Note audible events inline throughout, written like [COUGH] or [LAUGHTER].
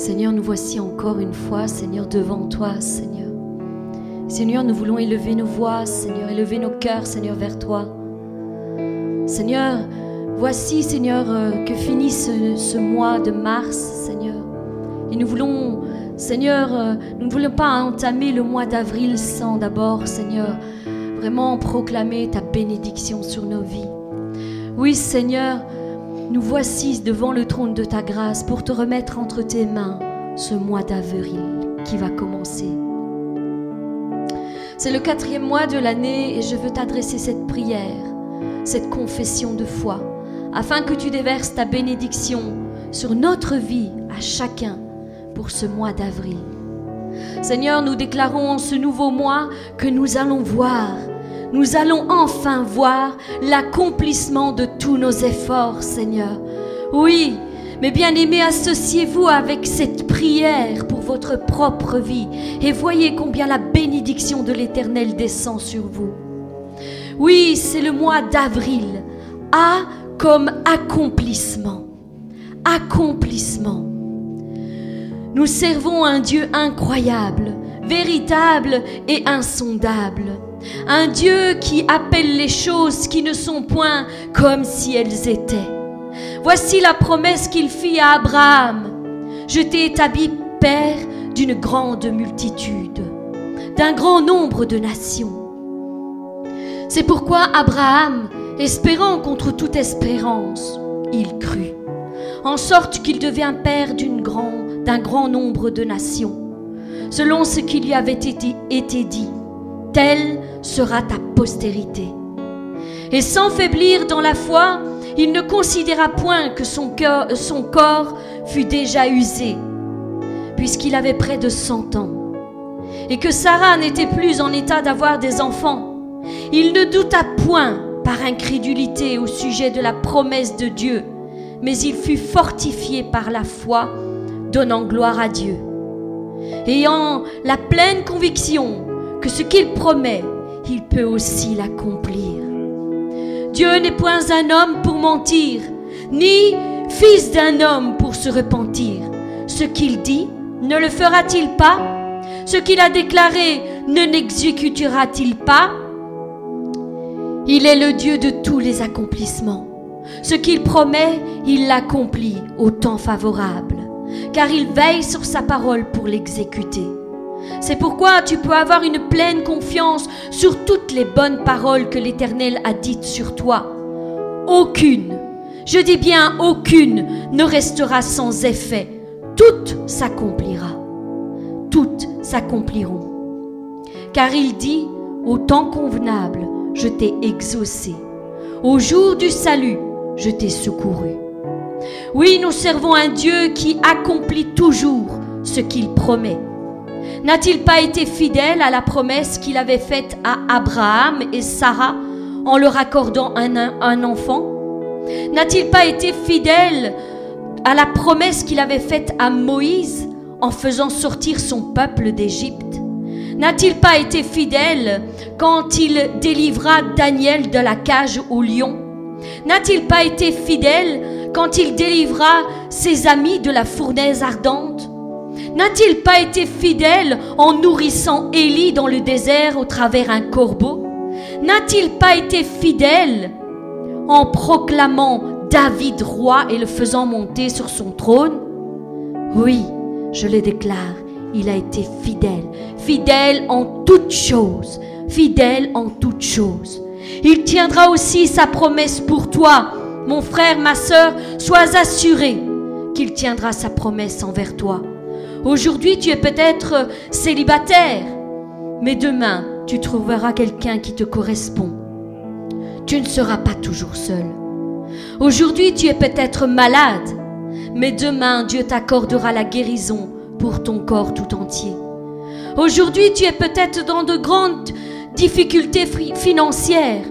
Seigneur, nous voici encore une fois, Seigneur, devant toi, Seigneur. Seigneur, nous voulons élever nos voix, Seigneur, élever nos cœurs, Seigneur, vers toi. Seigneur, voici, Seigneur, euh, que finit ce, mois de mars, Seigneur. Et nous voulons, Seigneur, euh, nous ne voulons pas entamer le mois d'avril sans d'abord, Seigneur, vraiment proclamer ta bénédiction sur nos vies. Oui, Seigneur, nous voici devant le trône de ta grâce pour te remettre entre tes mains ce mois d'avril qui va commencer. C'est le quatrième mois de l'année et je veux t'adresser cette prière, cette confession de foi, afin que tu déverses ta bénédiction sur notre vie à chacun pour ce mois d'avril. Seigneur, nous déclarons en ce nouveau mois que nous allons voir nous allons enfin voir l'accomplissement de nos efforts, Seigneur. Oui, mais bien aimés, associez-vous avec cette prière pour votre propre vie et voyez combien la bénédiction de l'Éternel descend sur vous. Oui, c'est le mois d'avril. A comme accomplissement. Accomplissement. Nous servons un Dieu incroyable, véritable et insondable. Un Dieu qui appelle les choses qui ne sont point comme si elles étaient. Voici la promesse qu'il fit à Abraham. Je t'ai établi père d'une grande multitude, d'un grand nombre de nations. C'est pourquoi Abraham, espérant contre toute espérance, il crut, en sorte qu'il devient père d'un grand, nombre de nations, selon ce qui lui avait été, été dit. Telle sera ta postérité. Et sans faiblir dans la foi, il ne considéra point que son, corps fût déjà usé, puisqu'il avait près de cent ans, et que Sarah n'était plus en état d'avoir des enfants. Il ne douta point par incrédulité au sujet de la promesse de Dieu, mais il fut fortifié par la foi, donnant gloire à Dieu. Ayant la pleine conviction que ce qu'il promet, il peut aussi l'accomplir. Dieu n'est point un homme pour mentir, ni fils d'un homme pour se repentir. Ce qu'il dit, ne le fera-t-il pas? Ce qu'il a déclaré, ne l'exécutera-t-il pas? Il est le Dieu de tous les accomplissements. Ce qu'il promet, il l'accomplit au temps favorable, car il veille sur sa parole pour l'exécuter. C'est pourquoi tu peux avoir une pleine confiance sur toutes les bonnes paroles que l'Éternel a dites sur toi. Aucune, je dis bien aucune, ne restera sans effet. Toutes s'accomplira. Toutes s'accompliront. Car il dit, au temps convenable, je t'ai exaucé. Au jour du salut, je t'ai secouru. Oui, nous servons un Dieu qui accomplit toujours ce qu'il promet. N'a-t-il pas été fidèle à la promesse qu'il avait faite à Abraham et Sarah en leur accordant un, enfant? N'a-t-il pas été fidèle à la promesse qu'il avait faite à Moïse en faisant sortir son peuple d'Égypte? N'a-t-il pas été fidèle quand il délivra Daniel de la cage au lion? N'a-t-il pas été fidèle quand il délivra ses amis de la fournaise ardente? N'a-t-il pas été fidèle en nourrissant Élie dans le désert au travers un corbeau? N'a-t-il pas été fidèle en proclamant David roi et le faisant monter sur son trône? Oui, je le déclare, il a été fidèle, fidèle en toutes choses, fidèle en toutes choses. Il tiendra aussi sa promesse pour toi, mon frère, ma sœur, sois assuré qu'il tiendra sa promesse envers toi. Aujourd'hui, tu es peut-être célibataire, mais demain, tu trouveras quelqu'un qui te correspond. Tu ne seras pas toujours seul. Aujourd'hui, tu es peut-être malade, mais demain, Dieu t'accordera la guérison pour ton corps tout entier. Aujourd'hui, tu es peut-être dans de grandes difficultés financières,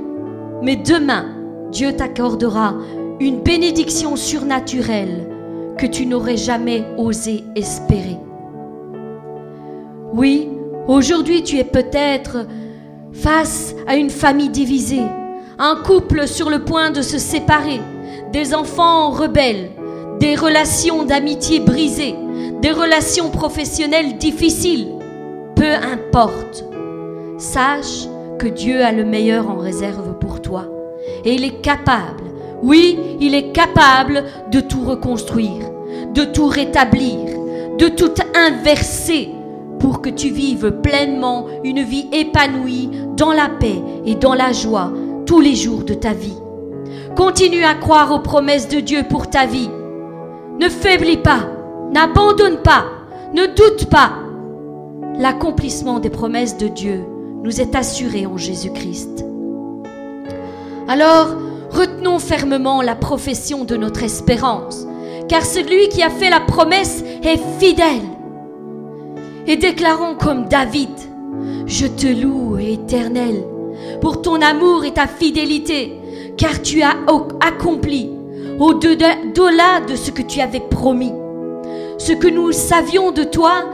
mais demain, Dieu t'accordera une bénédiction surnaturelle que tu n'aurais jamais osé espérer. Oui, aujourd'hui tu es peut-être face à une famille divisée, un couple sur le point de se séparer, des enfants rebelles, des relations d'amitié brisées, des relations professionnelles difficiles, peu importe. Sache que Dieu a le meilleur en réserve pour toi. Et il est capable, oui, il est capable de tout reconstruire, de tout rétablir, de tout inverser pour que tu vives pleinement une vie épanouie dans la paix et dans la joie tous les jours de ta vie. Continue à croire aux promesses de Dieu pour ta vie. Ne faiblis pas, n'abandonne pas, ne doute pas. L'accomplissement des promesses de Dieu nous est assuré en Jésus-Christ. Alors, retenons fermement la profession de notre espérance, car celui qui a fait la promesse est fidèle. Et déclarons comme David, je te loue, éternel, pour ton amour et ta fidélité, car tu as accompli au-delà de ce que tu avais promis. Ce que nous savions de toi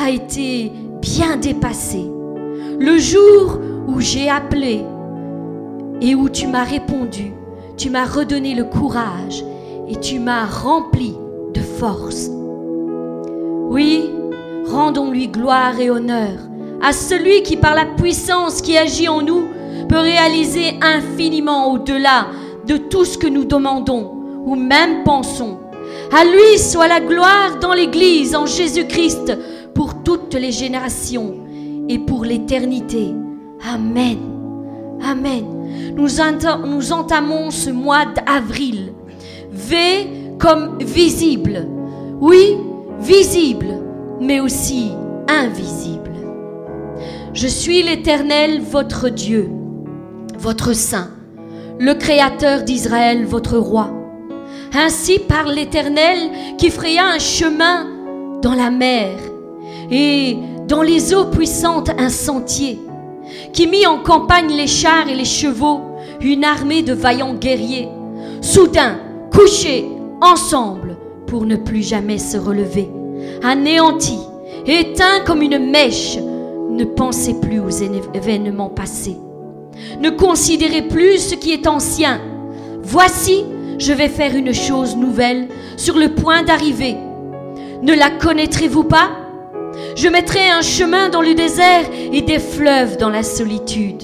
a été bien dépassé. Le jour où j'ai appelé et où tu m'as répondu, tu m'as redonné le courage et tu m'as rempli de force. Oui, rendons-lui gloire et honneur à celui qui, par la puissance qui agit en nous, peut réaliser infiniment au-delà de tout ce que nous demandons ou même pensons. À lui soit la gloire dans l'Église en Jésus-Christ pour toutes les générations et pour l'éternité. Amen. Amen. Nous, entamons ce mois d'avril. V comme visible. Oui, visible, mais aussi invisible. Je suis l'Éternel, votre Dieu, votre Saint, le Créateur d'Israël, votre Roi. Ainsi parle l'Éternel qui fraya un chemin dans la mer et dans les eaux puissantes un sentier, qui mit en campagne les chars et les chevaux, une armée de vaillants guerriers, soudain couchés ensemble pour ne plus jamais se relever, anéantis, éteints comme une mèche, ne pensez plus aux événements passés. Ne considérez plus ce qui est ancien. Voici, je vais faire une chose nouvelle sur le point d'arriver. Ne la connaîtrez-vous pas? Je mettrai un chemin dans le désert et des fleuves dans la solitude.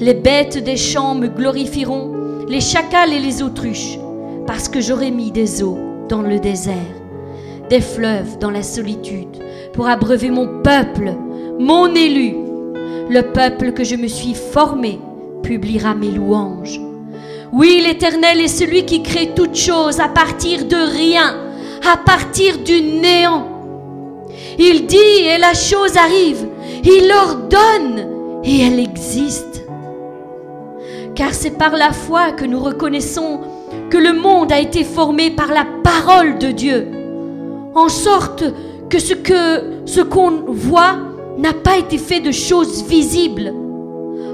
Les bêtes des champs me glorifieront, les chacals et les autruches, parce que j'aurai mis des eaux dans le désert, des fleuves dans la solitude, pour abreuver mon peuple, mon élu. Le peuple que je me suis formé publiera mes louanges. Oui, l'Éternel est celui qui crée toutes choses à partir de rien, à partir du néant. Il dit et la chose arrive. Il ordonne et elle existe. Car c'est par la foi que nous reconnaissons que le monde a été formé par la parole de Dieu, en sorte que ce que ce qu'on voit n'a pas été fait de choses visibles.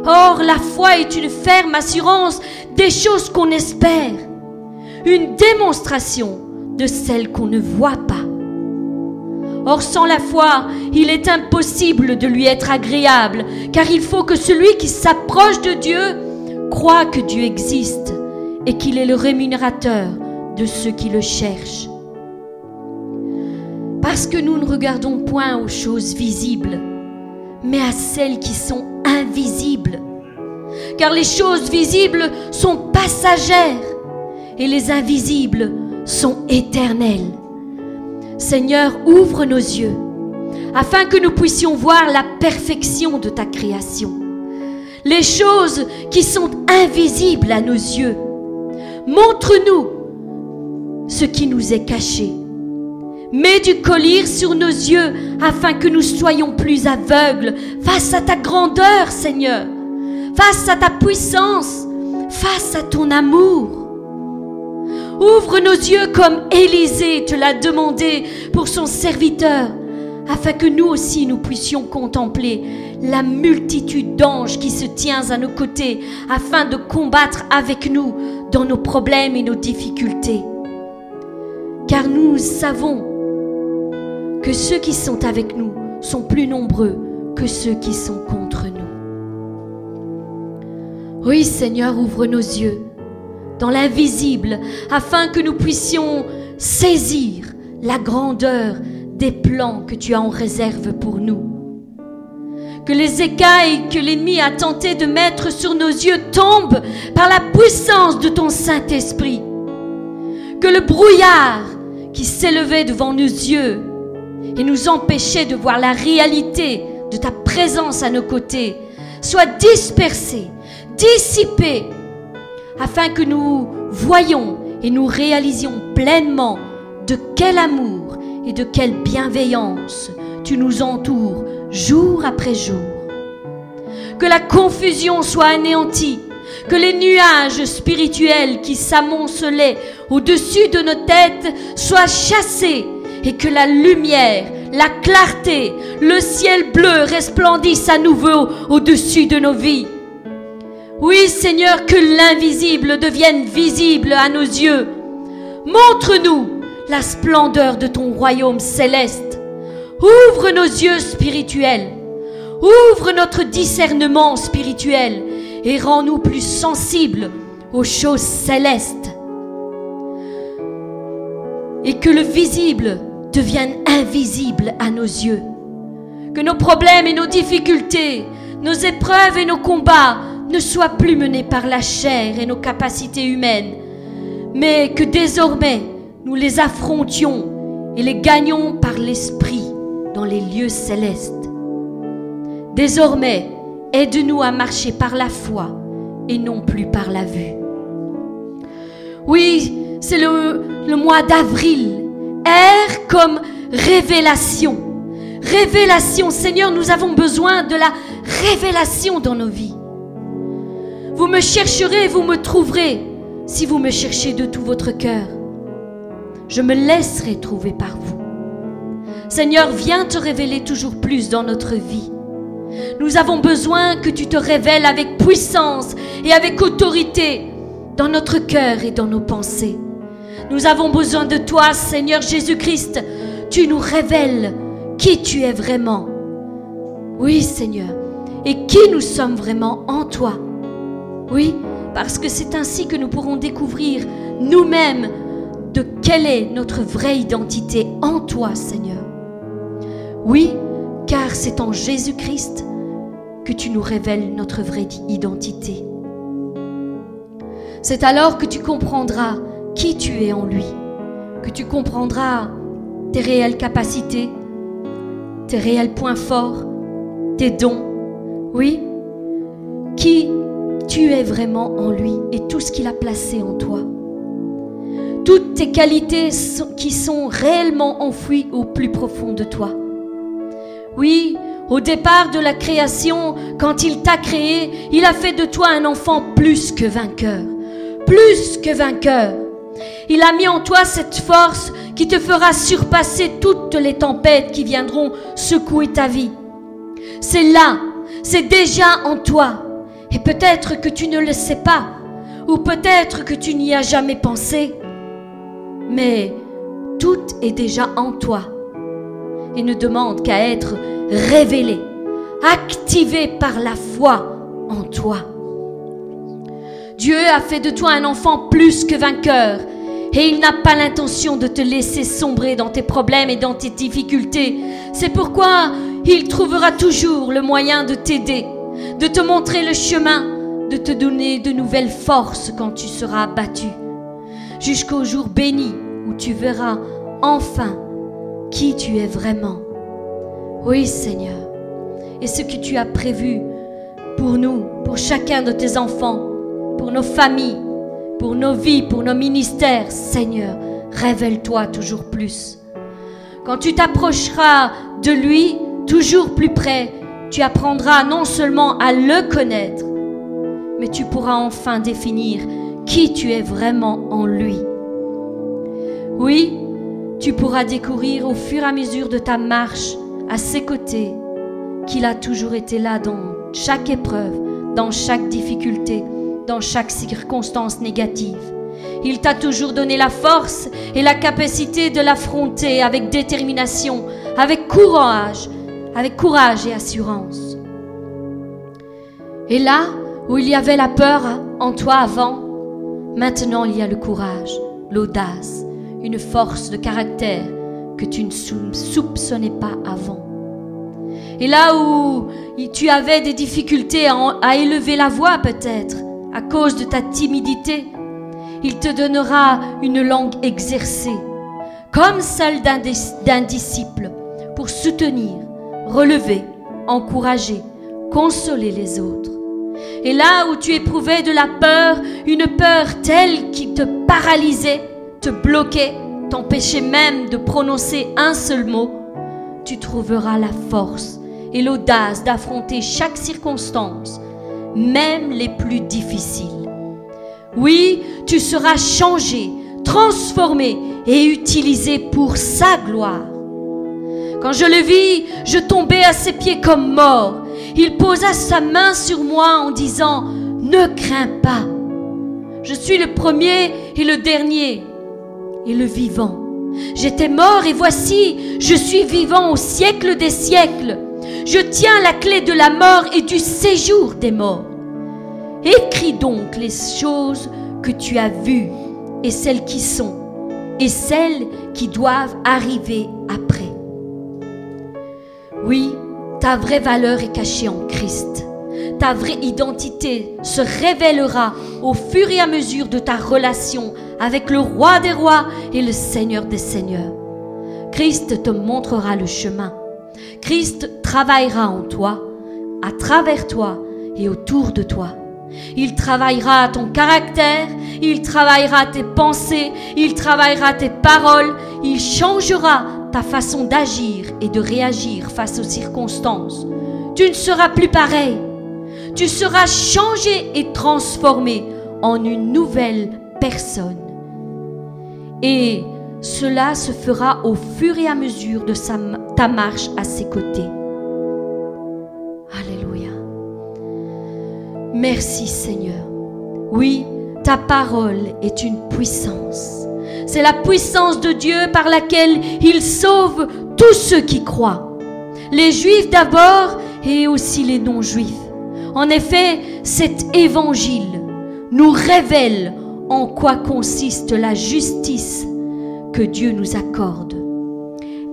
Or, la foi est une ferme assurance des choses qu'on espère, une démonstration de celles qu'on ne voit pas. Or, sans la foi, il est impossible de lui être agréable, car il faut que celui qui s'approche de Dieu croit que Dieu existe et qu'il est le rémunérateur de ceux qui le cherchent. Parce que nous ne regardons point aux choses visibles, mais à celles qui sont invisibles car les choses visibles sont passagères et les invisibles sont éternelles. Seigneur, ouvre nos yeux afin que nous puissions voir la perfection de ta création, les choses qui sont invisibles à nos yeux. Montre-nous ce qui nous est caché. Mets du collier sur nos yeux afin que nous soyons plus aveugles face à ta grandeur, Seigneur face à ta puissance, face à ton amour. Ouvre nos yeux comme Élisée te l'a demandé pour son serviteur, afin que nous aussi nous puissions contempler la multitude d'anges qui se tient à nos côtés, afin de combattre avec nous dans nos problèmes et nos difficultés. Car nous savons que ceux qui sont avec nous sont plus nombreux que ceux qui sont contre nous. Oui Seigneur, ouvre nos yeux dans l'invisible afin que nous puissions saisir la grandeur des plans que tu as en réserve pour nous. Que les écailles que l'ennemi a tenté de mettre sur nos yeux tombent par la puissance de ton Saint-Esprit. Que le brouillard qui s'élevait devant nos yeux et nous empêchait de voir la réalité de ta présence à nos côtés soit dispersé, dissipé, afin que nous voyions et nous réalisions pleinement de quel amour et de quelle bienveillance tu nous entoures jour après jour. Que la confusion soit anéantie, que les nuages spirituels qui s'amoncelaient au-dessus de nos têtes soient chassés et que la lumière, la clarté, le ciel bleu resplendissent à nouveau au-dessus de nos vies. Oui Seigneur, que l'invisible devienne visible à nos yeux. Montre-nous la splendeur de ton royaume céleste. Ouvre nos yeux spirituels. Ouvre notre discernement spirituel et rends-nous plus sensibles aux choses célestes. Et que le visible devienne invisible à nos yeux. Que nos problèmes et nos difficultés, nos épreuves et nos combats ne soient plus menés par la chair et nos capacités humaines, mais que désormais nous les affrontions et les gagnions par l'Esprit dans les lieux célestes. Désormais, aide-nous à marcher par la foi et non plus par la vue. Oui, c'est le, le mois d'avril. R comme révélation. Révélation, Seigneur, nous avons besoin de la révélation dans nos vies. Vous me chercherez, vous me trouverez, si vous me cherchez de tout votre cœur je me laisserai trouver par vous. Seigneur, viens te révéler toujours plus dans notre vie. Nous avons besoin que tu te révèles avec puissance et avec autorité dans notre cœur et dans nos pensées. Nous avons besoin de toi, Seigneur Jésus-Christ. Tu nous révèles qui tu es vraiment. Oui, Seigneur. Et qui nous sommes vraiment en toi. Oui, parce que c'est ainsi que nous pourrons découvrir nous-mêmes de quelle est notre vraie identité en toi, Seigneur. Oui, car c'est en Jésus-Christ que tu nous révèles notre vraie identité. C'est alors que tu comprendras qui tu es en lui, que tu comprendras tes réelles capacités, tes réels points forts, tes dons. Oui, qui tu es vraiment en lui et tout ce qu'il a placé en toi toutes tes qualités qui sont réellement enfouies au plus profond de toi. Oui, au départ de la création, quand il t'a créé, il a fait de toi un enfant plus que vainqueur. Plus que vainqueur. Il a mis en toi cette force qui te fera surpasser toutes les tempêtes qui viendront secouer ta vie. C'est là, c'est déjà en toi. Et peut-être que tu ne le sais pas, ou peut-être que tu n'y as jamais pensé mais tout est déjà en toi et ne demande qu'à être révélé, activé par la foi en toi. Dieu a fait de toi un enfant plus que vainqueur et il n'a pas l'intention de te laisser sombrer dans tes problèmes et dans tes difficultés. C'est pourquoi il trouvera toujours le moyen de t'aider, de te montrer le chemin, de te donner de nouvelles forces quand tu seras abattu jusqu'au jour béni où tu verras enfin qui tu es vraiment. Oui Seigneur, et ce que tu as prévu pour nous, pour chacun de tes enfants, pour nos familles, pour nos vies, pour nos ministères, Seigneur, révèle-toi toujours plus. Quand tu t'approcheras de lui, toujours plus près, tu apprendras non seulement à le connaître, mais tu pourras enfin définir qui tu es vraiment en lui. Oui, tu pourras découvrir au fur et à mesure de ta marche à ses côtés qu'il a toujours été là dans chaque épreuve, dans chaque difficulté, dans chaque circonstance négative. Il t'a toujours donné la force et la capacité de l'affronter avec détermination, avec courage, avec courage et assurance. Et là où il y avait la peur en toi avant, Maintenant, il y a le courage, l'audace, une force de caractère que tu ne soupçonnais pas avant. Et là où tu avais des difficultés à, élever la voix peut-être à cause de ta timidité, il te donnera une langue exercée, comme celle d'un disciple, pour soutenir, relever, encourager, consoler les autres. Et là où tu éprouvais de la peur, une peur telle qui te paralysait, te bloquait, t'empêchait même de prononcer un seul mot, tu trouveras la force et l'audace d'affronter chaque circonstance, même les plus difficiles. Oui, tu seras changé, transformé et utilisé pour sa gloire. Quand je le vis, je tombais à ses pieds comme mort. Il posa sa main sur moi en disant, Ne crains pas. Je suis le premier et le dernier et le vivant. J'étais mort et voici, je suis vivant au siècle des siècles. Je tiens la clé de la mort et du séjour des morts. Écris donc les choses que tu as vues et celles qui sont et celles qui doivent arriver après. Oui, ta vraie valeur est cachée en Christ. Ta vraie identité se révélera au fur et à mesure de ta relation avec le roi des rois et le seigneur des seigneurs. Christ te montrera le chemin. Christ travaillera en toi, à travers toi et autour de toi. Il travaillera ton caractère, il travaillera tes pensées, il travaillera tes paroles, il changera ta façon d'agir et de réagir face aux circonstances. Tu ne seras plus pareil. Tu seras changé et transformé en une nouvelle personne. Et cela se fera au fur et à mesure de ta marche à ses côtés. Alléluia. Merci Seigneur. Oui, ta parole est une puissance. C'est la puissance de Dieu par laquelle il sauve tous ceux qui croient. Les juifs d'abord et aussi les non-juifs. En effet, cet évangile nous révèle en quoi consiste la justice que Dieu nous accorde.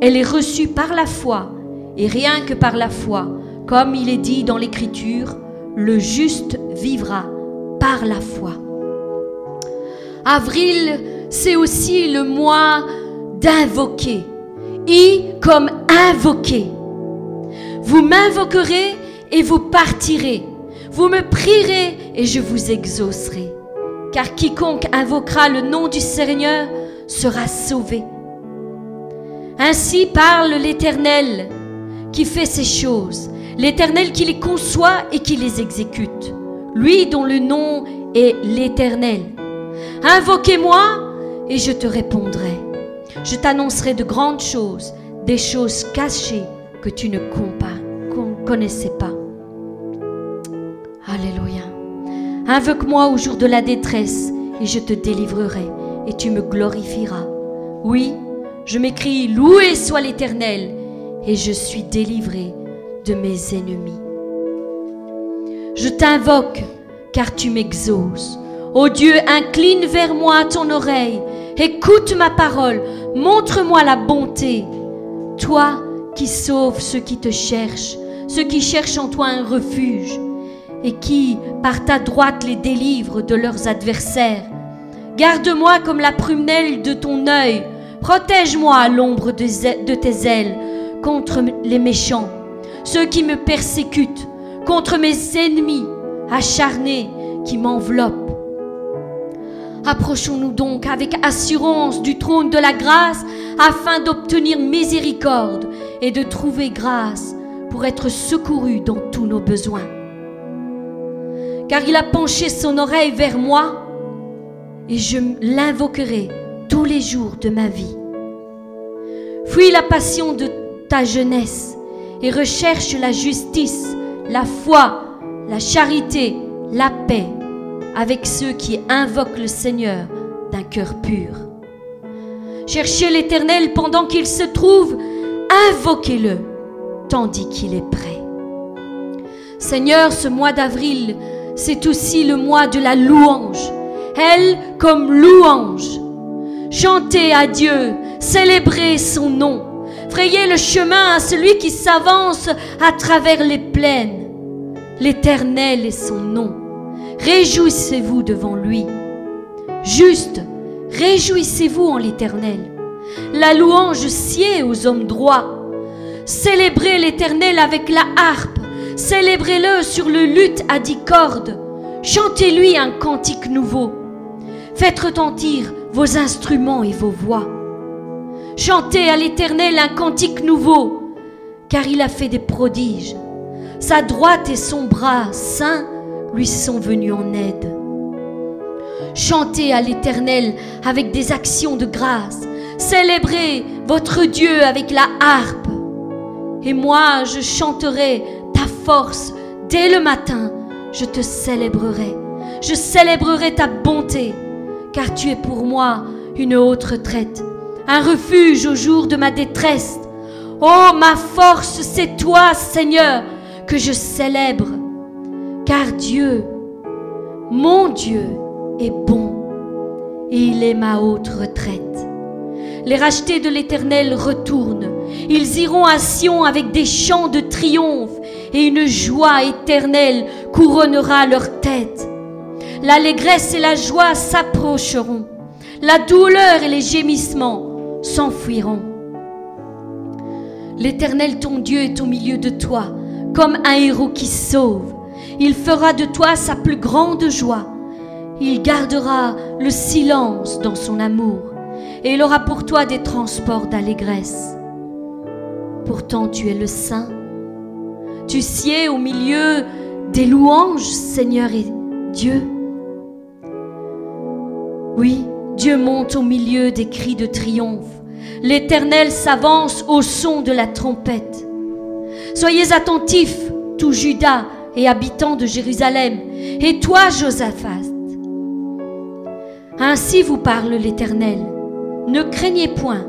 Elle est reçue par la foi, et rien que par la foi, comme il est dit dans l'Écriture, le juste vivra par la foi. Avril, c'est aussi le mois d'invoquer. I comme invoquer. Vous m'invoquerez et vous partirez. Vous me prierez et je vous exaucerai car quiconque invoquera le nom du Seigneur sera sauvé. Ainsi parle l'Éternel qui fait ces choses, l'Éternel qui les conçoit et qui les exécute, lui dont le nom est l'Éternel. Invoquez-moi et je te répondrai. Je t'annoncerai de grandes choses, des choses cachées que tu ne connaissais pas. Alléluia. Invoque-moi au jour de la détresse, et je te délivrerai, et tu me glorifieras. Oui, je m'écris, loué soit l'Éternel, et je suis délivré de mes ennemis. Je t'invoque, car tu m'exauces. Ô Dieu, incline vers moi ton oreille, écoute ma parole, montre-moi la bonté. Toi qui sauves ceux qui te cherchent, ceux qui cherchent en toi un refuge et qui, par ta droite, les délivre de leurs adversaires. Garde-moi comme la prunelle de ton œil, protège-moi à l'ombre de tes ailes contre les méchants, ceux qui me persécutent, contre mes ennemis acharnés qui m'enveloppent. Approchons-nous donc avec assurance du trône de la grâce afin d'obtenir miséricorde et de trouver grâce pour être secourus dans tous nos besoins car il a penché son oreille vers moi, et je l'invoquerai tous les jours de ma vie. Fuis la passion de ta jeunesse et recherche la justice, la foi, la charité, la paix avec ceux qui invoquent le Seigneur d'un cœur pur. Cherchez l'Éternel pendant qu'il se trouve, invoquez-le tandis qu'il est prêt. Seigneur, ce mois d'avril c'est aussi le mois de la louange. Elle comme louange. Chantez à Dieu, Célébrez son nom. Frayez le chemin à celui qui s'avance à travers les plaines. L'Éternel est son nom. Réjouissez-vous devant lui. Juste, réjouissez-vous en l'Éternel. La louange sied aux hommes droits. Célébrez l'Éternel avec la harpe. Célébrez-le sur le luth à dix cordes. Chantez-lui un cantique nouveau. Faites retentir vos instruments et vos voix. Chantez à l'Éternel un cantique nouveau, car il a fait des prodiges. Sa droite et son bras saint lui sont venus en aide. Chantez à l'Éternel avec des actions de grâce. Célébrez votre Dieu avec la harpe. Et moi, je chanterai ta force dès le matin. Je te célébrerai. Je célébrerai ta bonté, car tu es pour moi une haute retraite, un refuge au jour de ma détresse. Oh, ma force, c'est toi, Seigneur, que je célèbre, car Dieu, mon Dieu, est bon, et il est ma haute retraite. Les rachetés de l'Éternel retournent. Ils iront à Sion avec des chants de triomphe et une joie éternelle couronnera leur tête. L'allégresse et la joie s'approcheront. La douleur et les gémissements s'enfuiront. L'Éternel ton Dieu est au milieu de toi, comme un héros qui sauve. Il fera de toi sa plus grande joie. Il gardera le silence dans son amour et il aura pour toi des transports d'allégresse. Pourtant tu es le Saint. Tu sieds au milieu des louanges, Seigneur et Dieu. Oui, Dieu monte au milieu des cris de triomphe. L'Éternel s'avance au son de la trompette. Soyez attentifs, tout Judas et habitants de Jérusalem, et toi, Josaphat. Ainsi vous parle l'Éternel. Ne craignez point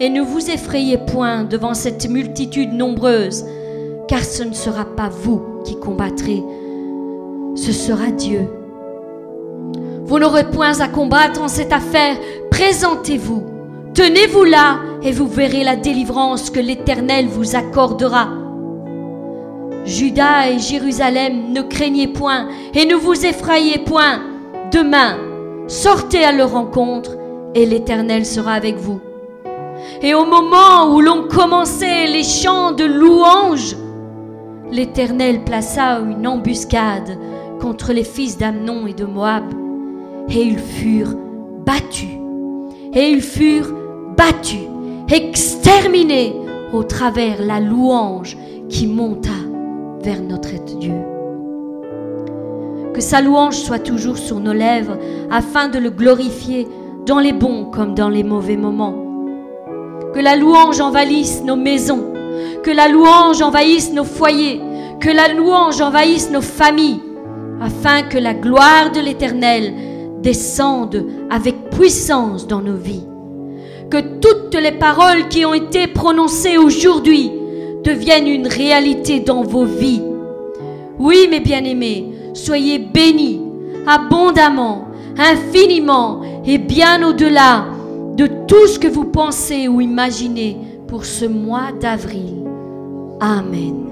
et ne vous effrayez point devant cette multitude nombreuse, car ce ne sera pas vous qui combattrez, ce sera Dieu. Vous n'aurez point à combattre en cette affaire, présentez-vous, tenez-vous là, et vous verrez la délivrance que l'Éternel vous accordera. Judas et Jérusalem, ne craignez point et ne vous effrayez point. Demain, sortez à leur rencontre et l'Éternel sera avec vous. Et au moment où l'on commençait les chants de louange, l'Éternel plaça une embuscade contre les fils d'Amnon et de Moab, et ils furent battus, et ils furent battus, exterminés au travers la louange qui monta notre Dieu. Que sa louange soit toujours sur nos lèvres afin de le glorifier dans les bons comme dans les mauvais moments. Que la louange envahisse nos maisons, que la louange envahisse nos foyers, que la louange envahisse nos familles, afin que la gloire de l'Éternel descende avec puissance dans nos vies. Que toutes les paroles qui ont été prononcées aujourd'hui deviennent une réalité dans vos vies. Oui, mes bien-aimés, soyez bénis abondamment infiniment et bien au-delà de tout ce que vous pensez ou imaginez pour ce mois d'avril. Amen.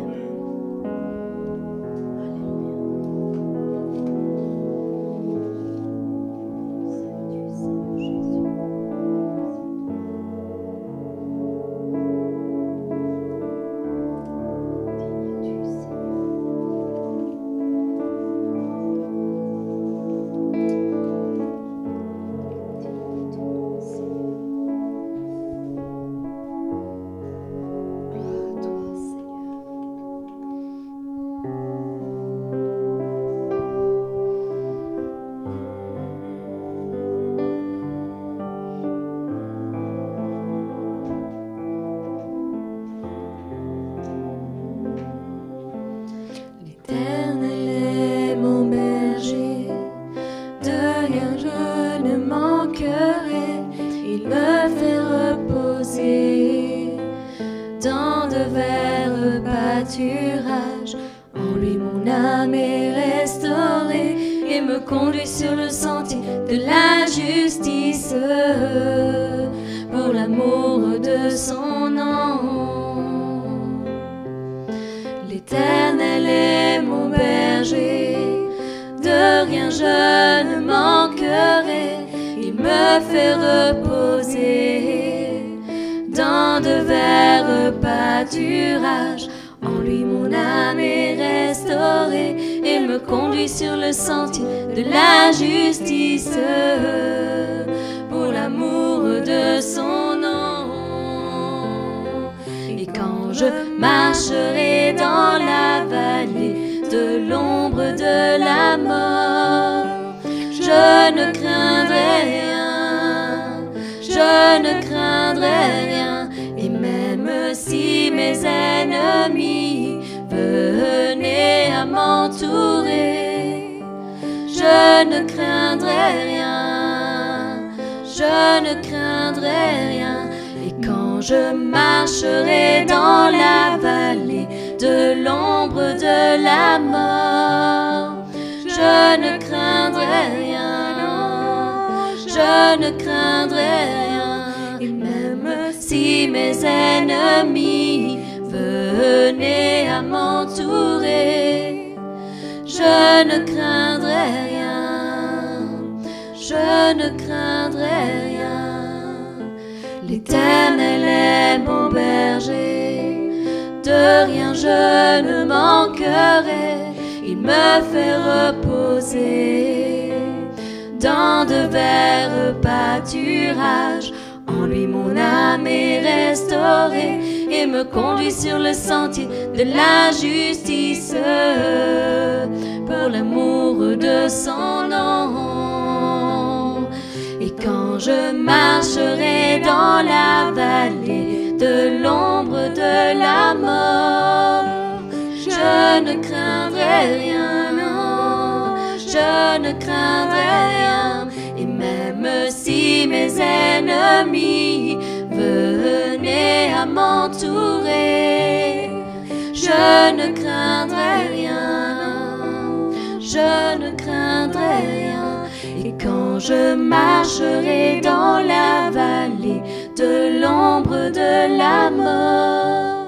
Je ne craindrai rien, je ne craindrai rien. Et quand je marcherai dans la vallée de l'ombre de la mort,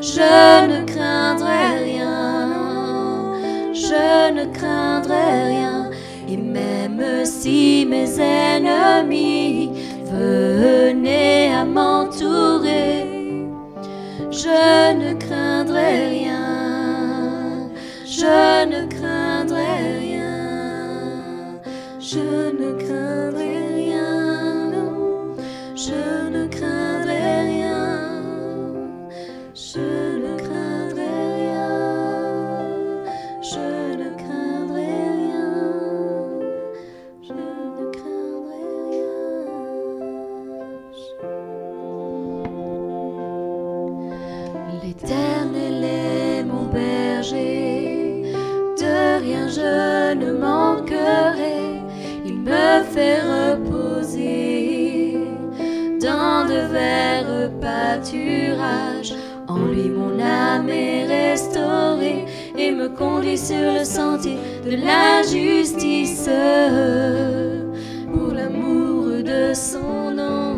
je ne craindrai rien, je ne craindrai rien. Et même si mes ennemis venaient à m'entourer, je ne craindrai rien, je ne craindrai rien, je ne craindrai rien, En lui mon âme est restaurée et me conduit sur le sentier de la justice pour l'amour de son nom.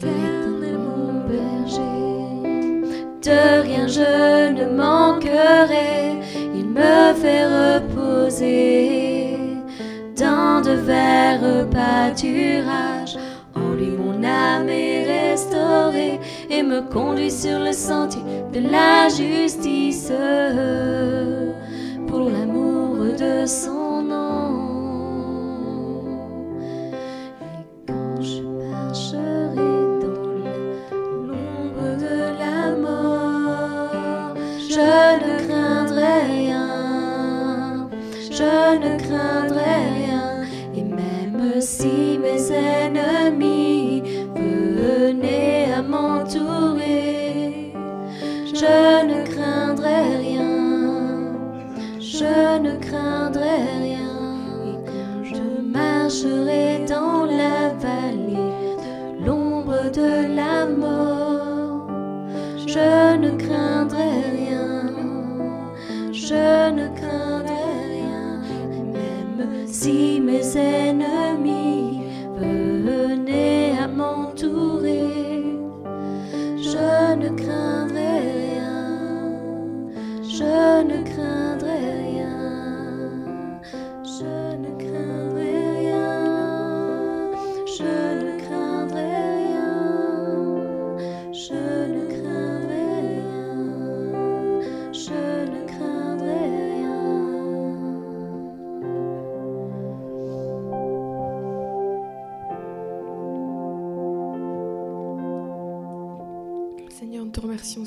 Éternel mon berger, de rien je ne manquerai, il me fait reposer dans de verts pâturages. Âme est restaurée et me conduit sur le sentier de la justice pour l'amour de son nom. Et quand je marcherai dans l'ombre de la mort, je ne craindrai rien, je ne craindrai rien, et même si craindrai rien, même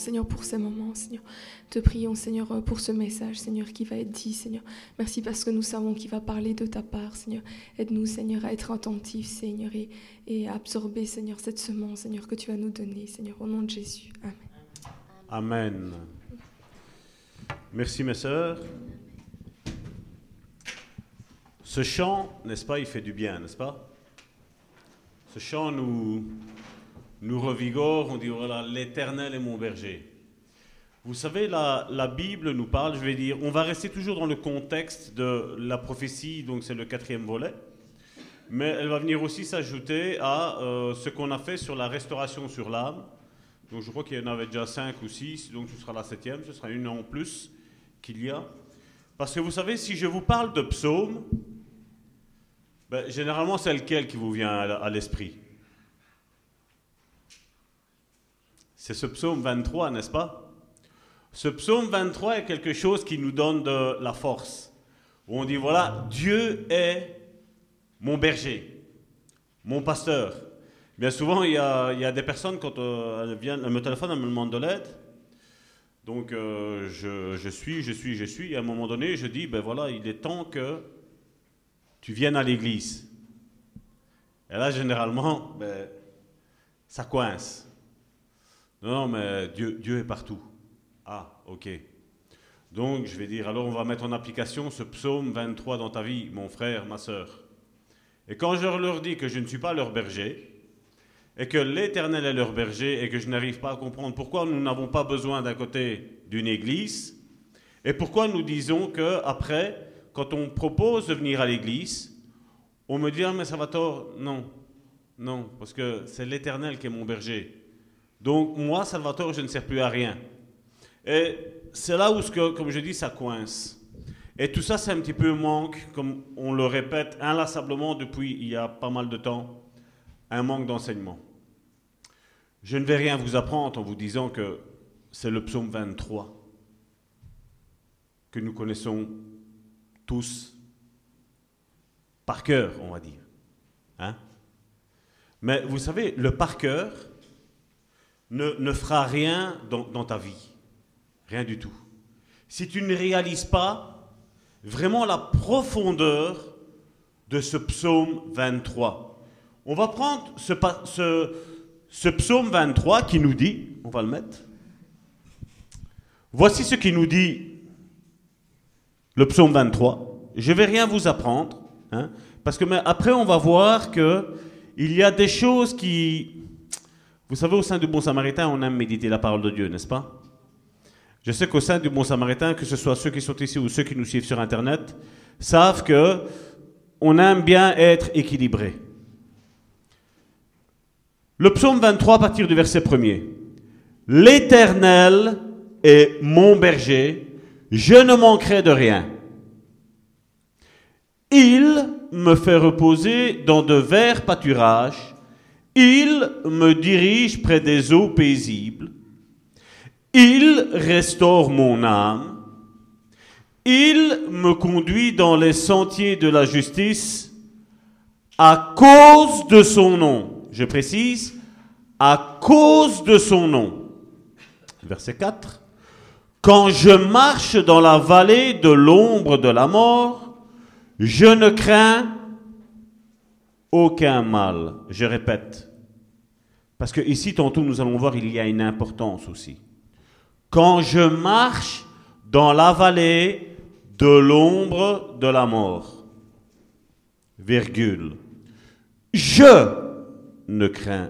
Seigneur, pour ces moments, Seigneur. Te prions, Seigneur, pour ce message, Seigneur, qui va être dit, Seigneur. Merci parce que nous savons qu'il va parler de ta part, Seigneur. Aide-nous, Seigneur, à être attentifs, Seigneur, et, et à absorber, Seigneur, cette semence, Seigneur, que tu vas nous donner, Seigneur, au nom de Jésus. Amen. Amen. Merci mes sœurs. Ce chant, n'est-ce pas, il fait du bien, n'est-ce pas? Ce chant nous, nous revigore, on dit voilà, l'Éternel est mon berger. Vous savez, la, Bible nous parle, je vais dire, on va rester toujours dans le contexte de la prophétie, donc c'est le quatrième volet, mais elle va venir aussi s'ajouter à euh, ce qu'on a fait sur la restauration sur l'âme. Donc je crois qu'il y en avait déjà cinq ou six, donc ce sera la septième, ce sera une en plus qu'il y a. Parce que vous savez, si je vous parle de psaume, ben, généralement c'est lequel qui vous vient à l'esprit? C'est ce psaume 23, n'est-ce pas? Ce psaume 23 est quelque chose qui nous donne de la force. On dit, voilà, Dieu est mon berger, mon pasteur. Bien souvent, il y a, des personnes, quand euh, elles, viennent, elles me téléphonent, elles me demandent de l'aide. Donc, euh, je, je suis, je suis, je suis. Et à un moment donné, je dis, ben voilà, il est temps que tu viennes à l'église. Et là, généralement, ben, ça coince. Non, non, mais Dieu, Dieu est partout. Ah, ok. Donc, je vais dire, alors on va mettre en application ce psaume 23 dans ta vie, mon frère, ma sœur. Et quand je leur dis que je ne suis pas leur berger, et que l'Éternel est leur berger, et que je n'arrive pas à comprendre pourquoi nous n'avons pas besoin d'un côté d'une église, et pourquoi nous disons que après, quand on propose de venir à l'église, on me dit, ah, mais Salvatore, non, non, parce que c'est l'Éternel qui est mon berger. Donc moi, Salvatore, je ne sers plus à rien. Et c'est là où, comme je dis, ça coince. Et tout ça, c'est un petit peu un manque, comme on le répète inlassablement depuis il y a pas mal de temps, un manque d'enseignement. Je ne vais rien vous apprendre en vous disant que c'est le psaume 23 que nous connaissons tous par cœur, on va dire. Hein Mais vous savez, le par cœur, ne, ne fera rien dans, ta vie. Rien du tout. Si tu ne réalises pas vraiment la profondeur de ce psaume 23. On va prendre ce, psaume 23 qui nous dit, on va le mettre, voici ce qui nous dit le psaume 23. Je vais rien vous apprendre, hein, parce que après on va voir que il y a des choses qui, vous savez, au sein du Bon Samaritain, on aime méditer la parole de Dieu, n'est-ce pas? Je sais qu'au sein du Bon Samaritain, que ce soit ceux qui sont ici ou ceux qui nous suivent sur Internet, savent que on aime bien être équilibré. Le psaume 23, à partir du verset 1er. L'Éternel est mon berger, je ne manquerai de rien. Il me fait reposer dans de verts pâturages. Il me dirige près des eaux paisibles. Il restaure mon âme. Il me conduit dans les sentiers de la justice à cause de son nom. Je précise, à cause de son nom. Verset 4. Quand je marche dans la vallée de l'ombre de la mort, je ne crains aucun mal. Je répète. Parce que ici, tantôt, nous allons voir, il y a une importance aussi. Quand je marche dans la vallée de l'ombre de la mort, virgule, je ne crains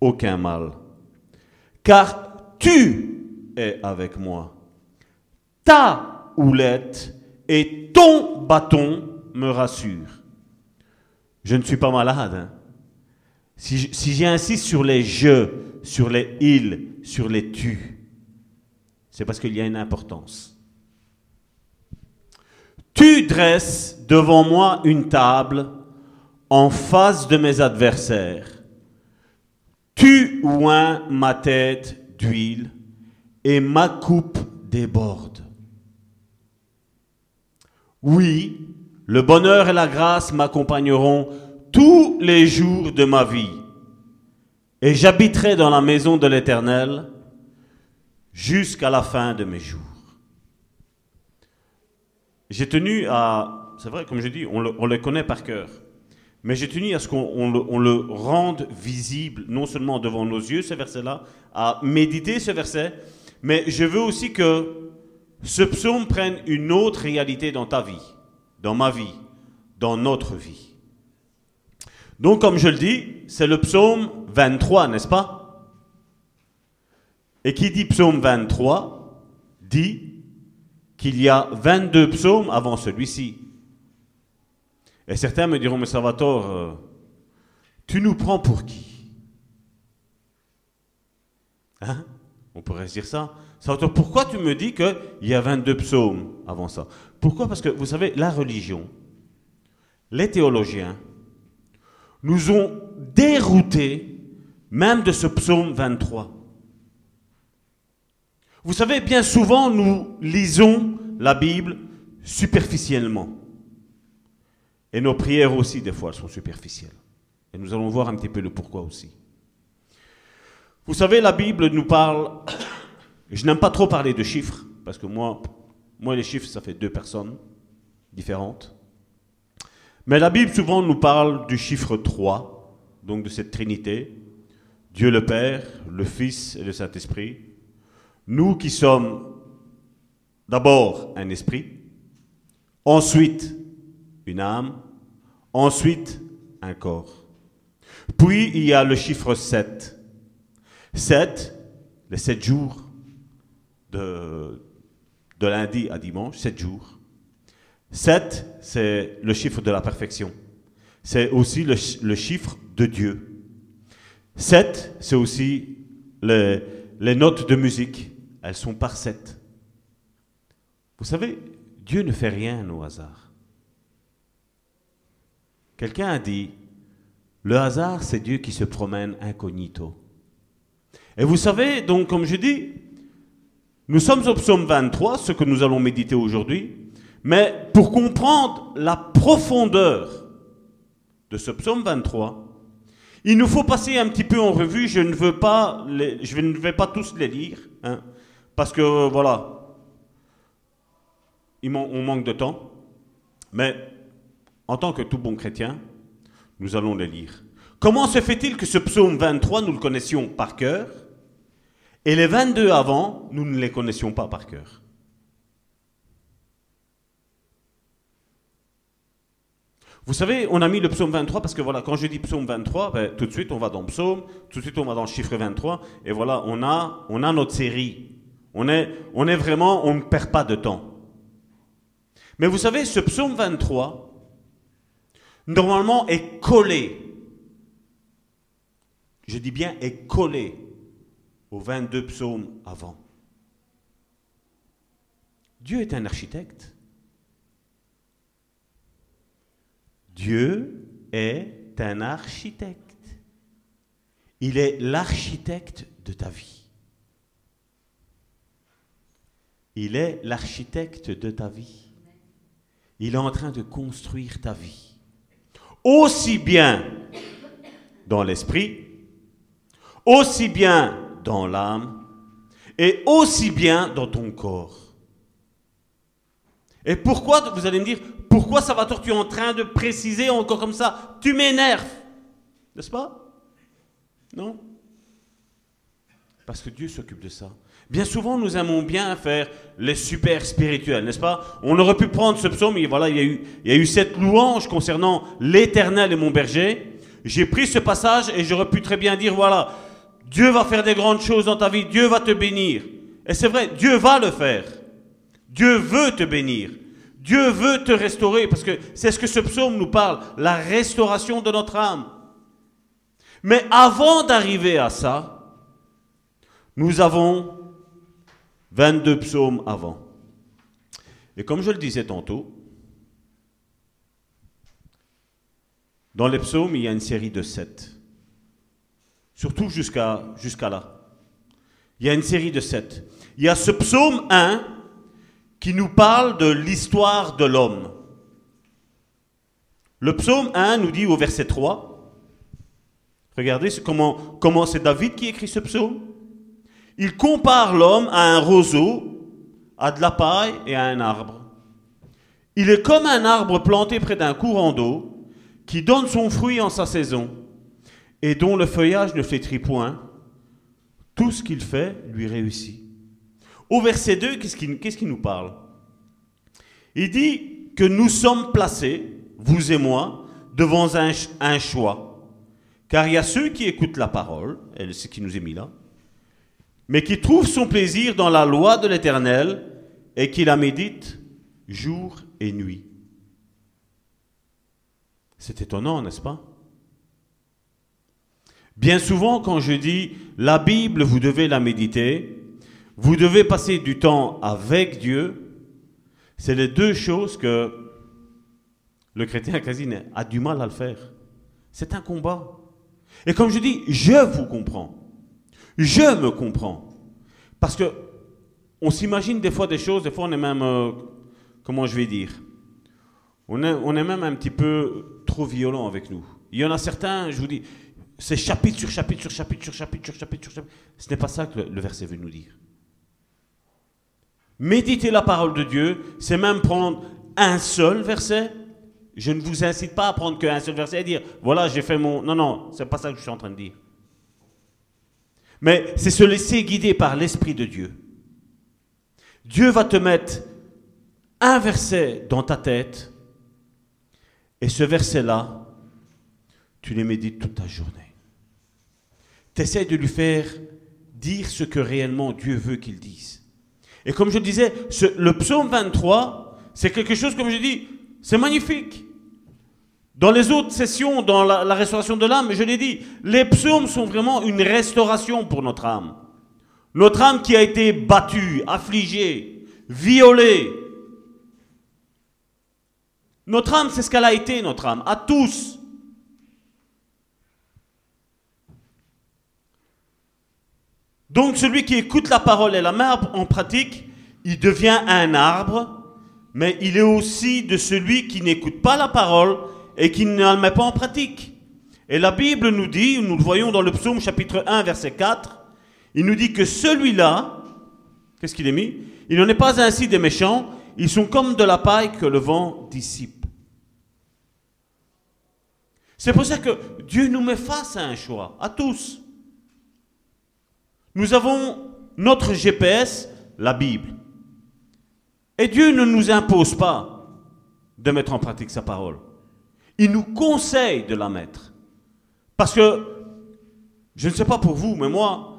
aucun mal, car tu es avec moi. Ta houlette et ton bâton me rassurent. Je ne suis pas malade. hein. Si, j'insiste sur les je, sur les il, sur les tu, c'est parce qu'il y a une importance. Tu dresses devant moi une table en face de mes adversaires. Tu oins ma tête d'huile et ma coupe déborde. Oui, le bonheur et la grâce m'accompagneront tous les jours de ma vie, et j'habiterai dans la maison de l'Éternel jusqu'à la fin de mes jours. J'ai tenu à, c'est vrai, comme je dis, on le, on le connaît par cœur, mais j'ai tenu à ce qu'on on le, on le rende visible, non seulement devant nos yeux, ce verset-là, à méditer ce verset, mais je veux aussi que ce psaume prenne une autre réalité dans ta vie, dans ma vie, dans notre vie. Donc, comme je le dis, c'est le psaume 23, n'est-ce pas? Et qui dit psaume 23 dit qu'il y a 22 psaumes avant celui-ci. Et certains me diront, mais Salvatore, euh, tu nous prends pour qui? Hein? On pourrait dire ça. Salvatore, pourquoi tu me dis qu'il y a 22 psaumes avant ça? Pourquoi? Parce que vous savez, la religion, les théologiens, nous ont déroutés même de ce psaume 23. Vous savez, bien souvent, nous lisons la Bible superficiellement. Et nos prières aussi, des fois, sont superficielles. Et nous allons voir un petit peu le pourquoi aussi. Vous savez, la Bible nous parle... Je n'aime pas trop parler de chiffres, parce que moi, moi, les chiffres, ça fait deux personnes différentes. Mais la Bible souvent nous parle du chiffre 3, donc de cette Trinité, Dieu le Père, le Fils et le Saint-Esprit. Nous qui sommes d'abord un esprit, ensuite une âme, ensuite un corps. Puis il y a le chiffre 7. 7, les 7 jours de, lundi à dimanche, 7 jours. 7, c'est le chiffre de la perfection. C'est aussi le, chiffre de Dieu. 7, c'est aussi les, les notes de musique. Elles sont par 7. Vous savez, Dieu ne fait rien au hasard. Quelqu'un a dit, le hasard, c'est Dieu qui se promène incognito. Et vous savez, donc, comme je dis, nous sommes au psaume 23, ce que nous allons méditer aujourd'hui, mais pour comprendre la profondeur de ce psaume 23, il nous faut passer un petit peu en revue. Je ne veux pas, je ne vais pas tous les lire, hein, parce que euh, voilà, on manque de temps. Mais en tant que tout bon chrétien, nous allons les lire. Comment se fait-il que ce psaume 23, nous le connaissions par cœur, et les 22 avant, nous ne les connaissions pas par cœur? Vous savez, on a mis le psaume 23 parce que voilà, quand je dis psaume 23, ben, tout de suite on va dans psaume, tout de suite on va dans le chiffre 23, et voilà, on a, on a notre série. On est, on est vraiment, on ne perd pas de temps. Mais vous savez, ce psaume 23, normalement, est collé. Je dis bien est collé aux 22 psaumes avant. Dieu est un architecte. Dieu est un architecte. Il est l'architecte de ta vie. Il est l'architecte de ta vie. Il est en train de construire ta vie. Aussi bien dans l'esprit, aussi bien dans l'âme, et aussi bien dans ton corps. Et pourquoi, vous allez me dire, pourquoi Salvatore, tu es en train de préciser encore comme ça? Tu m'énerves, n'est-ce pas? Non? Parce que Dieu s'occupe de ça. Bien souvent, nous aimons bien faire les super spirituels, n'est-ce pas? On aurait pu prendre ce psaume, et voilà, il y a eu, il y a eu cette louange concernant l'Éternel et mon berger. J'ai pris ce passage et j'aurais pu très bien dire, voilà, Dieu va faire des grandes choses dans ta vie, Dieu va te bénir. Et c'est vrai, Dieu va le faire. Dieu veut te bénir. Dieu veut te restaurer, parce que c'est ce que ce psaume nous parle, la restauration de notre âme. Mais avant d'arriver à ça, nous avons 22 psaumes avant. Et comme je le disais tantôt, dans les psaumes, il y a une série de sept. Surtout jusqu'à là. Il y a une série de sept. Il y a ce psaume 1 qui nous parle de l'histoire de l'homme. Le psaume 1 nous dit au verset 3, regardez comment, comment c'est David qui écrit ce psaume. Il compare l'homme à un roseau, à de la paille et à un arbre. Il est comme un arbre planté près d'un courant d'eau qui donne son fruit en sa saison et dont le feuillage ne flétrit point, tout ce qu'il fait lui réussit. Au verset 2, qu'est-ce qu'il nous parle? Il dit que nous sommes placés, vous et moi, devant un, choix. Car il y a ceux qui écoutent la parole, c'est ce qui nous est mis là, mais qui trouvent son plaisir dans la loi de l'Éternel et qui la méditent jour et nuit. C'est étonnant, n'est-ce pas? Bien souvent, quand je dis la Bible, vous devez la méditer, vous devez passer du temps avec Dieu, c'est les deux choses que le chrétien quasi a du mal à le faire. C'est un combat. Et comme je dis, je vous comprends. Je me comprends. Parce que on s'imagine des fois des choses, des fois on est même, euh, comment je vais dire, on est, on est même un petit peu trop violent avec nous. Il y en a certains, je vous dis, c'est chapitre sur chapitre sur chapitre sur chapitre sur chapitre sur chapitre. Ce n'est pas ça que le, verset veut nous dire. Méditer la parole de Dieu, c'est même prendre un seul verset. Je ne vous incite pas à prendre qu'un seul verset et dire voilà, j'ai fait mon. Non, non, c'est pas ça que je suis en train de dire. Mais c'est se laisser guider par l'Esprit de Dieu. Dieu va te mettre un verset dans ta tête et ce verset-là, tu les médites toute ta journée tu essaies de lui faire dire ce que réellement Dieu veut qu'il dise. Et comme je disais, le psaume 23, c'est quelque chose, comme je dis, c'est magnifique. Dans les autres sessions, dans la, la restauration de l'âme, je l'ai dit, les psaumes sont vraiment une restauration pour notre âme. Notre âme qui a été battue, affligée, violée. Notre âme, c'est ce qu'elle a été, notre âme, à tous. Donc celui qui écoute la parole et la met en pratique, il devient un arbre, mais il est aussi de celui qui n'écoute pas la parole et qui ne la met pas en pratique. Et la Bible nous dit, nous le voyons dans le psaume chapitre 1 verset 4, il nous dit que celui-là, qu'est-ce qu'il est mis? Il n'en est pas ainsi des méchants, ils sont comme de la paille que le vent dissipe. C'est pour ça que Dieu nous met face à un choix, à tous. Nous avons notre GPS, la Bible. Et Dieu ne nous impose pas de mettre en pratique sa parole. Il nous conseille de la mettre. Parce que, je ne sais pas pour vous, mais moi,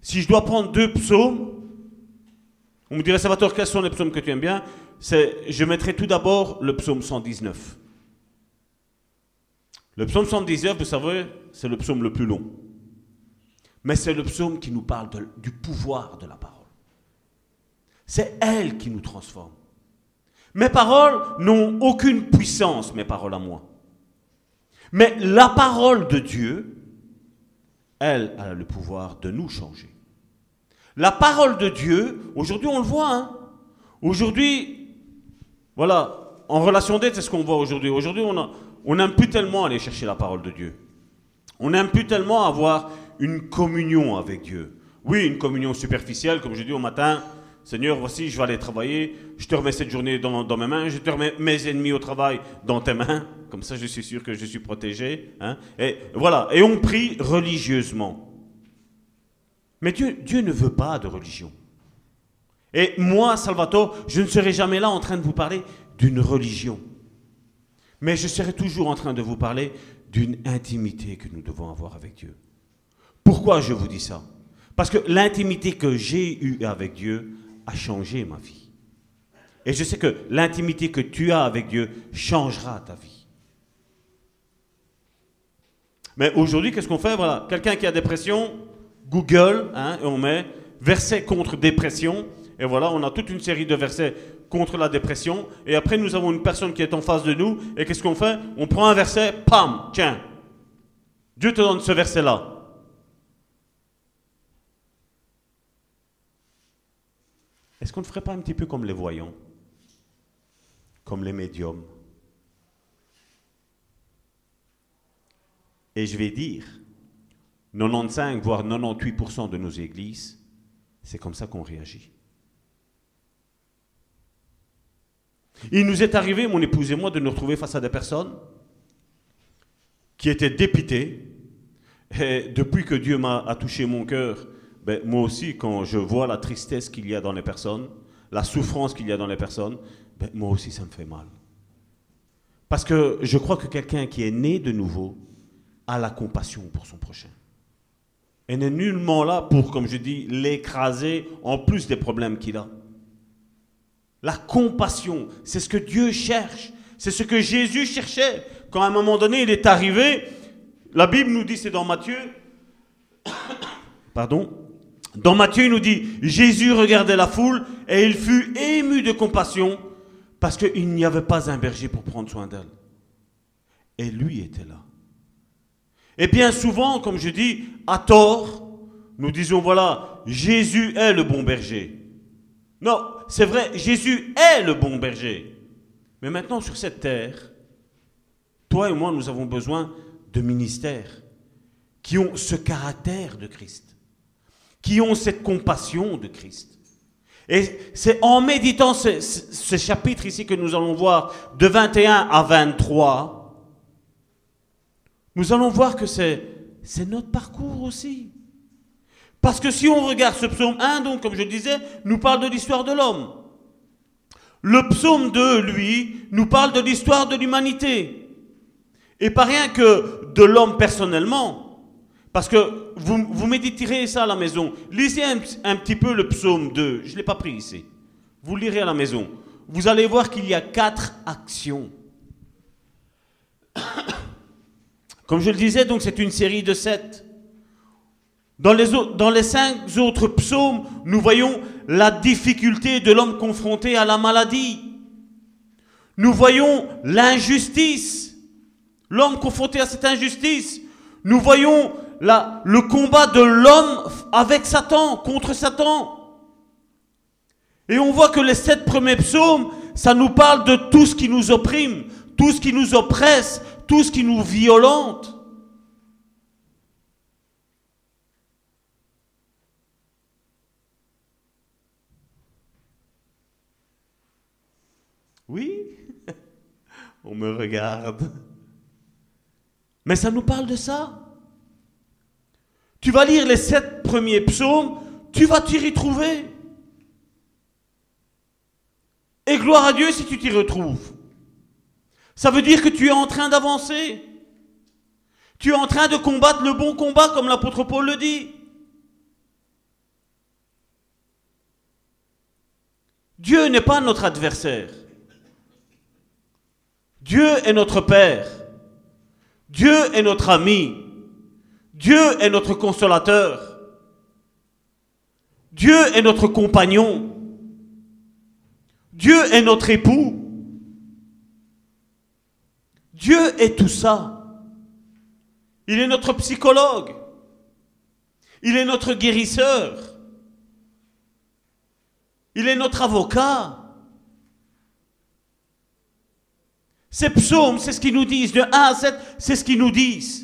si je dois prendre deux psaumes, on me dirait, Salvatore, quels sont les psaumes que tu aimes bien? Je mettrai tout d'abord le psaume 119. Le psaume 119, vous savez, c'est le psaume le plus long. Mais c'est le psaume qui nous parle du pouvoir de la parole. C'est elle qui nous transforme. Mes paroles n'ont aucune puissance, mes paroles à moi. Mais la parole de Dieu, elle, a le pouvoir de nous changer. La parole de Dieu, aujourd'hui on le voit, hein. aujourd'hui, voilà, en relation d'aide, c'est ce qu'on voit aujourd'hui. Aujourd'hui, on n'aime plus tellement aller chercher la parole de Dieu. On n'aime plus tellement avoir une communion avec Dieu. Oui, une communion superficielle, comme je dis au matin, Seigneur, voici, je vais aller travailler, je te remets cette journée dans, mes mains, je te remets mes ennemis au travail dans tes mains, comme ça je suis sûr que je suis protégé. Hein. Et voilà, et on prie religieusement. Mais Dieu, Dieu ne veut pas de religion. Et moi, Salvatore, je ne serai jamais là en train de vous parler d'une religion. Mais je serai toujours en train de vous parler d'une intimité que nous devons avoir avec Dieu. Pourquoi je vous dis ça? Parce que l'intimité que j'ai eue avec Dieu a changé ma vie. Et je sais que l'intimité que tu as avec Dieu changera ta vie. Mais aujourd'hui, qu'est-ce qu'on fait? Voilà, quelqu'un qui a dépression, Google, hein, on met verset contre dépression, et voilà, on a toute une série de versets contre la dépression, et après nous avons une personne qui est en face de nous, et qu'est-ce qu'on fait? On prend un verset, pam, tiens, Dieu te donne ce verset-là. Est-ce qu'on ne ferait pas un petit peu comme les voyants, comme les médiums? Et je vais dire, 95 voire 98% de nos églises, c'est comme ça qu'on réagit. Il nous est arrivé, mon épouse et moi, de nous retrouver face à des personnes qui étaient dépitées. Et depuis que Dieu m'a touché mon cœur, ben, moi aussi, quand je vois la tristesse qu'il y a dans les personnes, la souffrance qu'il y a dans les personnes, ben, moi aussi, ça me fait mal. Parce que je crois que quelqu'un qui est né de nouveau a la compassion pour son prochain. Et n'est nullement là pour, comme je dis, l'écraser en plus des problèmes qu'il a. La compassion, c'est ce que Dieu cherche. C'est ce que Jésus cherchait. Quand à un moment donné, il est arrivé, la Bible nous dit, c'est dans Matthieu, [COUGHS] pardon, dans Matthieu, il nous dit, Jésus regardait la foule et il fut ému de compassion parce qu'il n'y avait pas un berger pour prendre soin d'elle. Et lui était là. Et bien souvent, comme je dis, à tort, nous disons, voilà, Jésus est le bon berger. Non, c'est vrai, Jésus est le bon berger. Mais maintenant, sur cette terre, toi et moi, nous avons besoin de ministères qui ont ce caractère de Christ, qui ont cette compassion de Christ. Et c'est en méditant ce, chapitre ici que nous allons voir de 21 à 23, nous allons voir que c'est, c'est notre parcours aussi. Parce que si on regarde ce psaume 1, donc comme je disais, nous parle de l'histoire de l'homme. Le psaume 2, lui, nous parle de l'histoire de l'humanité. Et pas rien que de l'homme personnellement. Parce que vous, méditerez ça à la maison. Lisez un, un petit peu le psaume 2. Je ne l'ai pas pris ici. Vous lirez à la maison. Vous allez voir qu'il y a quatre actions. [COUGHS] Comme je le disais, donc c'est une série de sept. Dans les, dans les cinq autres psaumes, nous voyons la difficulté de l'homme confronté à la maladie. Nous voyons l'injustice, l'homme confronté à cette injustice. Nous voyons le combat de l'homme avec Satan, contre Satan. Et on voit que les sept premiers psaumes, ça nous parle de tout ce qui nous opprime, tout ce qui nous oppresse, tout ce qui nous violente. Oui, [LAUGHS] on me regarde. Mais ça nous parle de ça. Tu vas lire les sept premiers psaumes, tu vas t'y retrouver. Et gloire à Dieu si tu t'y retrouves. Ça veut dire que tu es en train d'avancer. Tu es en train de combattre le bon combat, comme l'apôtre Paul le dit. Dieu n'est pas notre adversaire. Dieu est notre Père. Dieu est notre ami. Dieu est notre consolateur. Dieu est notre compagnon. Dieu est notre époux. Dieu est tout ça. Il est notre psychologue. Il est notre guérisseur. Il est notre avocat. Ces psaumes, c'est ce qu'ils nous disent. De 1 à 7, c'est ce qu'ils nous disent.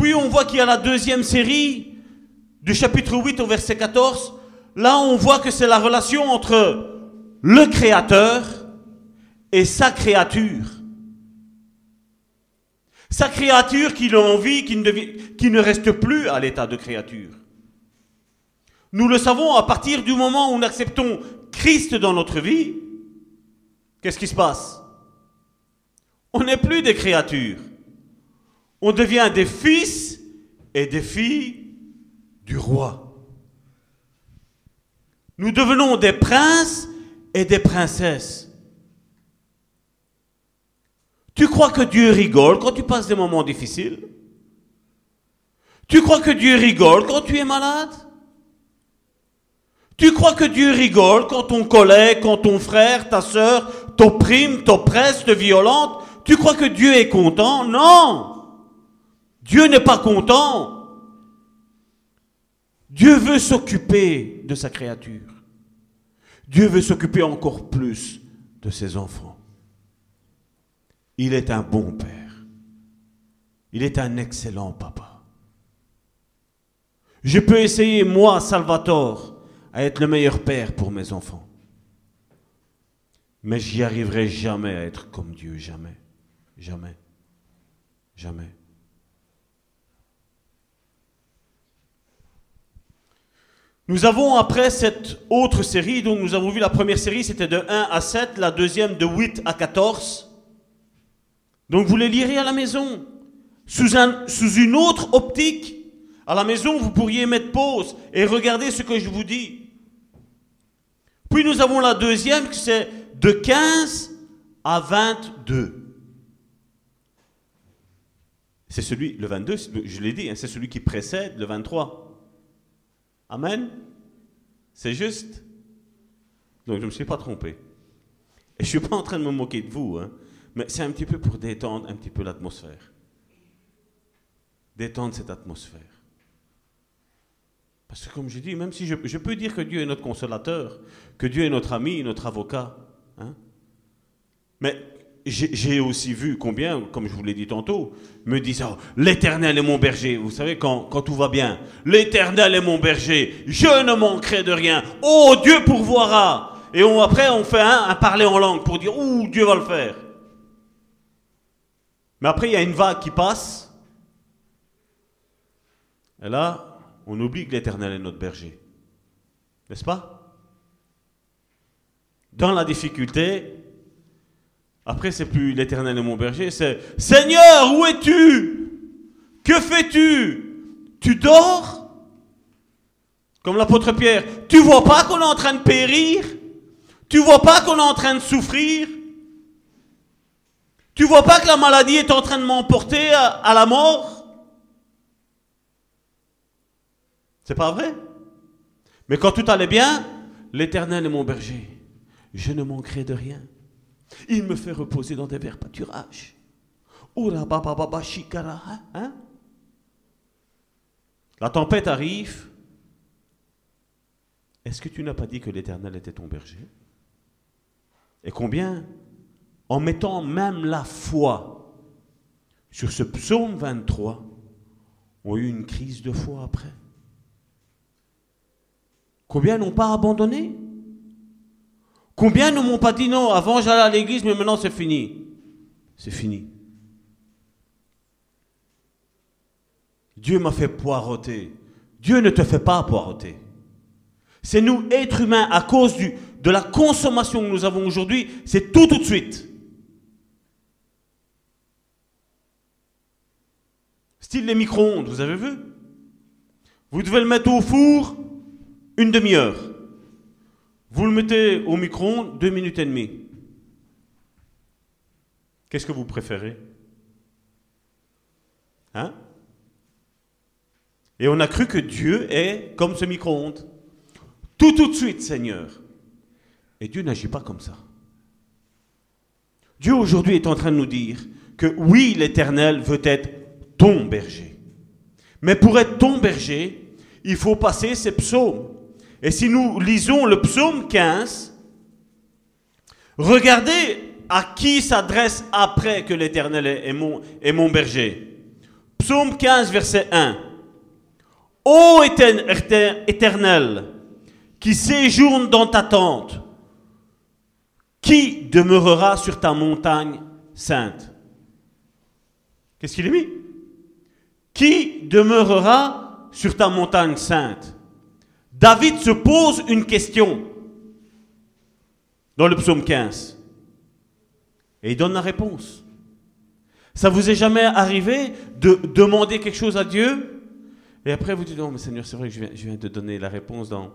Puis on voit qu'il y a la deuxième série, du chapitre 8 au verset 14. Là, on voit que c'est la relation entre le Créateur et sa créature. Sa créature qui a envie, qui ne reste plus à l'état de créature. Nous le savons à partir du moment où nous acceptons Christ dans notre vie, qu'est-ce qui se passe? On n'est plus des créatures. On devient des fils et des filles du roi. Nous devenons des princes et des princesses. Tu crois que Dieu rigole quand tu passes des moments difficiles? Tu crois que Dieu rigole quand tu es malade? Tu crois que Dieu rigole quand ton collègue, quand ton frère, ta soeur t'opprime, t'oppresse, te violente Tu crois que Dieu est content? Non Dieu n'est pas content. Dieu veut s'occuper de sa créature. Dieu veut s'occuper encore plus de ses enfants. Il est un bon père. Il est un excellent papa. Je peux essayer, moi, Salvatore, à être le meilleur père pour mes enfants. Mais j'y arriverai jamais à être comme Dieu, jamais. Jamais. Jamais. Nous avons après cette autre série, donc nous avons vu la première série, c'était de 1 à 7, la deuxième de 8 à 14. Donc vous les lirez à la maison, sous, un, sous une autre optique. À la maison, vous pourriez mettre pause et regarder ce que je vous dis. Puis nous avons la deuxième, c'est de 15 à 22. C'est celui, le 22, je l'ai dit, hein, c'est celui qui précède le 23. Amen. C'est juste. Donc je ne me suis pas trompé. Et je ne suis pas en train de me moquer de vous, hein, mais c'est un petit peu pour détendre un petit peu l'atmosphère. Détendre cette atmosphère. Parce que comme je dis, même si je, peux dire que Dieu est notre consolateur, que Dieu est notre ami, notre avocat, hein, mais j'ai aussi vu combien, comme je vous l'ai dit tantôt, me disant L'Éternel est mon berger. Vous savez, quand, tout va bien, L'Éternel est mon berger, je ne manquerai de rien. Oh, Dieu pourvoira. Et on, après, on fait un, un parler en langue pour dire Ouh, Dieu va le faire. Mais après, il y a une vague qui passe. Et là, on oublie que l'Éternel est notre berger. N'est-ce pas? Dans la difficulté, après, c'est plus l'éternel est mon berger, c'est Seigneur, où es-tu? Que fais-tu? Tu dors? Comme l'apôtre Pierre, tu vois pas qu'on est en train de périr? Tu vois pas qu'on est en train de souffrir? Tu vois pas que la maladie est en train de m'emporter à, à la mort? C'est pas vrai? Mais quand tout allait bien, l'éternel est mon berger. Je ne manquerai de rien. Il me fait reposer dans des verts pâturages. Hein? La tempête arrive. Est-ce que tu n'as pas dit que l'Éternel était ton berger? Et combien, en mettant même la foi sur ce psaume 23, ont eu une crise de foi après Combien n'ont pas abandonné? Combien ne m'ont pas dit non, avant j'allais à l'église, mais maintenant c'est fini C'est fini. Dieu m'a fait poireauter. Dieu ne te fait pas poireauter. C'est nous, êtres humains, à cause du, de la consommation que nous avons aujourd'hui, c'est tout tout de suite. Style les micro-ondes, vous avez vu? Vous devez le mettre au four une demi-heure. Vous le mettez au micro-ondes deux minutes et demie. Qu'est-ce que vous préférez? Hein? Et on a cru que Dieu est comme ce micro-ondes. Tout tout de suite, Seigneur. Et Dieu n'agit pas comme ça. Dieu aujourd'hui est en train de nous dire que oui, l'Éternel veut être ton berger. Mais pour être ton berger, il faut passer ces psaumes. Et si nous lisons le psaume 15, regardez à qui s'adresse après que l'Éternel est mon, berger. Psaume 15, verset 1. Ô Éternel, qui séjourne dans ta tente, qui demeurera sur ta montagne sainte Qu'est-ce qu'il est mis? Qui demeurera sur ta montagne sainte? David se pose une question dans le psaume 15. Et il donne la réponse. Ça vous est jamais arrivé de demander quelque chose à Dieu et après vous dites, non mais Seigneur, c'est vrai que je viens, de donner la réponse dans,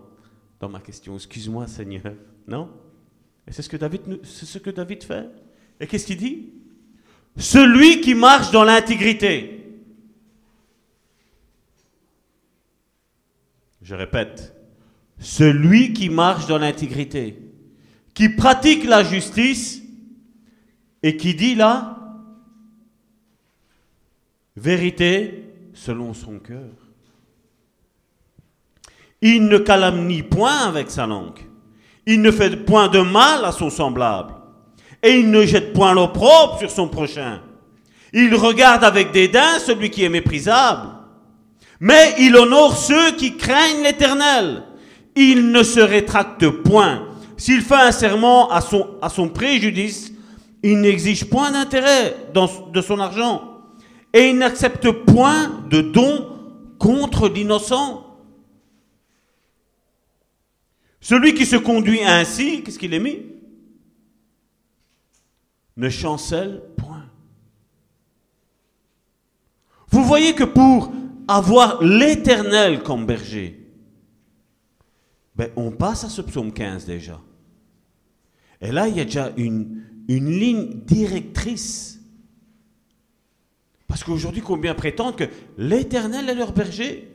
ma question. Excuse-moi Seigneur. Non? Et c'est ce que David fait. Et qu'est-ce qu'il dit? Celui qui marche dans l'intégrité. Je répète, celui qui marche dans l'intégrité, qui pratique la justice et qui dit la vérité selon son cœur. Il ne calomnie point avec sa langue. Il ne fait point de mal à son semblable. Et il ne jette point l'opprobre sur son prochain. Il regarde avec dédain celui qui est méprisable. Mais il honore ceux qui craignent l'Éternel. Il ne se rétracte point. S'il fait un serment à son, préjudice, il n'exige point d'intérêt de son argent. Et il n'accepte point de don contre l'innocent. Celui qui se conduit ainsi, qu'est-ce qu'il est mis? Ne chancelle point. Vous voyez que pour avoir l'Éternel comme berger, ben, on passe à ce psaume 15 déjà. Et là, il y a déjà une, une ligne directrice. Parce qu'aujourd'hui, combien prétendent que l'Éternel est leur berger?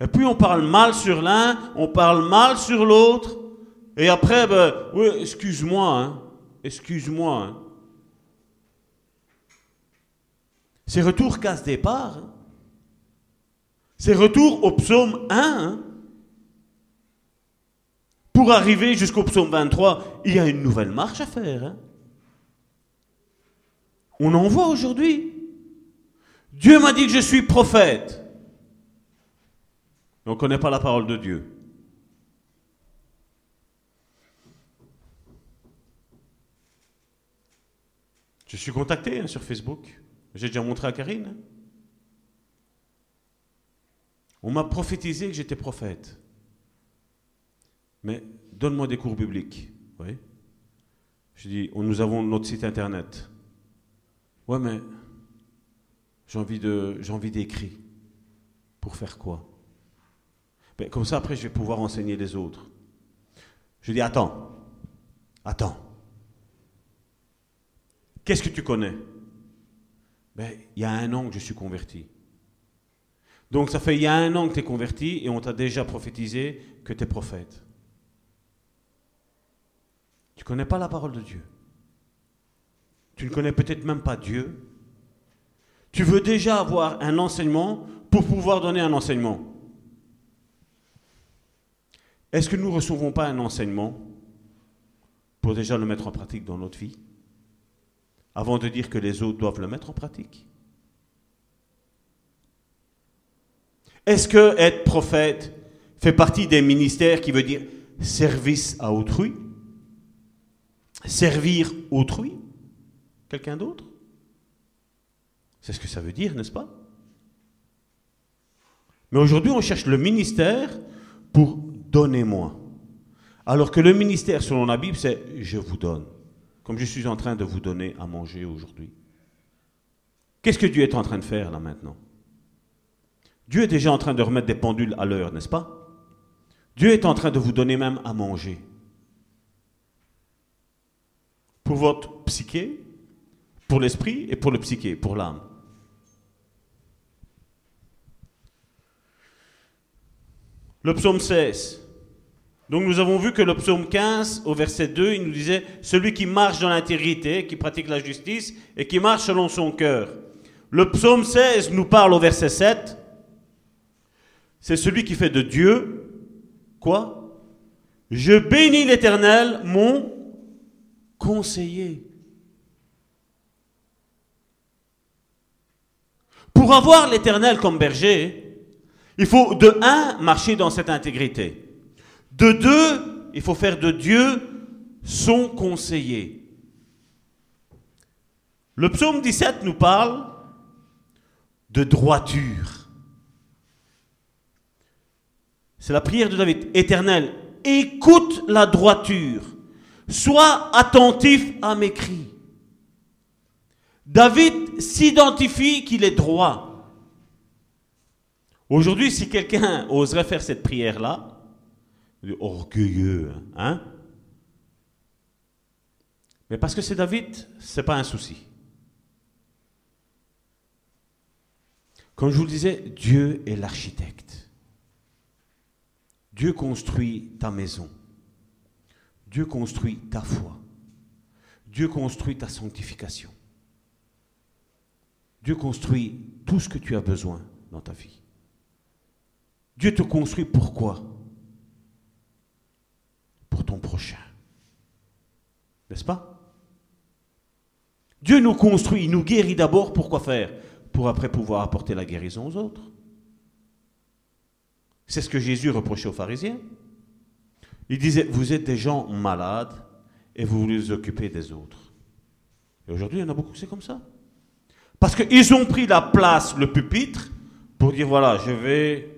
Et puis on parle mal sur l'un, on parle mal sur l'autre. Et après, ben, excuse-moi, hein, excuse-moi. Hein. C'est retour casse départ. Hein. C'est retour au psaume 1. Pour arriver jusqu'au psaume 23, il y a une nouvelle marche à faire. Hein. On en voit aujourd'hui. Dieu m'a dit que je suis prophète on ne connaît pas la parole de Dieu. Je suis contacté hein, sur Facebook. J'ai déjà montré à Karine. On m'a prophétisé que j'étais prophète. Mais donne-moi des cours bibliques. Oui. Je dis, nous avons notre site internet. Ouais, mais j'ai envie de, j'ai envie d'écrire. Pour faire quoi? Ben, comme ça, après, je vais pouvoir enseigner les autres. Je dis, attends, attends. Qu'est-ce que tu connais? Ben, Il y a un an que je suis converti. Donc ça fait il y a un an que tu es converti et on t'a déjà prophétisé que tu es prophète. Tu ne connais pas la parole de Dieu. Tu ne connais peut-être même pas Dieu. Tu veux déjà avoir un enseignement pour pouvoir donner un enseignement. Est-ce que nous ne recevons pas un enseignement pour déjà le mettre en pratique dans notre vie? Avant de dire que les autres doivent le mettre en pratique Est-ce que être prophète fait partie des ministères qui veut dire service à autrui? Servir autrui Quelqu'un d'autre C'est ce que ça veut dire, n'est-ce pas? Mais aujourd'hui, on cherche le ministère pour donnez-moi. Alors que le ministère, selon la Bible, c'est je vous donne. Comme je suis en train de vous donner à manger aujourd'hui. Qu'est-ce que Dieu est en train de faire là maintenant? Dieu est déjà en train de remettre des pendules à l'heure, n'est-ce pas? Dieu est en train de vous donner même à manger. Pour votre psyché, pour l'esprit et pour le psyché, pour l'âme. Le psaume 16. Donc nous avons vu que le psaume 15, au verset 2, il nous disait, celui qui marche dans l'intégrité, qui pratique la justice et qui marche selon son cœur. Le psaume 16 nous parle au verset 7, c'est celui qui fait de Dieu, quoi Je bénis l'Éternel, mon conseiller. Pour avoir l'Éternel comme berger, il faut de un marcher dans cette intégrité. De deux, il faut faire de Dieu son conseiller. Le psaume 17 nous parle de droiture. C'est la prière de David. Éternel, écoute la droiture. Sois attentif à mes cris. David s'identifie qu'il est droit. Aujourd'hui, si quelqu'un oserait faire cette prière-là, orgueilleux, hein? Mais parce que c'est David, c'est pas un souci. Comme je vous le disais, Dieu est l'architecte. Dieu construit ta maison. Dieu construit ta foi. Dieu construit ta sanctification. Dieu construit tout ce que tu as besoin dans ta vie. Dieu te construit pourquoi? Pour ton prochain. N'est-ce pas? Dieu nous construit, il nous guérit d'abord pour quoi faire? Pour après pouvoir apporter la guérison aux autres. C'est ce que Jésus reprochait aux pharisiens. Il disait, vous êtes des gens malades et vous voulez vous occuper des autres. Et aujourd'hui, il y en a beaucoup, c'est comme ça. Parce qu'ils ont pris la place, le pupitre, pour dire, voilà, je vais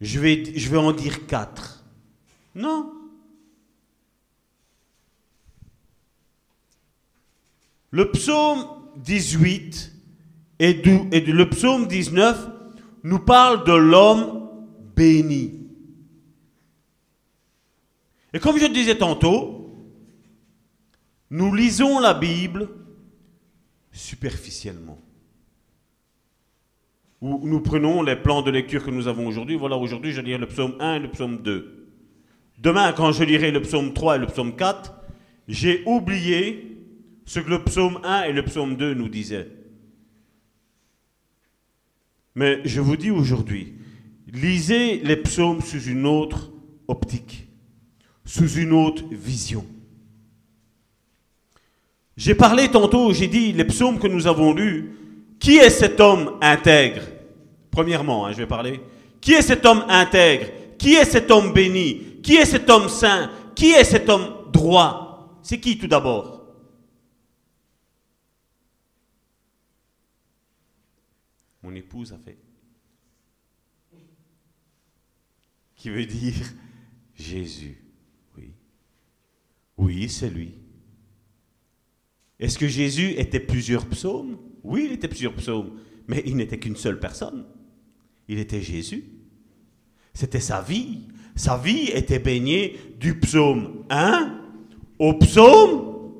je vais, je vais en dire quatre. Non. Le psaume 18 et, le psaume 19 nous parlent de l'homme béni. Et comme je disais tantôt, nous lisons la Bible superficiellement nous prenons les plans de lecture que nous avons aujourd'hui. Voilà, aujourd'hui, je lirai le psaume 1 et le psaume 2. Demain, quand je lirai le psaume 3 et le psaume 4, j'ai oublié ce que le psaume 1 et le psaume 2 nous disaient. Mais je vous dis aujourd'hui, lisez les psaumes sous une autre optique, sous une autre vision. J'ai parlé tantôt, j'ai dit les psaumes que nous avons lus, qui est cet homme intègre? Premièrement, hein, je vais parler. Qui est cet homme intègre? Qui est cet homme béni? Qui est cet homme saint? Qui est cet homme droit? C'est qui tout d'abord? Mon épouse a fait. Qui veut dire Jésus. Oui. C'est lui. Est-ce que Jésus était plusieurs psaumes? Oui, il était plusieurs psaumes, mais il n'était qu'une seule personne. Il était Jésus. C'était sa vie. Sa vie était baignée du psaume 1 au psaume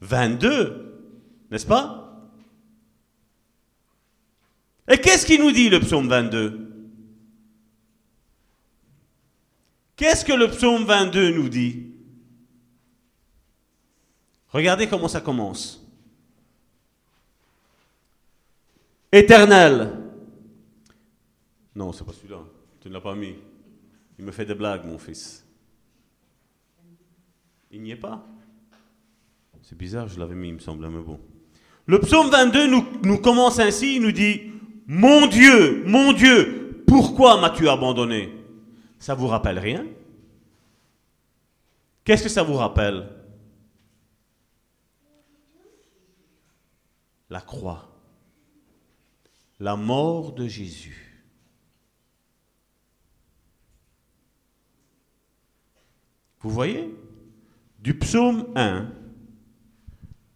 22. N'est-ce pas? Et qu'est-ce qu'il nous dit le psaume 22 Qu'est-ce que le psaume 22 nous dit? Regardez comment ça commence. Éternel. Non, c'est pas celui-là. Tu ne l'as pas mis. Il me fait des blagues, mon fils. Il n'y est pas. C'est bizarre, je l'avais mis, il me semble, mais bon. Le psaume 22 nous, commence ainsi, il nous dit, Mon Dieu, mon Dieu, pourquoi m'as-tu abandonné? Ça vous rappelle rien? Qu'est-ce que ça vous rappelle? La croix la mort de Jésus. Vous voyez? Du psaume 1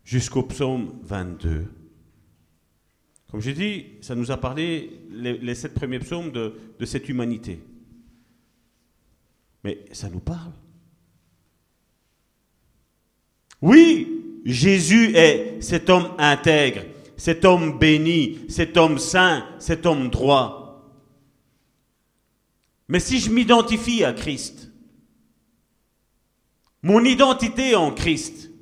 jusqu'au psaume 22. Comme j'ai dit, ça nous a parlé, les, sept premiers psaumes, de, de cette humanité. Mais ça nous parle. Oui, Jésus est cet homme intègre, cet homme béni, cet homme saint, cet homme droit. Mais si je m'identifie à Christ, mon identité en Christ,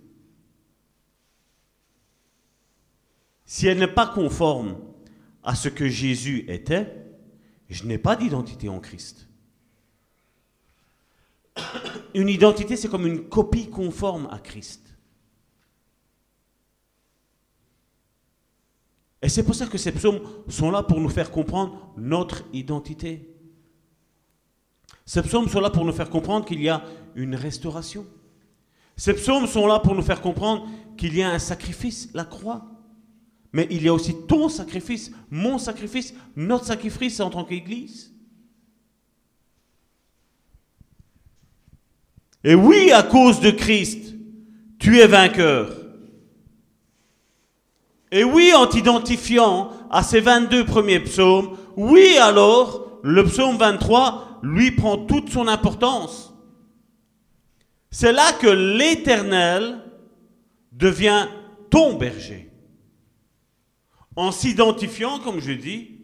si elle n'est pas conforme à ce que Jésus était, je n'ai pas d'identité en Christ. Une identité, c'est comme une copie conforme à Christ. Et c'est pour ça que ces psaumes sont là pour nous faire comprendre notre identité. Ces psaumes sont là pour nous faire comprendre qu'il y a une restauration. Ces psaumes sont là pour nous faire comprendre qu'il y a un sacrifice, la croix. Mais il y a aussi ton sacrifice, mon sacrifice, notre sacrifice en tant qu'Église. Et oui, à cause de Christ, tu es vainqueur. Et oui, en t'identifiant à ces 22 premiers psaumes, oui alors, le psaume 23, lui prend toute son importance. C'est là que l'Éternel devient ton berger. en s'identifiant, comme je dis,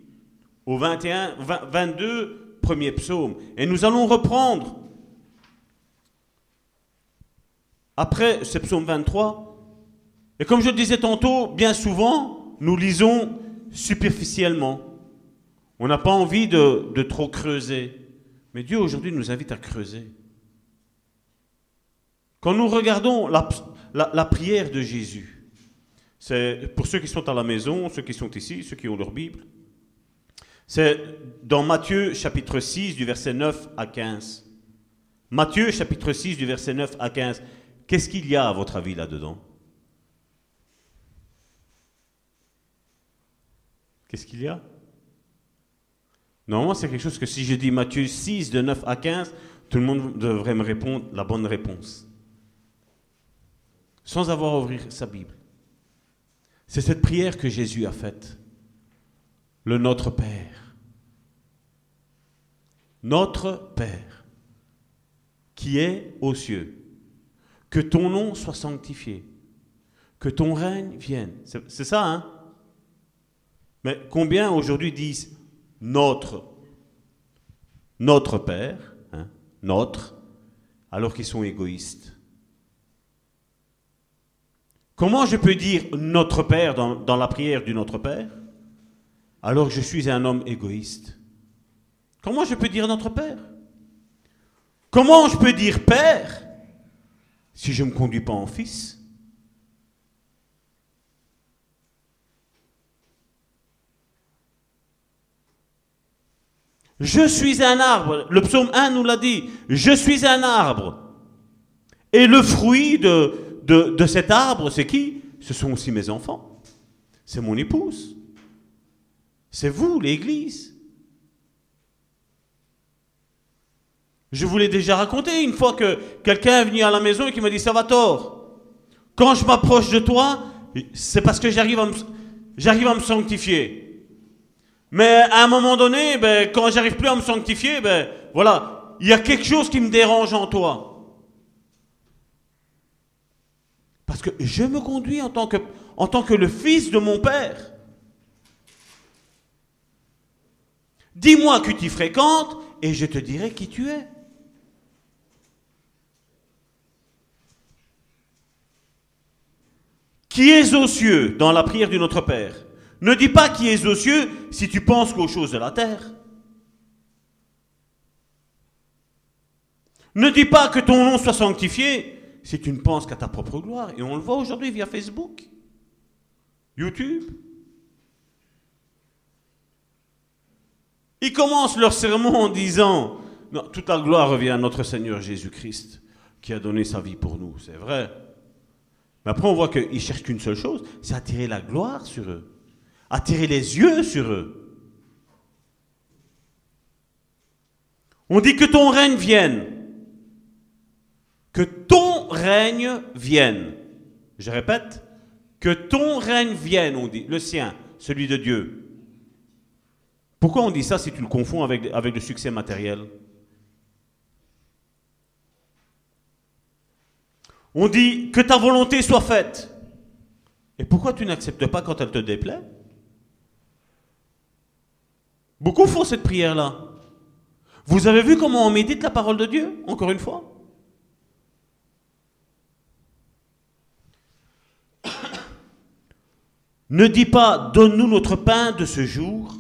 au 21, 22 premiers psaumes. Et nous allons reprendre, après ce psaume 23, et comme je le disais tantôt, bien souvent, nous lisons superficiellement. On n'a pas envie de, trop creuser. Mais Dieu aujourd'hui nous invite à creuser. Quand nous regardons la, la, la prière de Jésus, c'est pour ceux qui sont à la maison, ceux qui sont ici, ceux qui ont leur Bible, c'est dans Matthieu chapitre 6 du verset 9 à 15. Matthieu chapitre 6 du verset 9 à 15. Qu'est-ce qu'il y a à votre avis là-dedans? Qu'est-ce qu'il y a? Normalement, c'est quelque chose que si je dis Matthieu 6 de 9 à 15, tout le monde devrait me répondre la bonne réponse. Sans avoir à ouvrir sa Bible. C'est cette prière que Jésus a faite. Le Notre Père. Notre Père, qui est aux cieux, que ton nom soit sanctifié, que ton règne vienne. C'est ça, hein? Mais combien aujourd'hui disent notre, notre Père, hein, notre, alors qu'ils sont égoïstes? Comment je peux dire notre Père dans, dans la prière du Notre Père alors que je suis un homme égoïste? Comment je peux dire notre Père? Comment je peux dire Père si je ne me conduis pas en fils? Je suis un arbre. Le psaume 1 nous l'a dit. Je suis un arbre. Et le fruit de, cet arbre, c'est qui? Ce sont aussi mes enfants. C'est mon épouse. C'est vous, l'Église. Je vous l'ai déjà raconté une fois que quelqu'un est venu à la maison et qui m'a dit Salvatore, quand je m'approche de toi, c'est parce que j'arrive à me sanctifier. Mais à un moment donné, ben, quand j'arrive plus à me sanctifier, ben, voilà, il y a quelque chose qui me dérange en toi. Parce que je me conduis en tant que, en tant que le fils de mon père. Dis-moi que tu fréquentes et je te dirai qui tu es. Qui est aux cieux dans la prière du Notre Père ne dis pas qui est aux cieux si tu penses qu'aux choses de la terre. Ne dis pas que ton nom soit sanctifié si tu ne penses qu'à ta propre gloire. Et on le voit aujourd'hui via Facebook, YouTube. Ils commencent leur sermon en disant, non, toute la gloire revient à notre Seigneur Jésus-Christ, qui a donné sa vie pour nous, c'est vrai. Mais après, on voit qu'ils cherchent qu'une seule chose, c'est attirer la gloire sur eux attirer les yeux sur eux. On dit que ton règne vienne. Que ton règne vienne. Je répète, que ton règne vienne, on dit, le sien, celui de Dieu. Pourquoi on dit ça si tu le confonds avec, avec le succès matériel? On dit que ta volonté soit faite. Et pourquoi tu n'acceptes pas quand elle te déplaît? Beaucoup font cette prière-là. Vous avez vu comment on médite la parole de Dieu, encore une fois? [COUGHS] Ne dis pas donne-nous notre pain de ce jour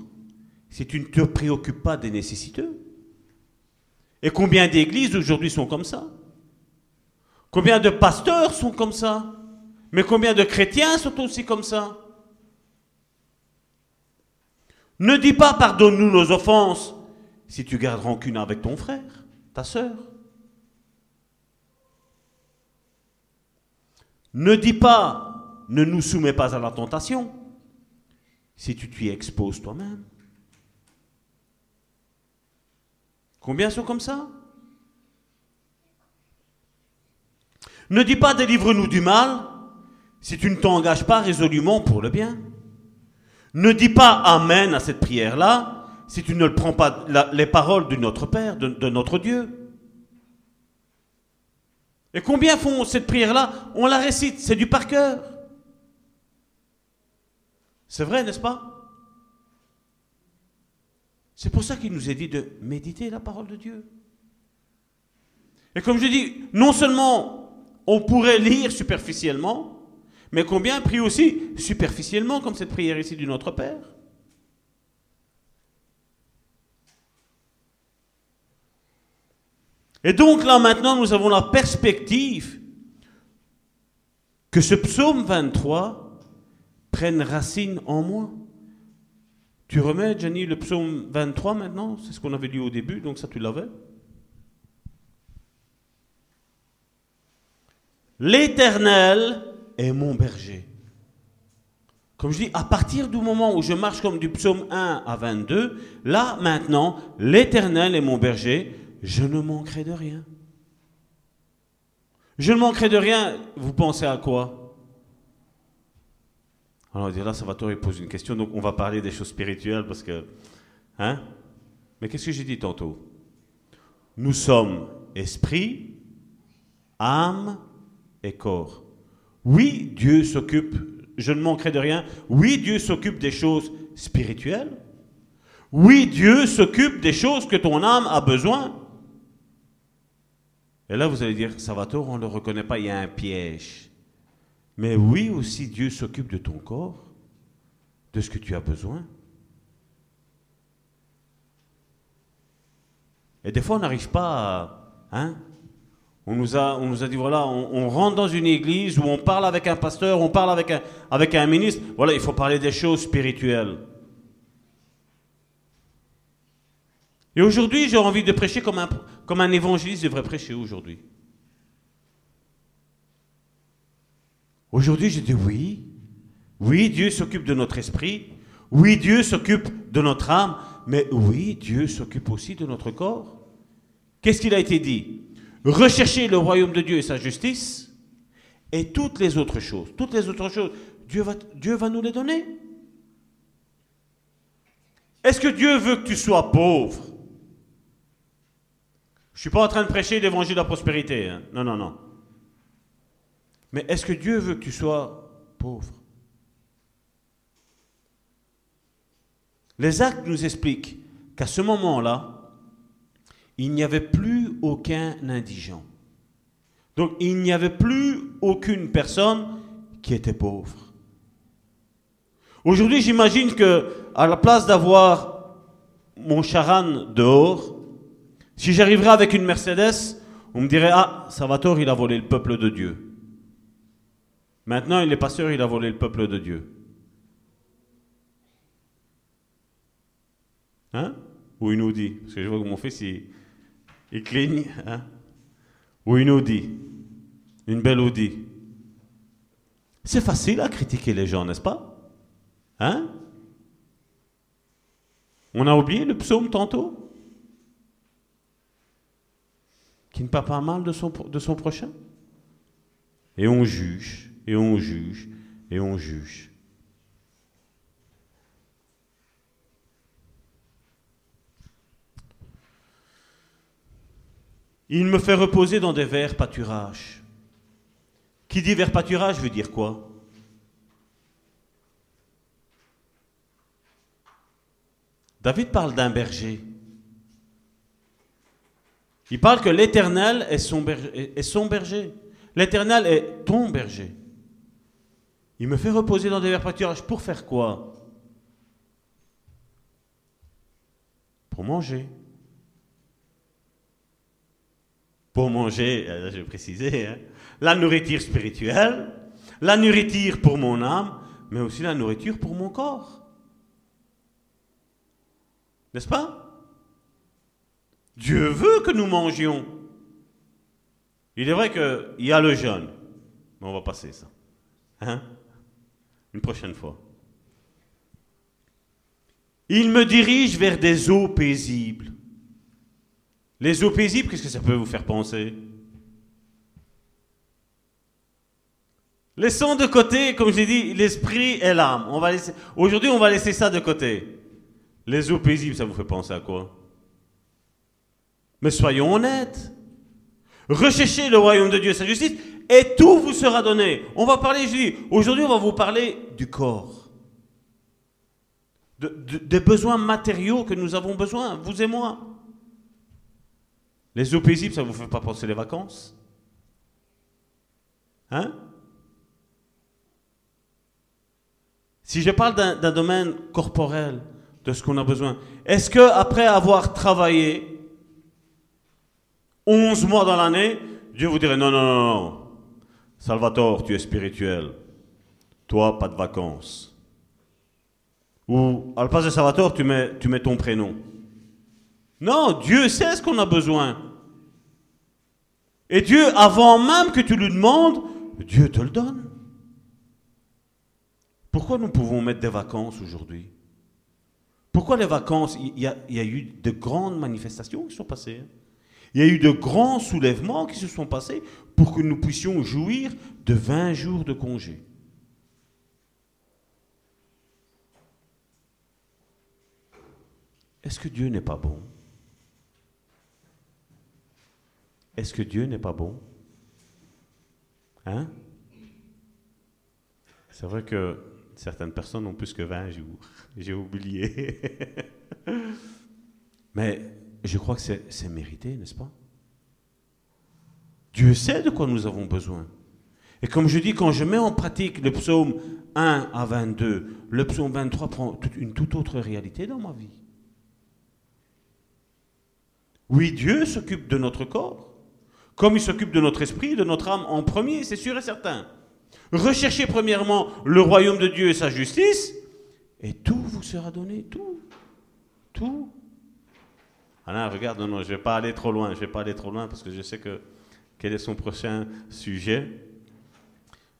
si tu ne te préoccupes pas des nécessiteux. Et combien d'églises aujourd'hui sont comme ça? Combien de pasteurs sont comme ça? Mais combien de chrétiens sont aussi comme ça? Ne dis pas pardonne-nous nos offenses si tu gardes rancune avec ton frère, ta sœur. Ne dis pas ne nous soumets pas à la tentation si tu t'y exposes toi-même. Combien sont comme ça? Ne dis pas délivre-nous du mal si tu ne t'engages pas résolument pour le bien. Ne dis pas Amen à cette prière-là si tu ne prends pas les paroles de notre Père, de, de notre Dieu. Et combien font cette prière-là? On la récite, c'est du par cœur. C'est vrai, n'est-ce pas? C'est pour ça qu'il nous est dit de méditer la parole de Dieu. Et comme je dis, non seulement on pourrait lire superficiellement, mais combien prie aussi superficiellement, comme cette prière ici du Notre Père? Et donc là maintenant, nous avons la perspective que ce psaume 23 prenne racine en moi. Tu remets, Jenny, le psaume 23 maintenant? C'est ce qu'on avait lu au début, donc ça tu l'avais. L'Éternel est mon berger. Comme je dis, à partir du moment où je marche comme du psaume 1 à 22, là maintenant, l'Éternel est mon berger, je ne manquerai de rien. Je ne manquerai de rien, vous pensez à quoi? Alors là, Salvatore pose une question, donc on va parler des choses spirituelles parce que... Hein? Mais qu'est-ce que j'ai dit tantôt? Nous sommes esprit, âme et corps. Oui, Dieu s'occupe, je ne manquerai de rien. Oui, Dieu s'occupe des choses spirituelles. Oui, Dieu s'occupe des choses que ton âme a besoin. Et là, vous allez dire, Salvatore, on ne le reconnaît pas, il y a un piège. Mais oui, aussi, Dieu s'occupe de ton corps, de ce que tu as besoin. Et des fois, on n'arrive pas à... Hein, on, nous a, dit, voilà, on, rentre dans une église où on parle avec un pasteur, on parle avec un, ministre. Voilà, il faut parler des choses spirituelles. Et aujourd'hui, j'ai envie de prêcher comme un, comme un évangéliste devrait prêcher aujourd'hui. Aujourd'hui, je dis oui. Oui, Dieu s'occupe de notre esprit. Oui, Dieu s'occupe de notre âme. Mais oui, Dieu s'occupe aussi de notre corps. Qu'est-ce qu'il a été dit? Rechercher le royaume de Dieu et sa justice. Et toutes les autres choses. Toutes les autres choses, Dieu va, nous les donner. Est-ce que Dieu veut que tu sois pauvre? Je ne suis pas en train de prêcher l'évangile de la prospérité. Hein. Non, non, non. Mais est-ce que Dieu veut que tu sois pauvre? Les actes nous expliquent qu'à ce moment-là, il n'y avait plus aucun indigent. Donc il n'y avait plus aucune personne qui était pauvre. Aujourd'hui, j'imagine que à la place d'avoir mon charan dehors, si j'arriverais avec une Mercedes, on me dirait Ah, Salvatore, il a volé le peuple de Dieu. Maintenant, il est pas sûr, il a volé le peuple de Dieu. Hein? Ou une Audi. Parce que je vois que mon fils, il, cligne. Hein Ou une Audi. Une belle Audi. C'est facile à critiquer les gens, n'est-ce pas? Hein? On a oublié le psaume tantôt? Qui ne parle pas mal de son prochain? Et on juge, et on juge, et on juge. Il me fait reposer dans des verts pâturages. Qui dit vers pâturage veut dire quoi? David parle d'un berger. Il parle que l'Éternel est son berger. L'Éternel est ton berger. Il me fait reposer dans des verts pâturages. Pour faire quoi? Pour manger. Pour manger, euh, je vais préciser, hein, la nourriture spirituelle, la nourriture pour mon âme, mais aussi la nourriture pour mon corps. N'est-ce pas? Dieu veut que nous mangions. Il est vrai qu'il y a le jeûne, mais on va passer ça. Hein? Une prochaine fois. Il me dirige vers des eaux paisibles. Les eaux paisibles, qu'est-ce que ça peut vous faire penser? Laissons de côté, comme j'ai dit, l'esprit et l'âme. Aujourd'hui, on va laisser ça de côté. Les eaux paisibles, ça vous fait penser à quoi? Mais soyons honnêtes. Recherchez le royaume de Dieu et sa justice, et tout vous sera donné. On va parler, je dis, aujourd'hui, on va vous parler du corps. des besoins matériaux que nous avons besoin, vous et moi. Les eaux paisibles, ça ne vous fait pas penser les vacances Hein Si je parle d'un domaine corporel, de ce qu'on a besoin, est-ce que après avoir travaillé 11 mois dans l'année, Dieu vous dirait non, non, non, non, Salvatore, tu es spirituel. Toi, pas de vacances. Ou à la place de Salvatore, tu mets, tu mets ton prénom. Non, Dieu sait ce qu'on a besoin. Et Dieu, avant même que tu lui demandes, Dieu te le donne. Pourquoi nous pouvons mettre des vacances aujourd'hui? Pourquoi les vacances il y, a, eu de grandes manifestations qui sont passées. Hein? Il y a eu de grands soulèvements qui se sont passés pour que nous puissions jouir de 20 jours de congé. Est-ce que Dieu n'est pas bon? Est-ce que Dieu n'est pas bon? Hein? C'est vrai que certaines personnes ont plus que 20 jours. [LAUGHS] J'ai oublié. [LAUGHS] Mais je crois que c'est mérité, n'est-ce pas? Dieu sait de quoi nous avons besoin. Et comme je dis, quand je mets en pratique le psaume 1 à 22, le psaume 23 prend une toute autre réalité dans ma vie. Oui, Dieu s'occupe de notre corps, comme il s'occupe de notre esprit, de notre âme en premier, c'est sûr et certain. Recherchez premièrement le royaume de Dieu et sa justice, et tout vous sera donné, tout. Tout. Alain, regarde, non, je ne vais pas aller trop loin, je vais pas aller trop loin parce que je sais que quel est son prochain sujet.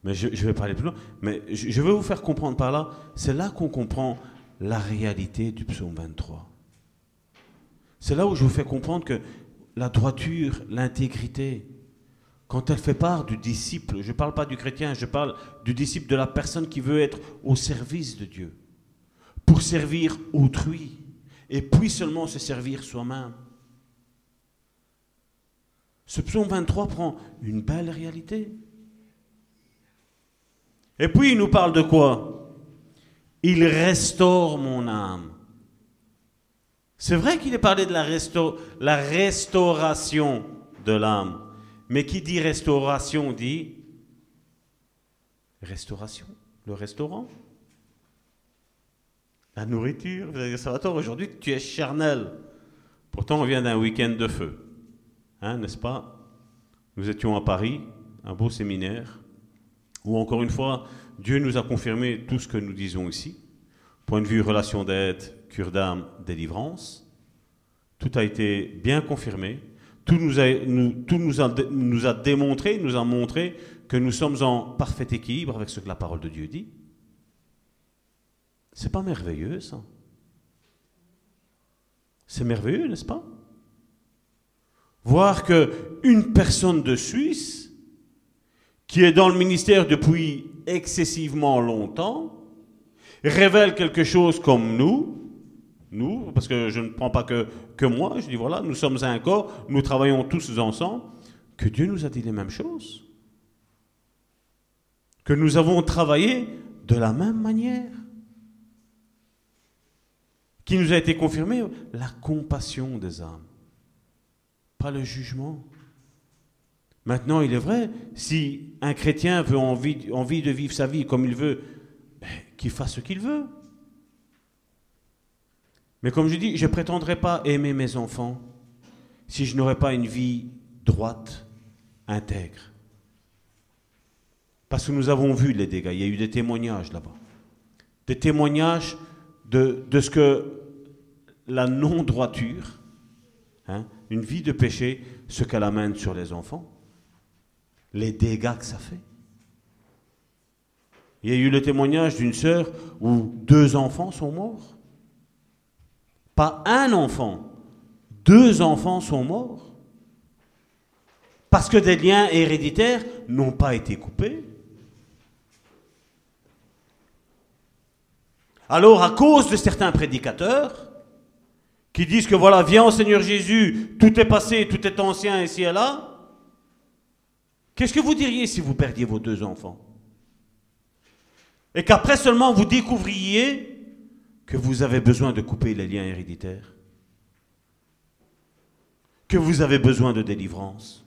Mais je, vais pas aller plus loin. Mais je, je veux vous faire comprendre par là, c'est là qu'on comprend la réalité du psaume 23. C'est là où je vous fais comprendre que la droiture, l'intégrité, quand elle fait part du disciple, je ne parle pas du chrétien, je parle du disciple, de la personne qui veut être au service de Dieu, pour servir autrui, et puis seulement se servir soi-même. Ce psaume 23 prend une belle réalité. Et puis il nous parle de quoi? Il restaure mon âme. C'est vrai qu'il est parlé de la, la restauration de l'âme. Mais qui dit restauration dit restauration, le restaurant. La nourriture, vous dire, aujourd'hui tu es charnel. Pourtant, on vient d'un week-end de feu. Hein, n'est-ce pas? Nous étions à Paris, un beau séminaire, où encore une fois, Dieu nous a confirmé tout ce que nous disons ici. Point de vue relation d'aide, cure d'âme, délivrance. Tout a été bien confirmé. Tout, nous a, nous a démontré, nous a montré que nous sommes en parfait équilibre avec ce que la parole de Dieu dit. C'est pas merveilleux, ça? C'est merveilleux, n'est-ce pas? Voir que une personne de Suisse qui est dans le ministère depuis excessivement longtemps révèle quelque chose comme nous, nous, parce que je ne prends pas que, que moi, je dis voilà, nous sommes un corps, nous travaillons tous ensemble, que Dieu nous a dit les mêmes choses. Que nous avons travaillé de la même manière qui nous a été confirmé, la compassion des âmes, pas le jugement. Maintenant, il est vrai, si un chrétien veut envie, envie de vivre sa vie comme il veut, ben, qu'il fasse ce qu'il veut. Mais comme je dis, je ne prétendrai pas aimer mes enfants si je n'aurais pas une vie droite, intègre. Parce que nous avons vu les dégâts, il y a eu des témoignages là-bas. Des témoignages de, ce que la non-droiture, hein, une vie de péché, ce qu'elle amène sur les enfants, les dégâts que ça fait. Il y a eu le témoignage d'une sœur où deux enfants sont morts. Pas un enfant, deux enfants sont morts. Parce que des liens héréditaires n'ont pas été coupés. Alors, à cause de certains prédicateurs, qui disent que voilà, viens au Seigneur Jésus, tout est passé, tout est ancien ici et là, qu'est-ce que vous diriez si vous perdiez vos deux enfants? Et qu'après seulement vous découvriez que vous avez besoin de couper les liens héréditaires Que vous avez besoin de délivrance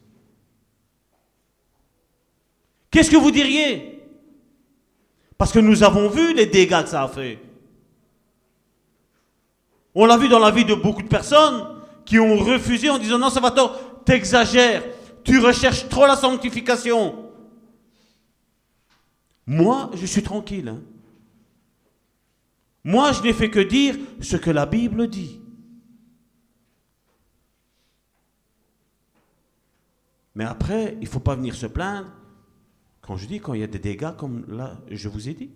Qu'est-ce que vous diriez? Parce que nous avons vu les dégâts que ça a fait. On l'a vu dans la vie de beaucoup de personnes qui ont refusé en disant non, ça va tort, t'exagères, tu recherches trop la sanctification. Moi, je suis tranquille. Hein. Moi, je n'ai fait que dire ce que la Bible dit. Mais après, il ne faut pas venir se plaindre quand je dis quand il y a des dégâts comme là, je vous ai dit.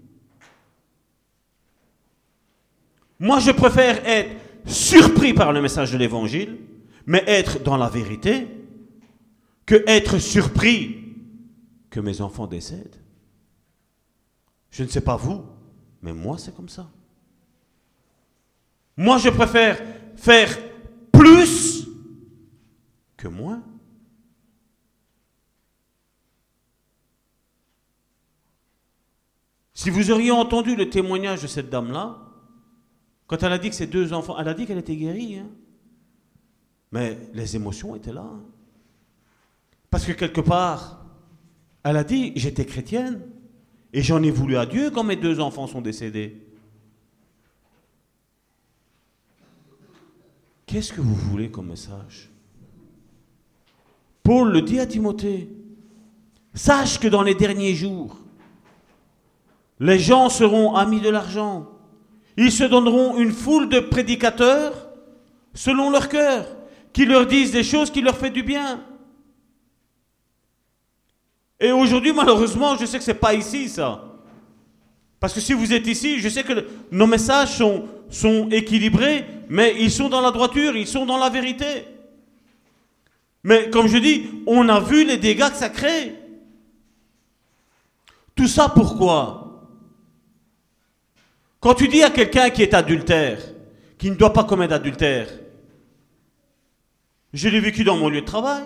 Moi, je préfère être surpris par le message de l'Évangile, mais être dans la vérité, que être surpris que mes enfants décèdent. Je ne sais pas vous, mais moi, c'est comme ça. Moi, je préfère faire plus que moins. Si vous auriez entendu le témoignage de cette dame-là, quand elle a dit que ses deux enfants, elle a dit qu'elle était guérie, hein. mais les émotions étaient là. Parce que quelque part, elle a dit, j'étais chrétienne, et j'en ai voulu à Dieu quand mes deux enfants sont décédés. Qu'est-ce que vous voulez comme message? Paul le dit à Timothée. Sache que dans les derniers jours, les gens seront amis de l'argent. Ils se donneront une foule de prédicateurs selon leur cœur, qui leur disent des choses qui leur font du bien. Et aujourd'hui, malheureusement, je sais que ce n'est pas ici, ça. Parce que si vous êtes ici, je sais que nos messages sont, sont équilibrés, mais ils sont dans la droiture, ils sont dans la vérité. Mais comme je dis, on a vu les dégâts que ça crée. Tout ça pourquoi? Quand tu dis à quelqu'un qui est adultère, qui ne doit pas commettre adultère, je l'ai vécu dans mon lieu de travail.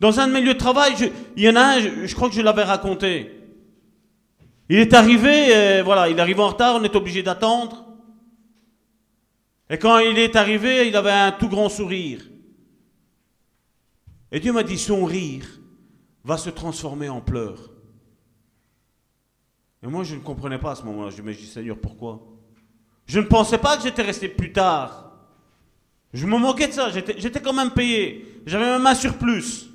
Dans un de mes lieux de travail, il y en a un, je, crois que je l'avais raconté. Il est arrivé, euh, voilà, il arrive en retard, on est obligé d'attendre. Et quand il est arrivé, il avait un tout grand sourire. Et Dieu m'a dit, son rire va se transformer en pleurs. Et moi, je ne comprenais pas à ce moment-là. Je me dis, Seigneur, pourquoi? Je ne pensais pas que j'étais resté plus tard. Je me moquais de ça. J'étais quand même payé. J'avais même un surplus.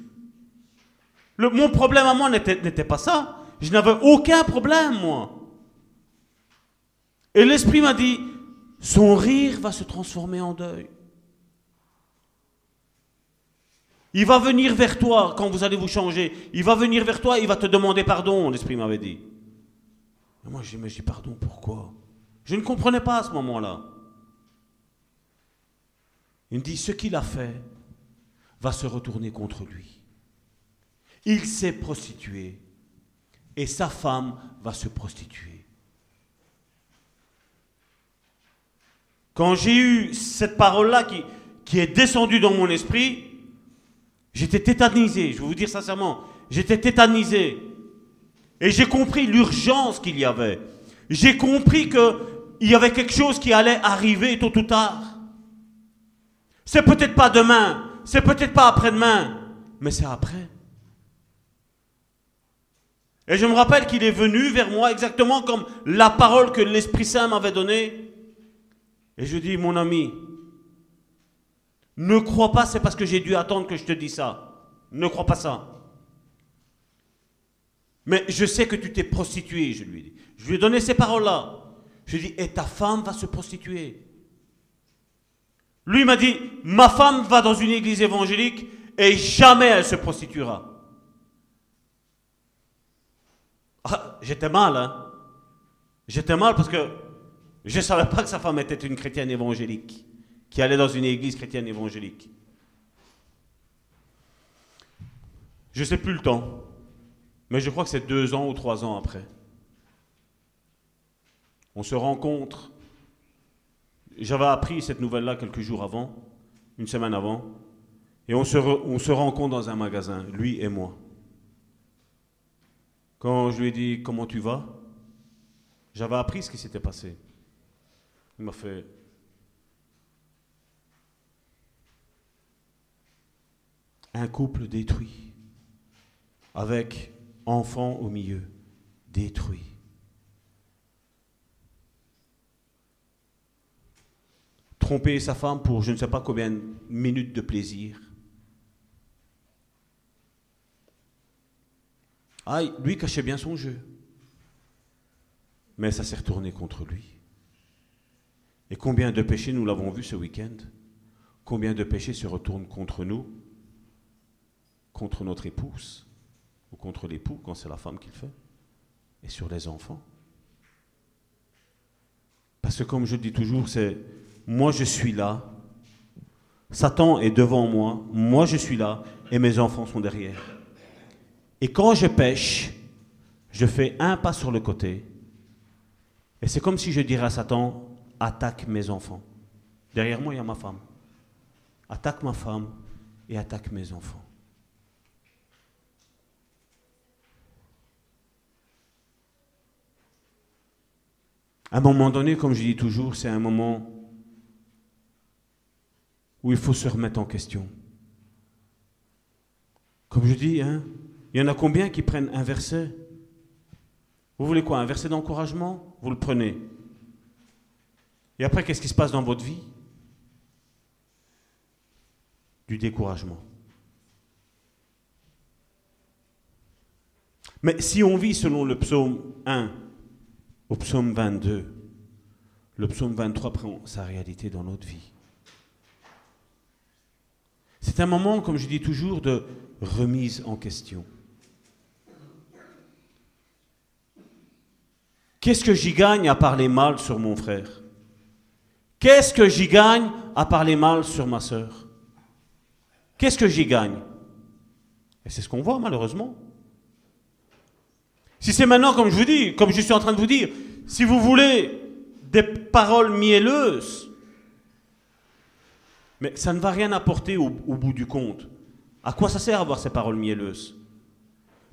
Le, mon problème à moi n'était pas ça. Je n'avais aucun problème, moi. Et l'Esprit m'a dit, son rire va se transformer en deuil. Il va venir vers toi quand vous allez vous changer. Il va venir vers toi, il va te demander pardon, l'Esprit m'avait dit moi, je dis, pardon, pourquoi? Je ne comprenais pas à ce moment-là. Il me dit, ce qu'il a fait va se retourner contre lui. Il s'est prostitué et sa femme va se prostituer. Quand j'ai eu cette parole-là qui, qui est descendue dans mon esprit, j'étais tétanisé, je vais vous dire sincèrement, j'étais tétanisé. Et j'ai compris l'urgence qu'il y avait. J'ai compris qu'il y avait quelque chose qui allait arriver tôt ou tard. C'est peut-être pas demain, c'est peut-être pas après-demain, mais c'est après. Et je me rappelle qu'il est venu vers moi exactement comme la parole que l'Esprit Saint m'avait donnée. Et je dis, mon ami, ne crois pas, c'est parce que j'ai dû attendre que je te dis ça. Ne crois pas ça. Mais je sais que tu t'es prostituée, je lui ai dit. Je lui ai donné ces paroles-là. Je lui ai dit, et ta femme va se prostituer. Lui m'a dit, ma femme va dans une église évangélique et jamais elle se prostituera. Ah, j'étais mal, hein. J'étais mal parce que je ne savais pas que sa femme était une chrétienne évangélique, qui allait dans une église chrétienne évangélique. Je ne sais plus le temps. Mais je crois que c'est deux ans ou trois ans après. On se rencontre. J'avais appris cette nouvelle-là quelques jours avant, une semaine avant. Et on se, on se rencontre dans un magasin, lui et moi. Quand je lui ai dit comment tu vas, J'avais appris ce qui s'était passé. Il m'a fait un couple détruit, avec enfant au milieu, détruit. Tromper sa femme pour je ne sais pas combien de minutes de plaisir. Ah, lui cachait bien son jeu. Mais ça s'est retourné contre lui. Et combien de péchés, nous l'avons vu ce week-end, combien de péchés se retournent contre nous, contre notre épouse, ou contre l'époux quand c'est la femme qui le fait, et sur les enfants? Parce que comme je dis toujours, c'est moi je suis là, Satan est devant moi, moi je suis là, et mes enfants sont derrière. Et quand je pêche, je fais un pas sur le côté, et c'est comme si je dirais à Satan, attaque mes enfants. Derrière moi, il y a ma femme. Attaque ma femme et attaque mes enfants. À un moment donné, comme je dis toujours, c'est un moment où il faut se remettre en question. Comme je dis, hein, il y en a combien qui prennent un verset? Vous voulez quoi Un verset d'encouragement? Vous le prenez. Et après, qu'est-ce qui se passe dans votre vie? Du découragement. Mais si on vit selon le psaume 1 au psaume 22, le psaume 23 prend sa réalité dans notre vie. C'est un moment, comme je dis toujours, de remise en question. Qu'est-ce que j'y gagne à parler mal sur mon frère? Qu'est-ce que j'y gagne à parler mal sur ma sœur? Qu'est-ce que j'y gagne? Et c'est ce qu'on voit malheureusement. Si c'est maintenant, comme je vous dis, comme je suis en train de vous dire, si vous voulez des paroles mielleuses, mais ça ne va rien apporter au, bout du compte. À quoi ça sert avoir ces paroles mielleuses?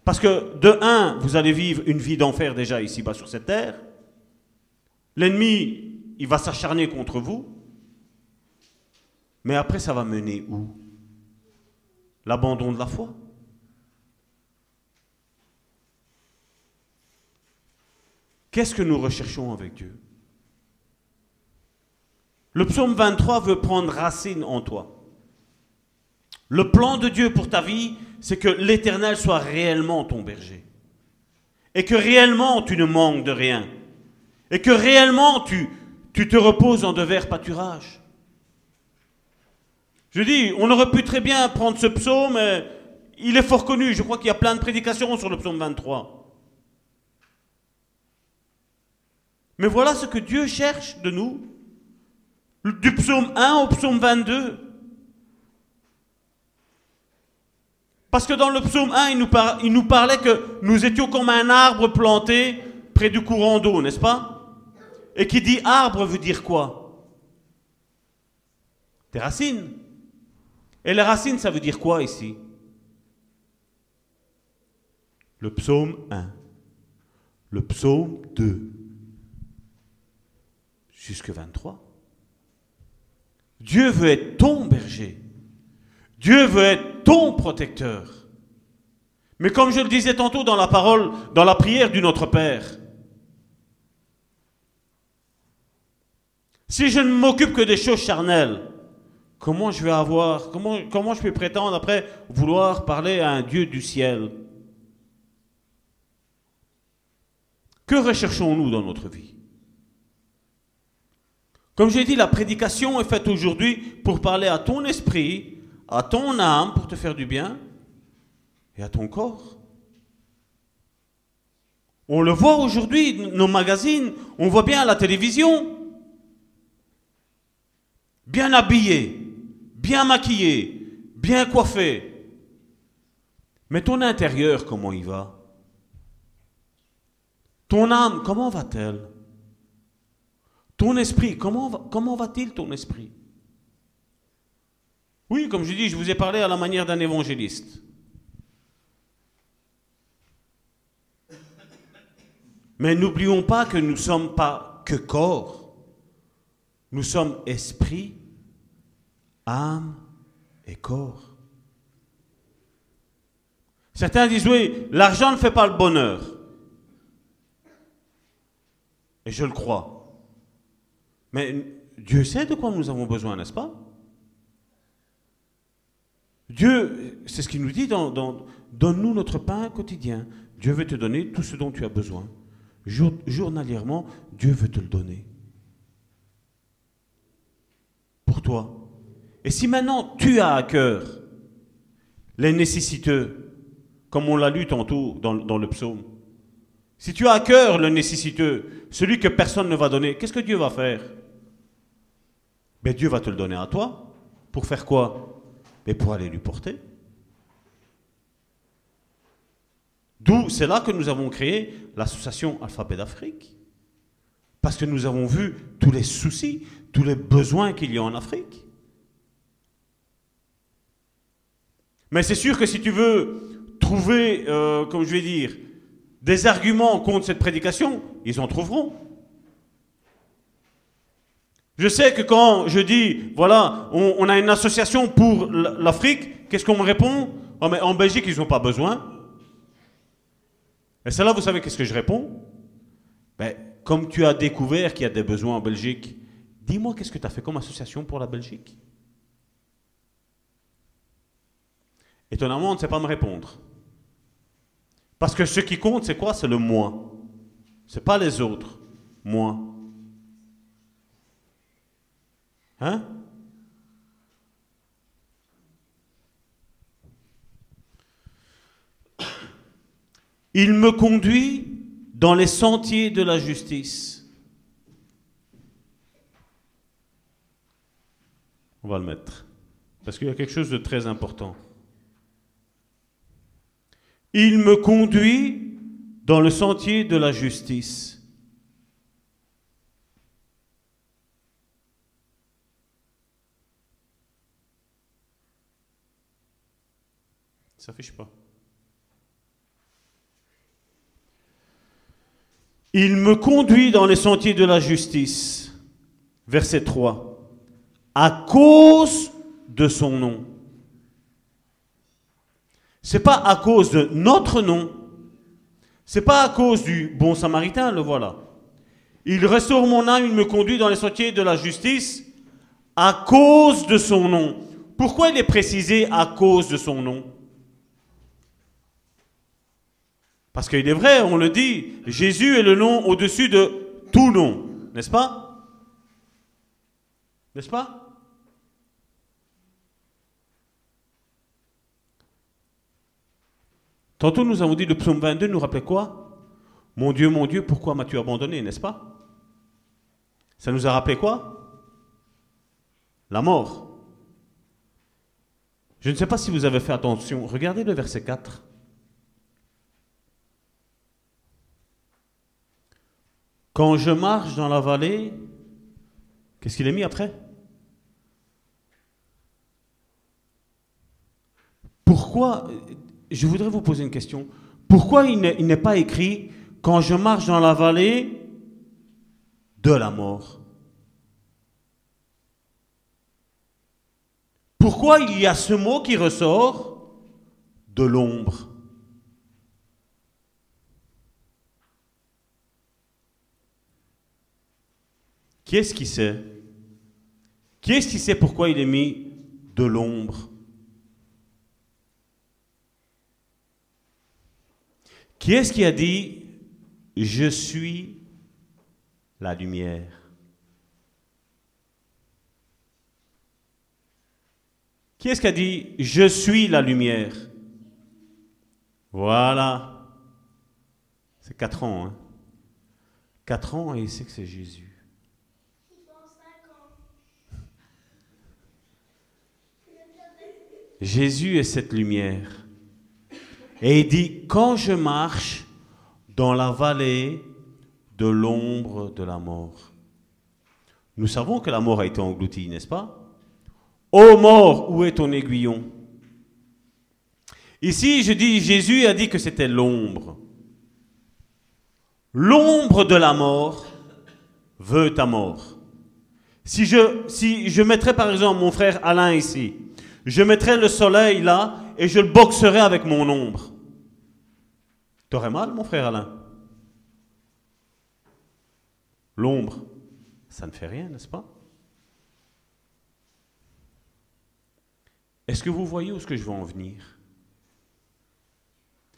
Parce que de un, vous allez vivre une vie d'enfer déjà ici-bas sur cette terre. L'ennemi, il va s'acharner contre vous. Mais après, ça va mener où? L'abandon de la foi? Qu'est-ce que nous recherchons avec Dieu? Le psaume 23 veut prendre racine en toi. Le plan de Dieu pour ta vie, c'est que l'Éternel soit réellement ton berger. Et que réellement tu ne manques de rien. Et que réellement tu, tu te reposes en de verts pâturages. Je dis, on aurait pu très bien prendre ce psaume, mais il est fort connu. Je crois qu'il y a plein de prédications sur le psaume 23. Mais voilà ce que Dieu cherche de nous. Du psaume 1 au psaume 22. Parce que dans le psaume 1, il nous, il nous parlait que nous étions comme un arbre planté près du courant d'eau, n'est-ce pas? Et qui dit arbre veut dire quoi? Des racines. Et les racines, ça veut dire quoi ici? Le psaume 1. Le psaume 2. Jusque 23. Dieu veut être ton berger. Dieu veut être ton protecteur. Mais comme je le disais tantôt dans la parole, dans la prière du Notre Père, si je ne m'occupe que des choses charnelles, comment je vais avoir, comment, je peux prétendre après vouloir parler à un Dieu du ciel? Que recherchons-nous dans notre vie? Comme j'ai dit, la prédication est faite aujourd'hui pour parler à ton esprit, à ton âme pour te faire du bien et à ton corps. On le voit aujourd'hui, nos magazines, on voit bien à la télévision. Bien habillé, bien maquillé, bien coiffé. Mais ton intérieur, comment il va? Ton âme, comment va-t-elle? Ton esprit, comment, va, comment va-t-il ton esprit? Oui, comme je dis, je vous ai parlé à la manière d'un évangéliste. Mais n'oublions pas que nous ne sommes pas que corps. Nous sommes esprit, âme et corps. Certains disent oui, l'argent ne fait pas le bonheur. Et je le crois. Mais Dieu sait de quoi nous avons besoin, n'est-ce pas? Dieu, c'est ce qu'il nous dit dans, Donne-nous notre pain quotidien. Dieu veut te donner tout ce dont tu as besoin. journalièrement, Dieu veut te le donner. Pour toi. Et si maintenant tu as à cœur les nécessiteux, comme on l'a lu tantôt dans, le psaume, si tu as à cœur le nécessiteux, celui que personne ne va donner, qu'est-ce que Dieu va faire? Ben, Dieu va te le donner à toi. Pour faire quoi? Mais pour aller lui porter. D'où, c'est là que nous avons créé l'association Alphabet d'Afrique. Parce que nous avons vu tous les soucis, tous les besoins qu'il y a en Afrique. Mais c'est sûr que si tu veux trouver, euh, comme je vais dire, des arguments contre cette prédication, ils en trouveront. Je sais que quand je dis, voilà, on, a une association pour l'Afrique, qu'est-ce qu'on me répond? Oh, mais En Belgique, ils n'ont pas besoin. Et c'est là, vous savez, qu'est-ce que je réponds? Ben, Comme tu as découvert qu'il y a des besoins en Belgique, dis-moi qu'est-ce que tu as fait comme association pour la Belgique? Étonnamment, on ne sait pas me répondre. Parce que ce qui compte, c'est quoi? C'est le moi. C'est pas les autres. Moi. Hein? Il me conduit dans les sentiers de la justice. On va le mettre. Parce qu'il y a quelque chose de très important. Il me conduit dans le sentier de la justice. Ça fiche pas. Il me conduit dans les sentiers de la justice. Verset 3. À cause de son nom. C'est pas à cause de notre nom. C'est pas à cause du bon samaritain, le voilà. Il restaure mon âme, il me conduit dans les sentiers de la justice à cause de son nom. Pourquoi il est précisé à cause de son nom? Parce qu'il est vrai, on le dit, Jésus est le nom au-dessus de tout nom, n'est-ce pas? N'est-ce pas? Tantôt nous avons dit le psaume 22 nous rappelait quoi? Mon Dieu, mon Dieu, pourquoi m'as-tu abandonné, n'est-ce pas? Ça nous a rappelé quoi? La mort. Je ne sais pas si vous avez fait attention. Regardez le verset 4. Quand je marche dans la vallée, qu'est-ce qu'il est mis après? Pourquoi, je voudrais vous poser une question, pourquoi il n'est pas écrit quand je marche dans la vallée de la mort? Pourquoi il y a ce mot qui ressort de l'ombre? Qui est-ce qui sait? Qui est-ce qui sait pourquoi il est mis de l'ombre? Qui est-ce qui a dit Je suis la lumière? Qui est-ce qui a dit Je suis la lumière? Voilà. C'est quatre ans. Hein? Quatre ans et il sait que c'est Jésus. Jésus est cette lumière. Et il dit, quand je marche dans la vallée de l'ombre de la mort. Nous savons que la mort a été engloutie, n'est-ce pas? Ô mort, où est ton aiguillon? Ici, je dis, Jésus a dit que c'était l'ombre. L'ombre de la mort veut ta mort. Si je, si je mettrais par exemple mon frère Alain ici, je mettrais le soleil là et je le boxerais avec mon ombre. T'aurais mal, mon frère Alain? L'ombre, ça ne fait rien, n'est-ce pas? Est-ce que vous voyez où que je veux en venir?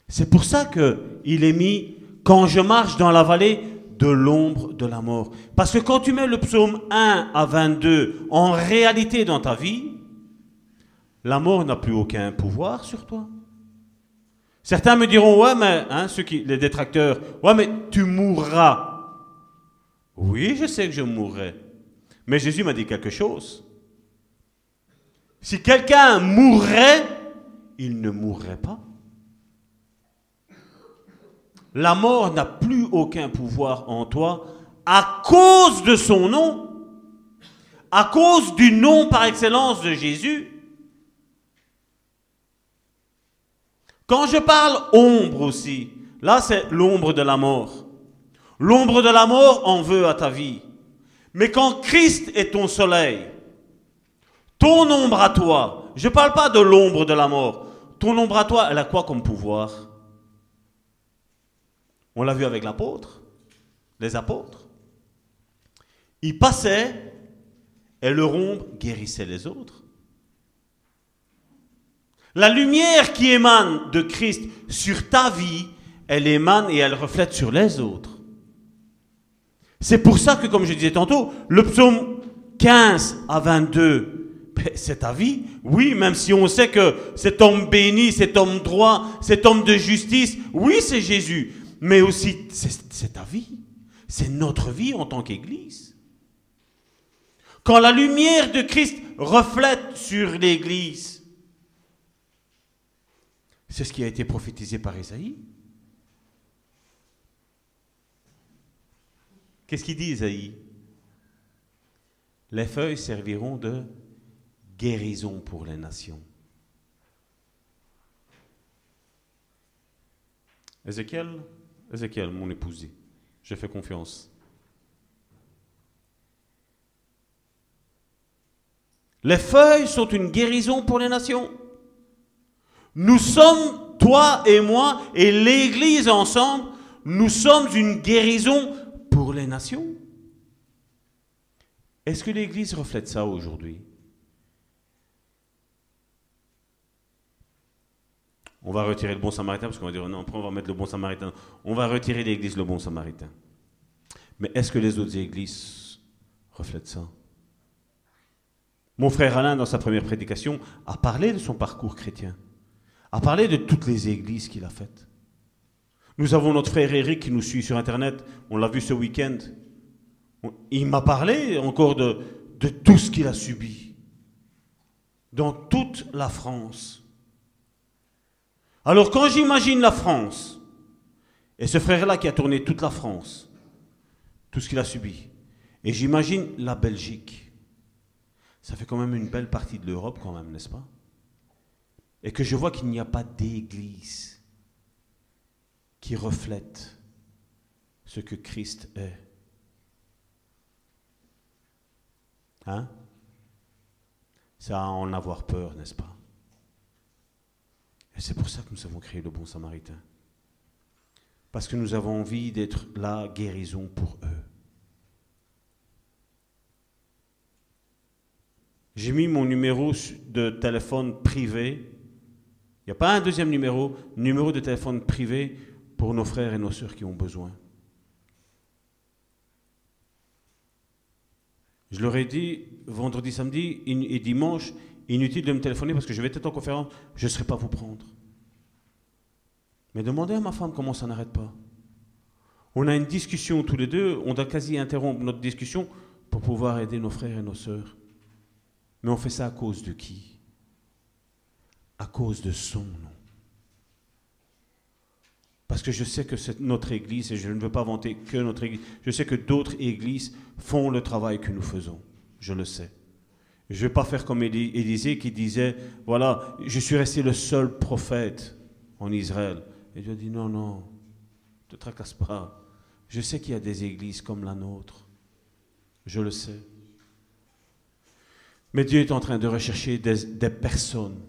C'est pour ça qu'il est mis quand je marche dans la vallée de l'ombre de la mort. Parce que quand tu mets le psaume 1 à 22 en réalité dans ta vie, la mort n'a plus aucun pouvoir sur toi. Certains me diront, ouais, mais, hein, ceux qui, les détracteurs, ouais, mais tu mourras. Oui, je sais que je mourrai. Mais Jésus m'a dit quelque chose. Si quelqu'un mourrait, il ne mourrait pas. La mort n'a plus aucun pouvoir en toi à cause de son nom, à cause du nom par excellence de Jésus. Quand je parle ombre aussi, là c'est l'ombre de la mort. L'ombre de la mort en veut à ta vie. Mais quand Christ est ton soleil, ton ombre à toi, je ne parle pas de l'ombre de la mort, ton ombre à toi, elle a quoi comme pouvoir? On l'a vu avec l'apôtre, les apôtres. Ils passaient et leur ombre guérissait les autres. La lumière qui émane de Christ sur ta vie, elle émane et elle reflète sur les autres. C'est pour ça que, comme je disais tantôt, le psaume 15 à 22, ben, c'est ta vie. Oui, même si on sait que cet homme béni, cet homme droit, cet homme de justice, oui, c'est Jésus. Mais aussi, c'est ta vie. C'est notre vie en tant qu'Église. Quand la lumière de Christ reflète sur l'Église, c'est ce qui a été prophétisé par Isaïe. Qu'est-ce qu'il dit Isaïe Les feuilles serviront de guérison pour les nations. Ézéchiel, Ézéchiel, mon épousé, je fais confiance. Les feuilles sont une guérison pour les nations. Nous sommes, toi et moi, et l'Église ensemble, nous sommes une guérison pour les nations. Est-ce que l'Église reflète ça aujourd'hui? On va retirer le bon samaritain, parce qu'on va dire non, après on va mettre le bon samaritain. On va retirer l'Église le bon samaritain. Mais est-ce que les autres églises reflètent ça? Mon frère Alain, dans sa première prédication, a parlé de son parcours chrétien a parlé de toutes les églises qu'il a faites. Nous avons notre frère Eric qui nous suit sur Internet, on l'a vu ce week-end. Il m'a parlé encore de, de tout ce qu'il a subi dans toute la France. Alors quand j'imagine la France, et ce frère-là qui a tourné toute la France, tout ce qu'il a subi, et j'imagine la Belgique, ça fait quand même une belle partie de l'Europe quand même, n'est-ce pas? Et que je vois qu'il n'y a pas d'église qui reflète ce que Christ est. Hein? Ça à en avoir peur, n'est-ce pas? Et c'est pour ça que nous avons créé le bon samaritain. Parce que nous avons envie d'être la guérison pour eux. J'ai mis mon numéro de téléphone privé il n'y a pas un deuxième numéro, numéro de téléphone privé pour nos frères et nos sœurs qui ont besoin. Je leur ai dit vendredi, samedi et dimanche, inutile de me téléphoner parce que je vais être en conférence, je ne serai pas vous prendre. Mais demandez à ma femme comment ça n'arrête pas. On a une discussion tous les deux, on doit quasi interrompre notre discussion pour pouvoir aider nos frères et nos sœurs. Mais on fait ça à cause de qui? À cause de son nom. Parce que je sais que c'est notre Église, et je ne veux pas vanter que notre Église, je sais que d'autres Églises font le travail que nous faisons. Je le sais. Je ne vais pas faire comme Élisée qui disait, voilà, je suis resté le seul prophète en Israël. Et Dieu dit, non, non, ne te tracasse pas. Je sais qu'il y a des églises comme la nôtre. Je le sais. Mais Dieu est en train de rechercher des, personnes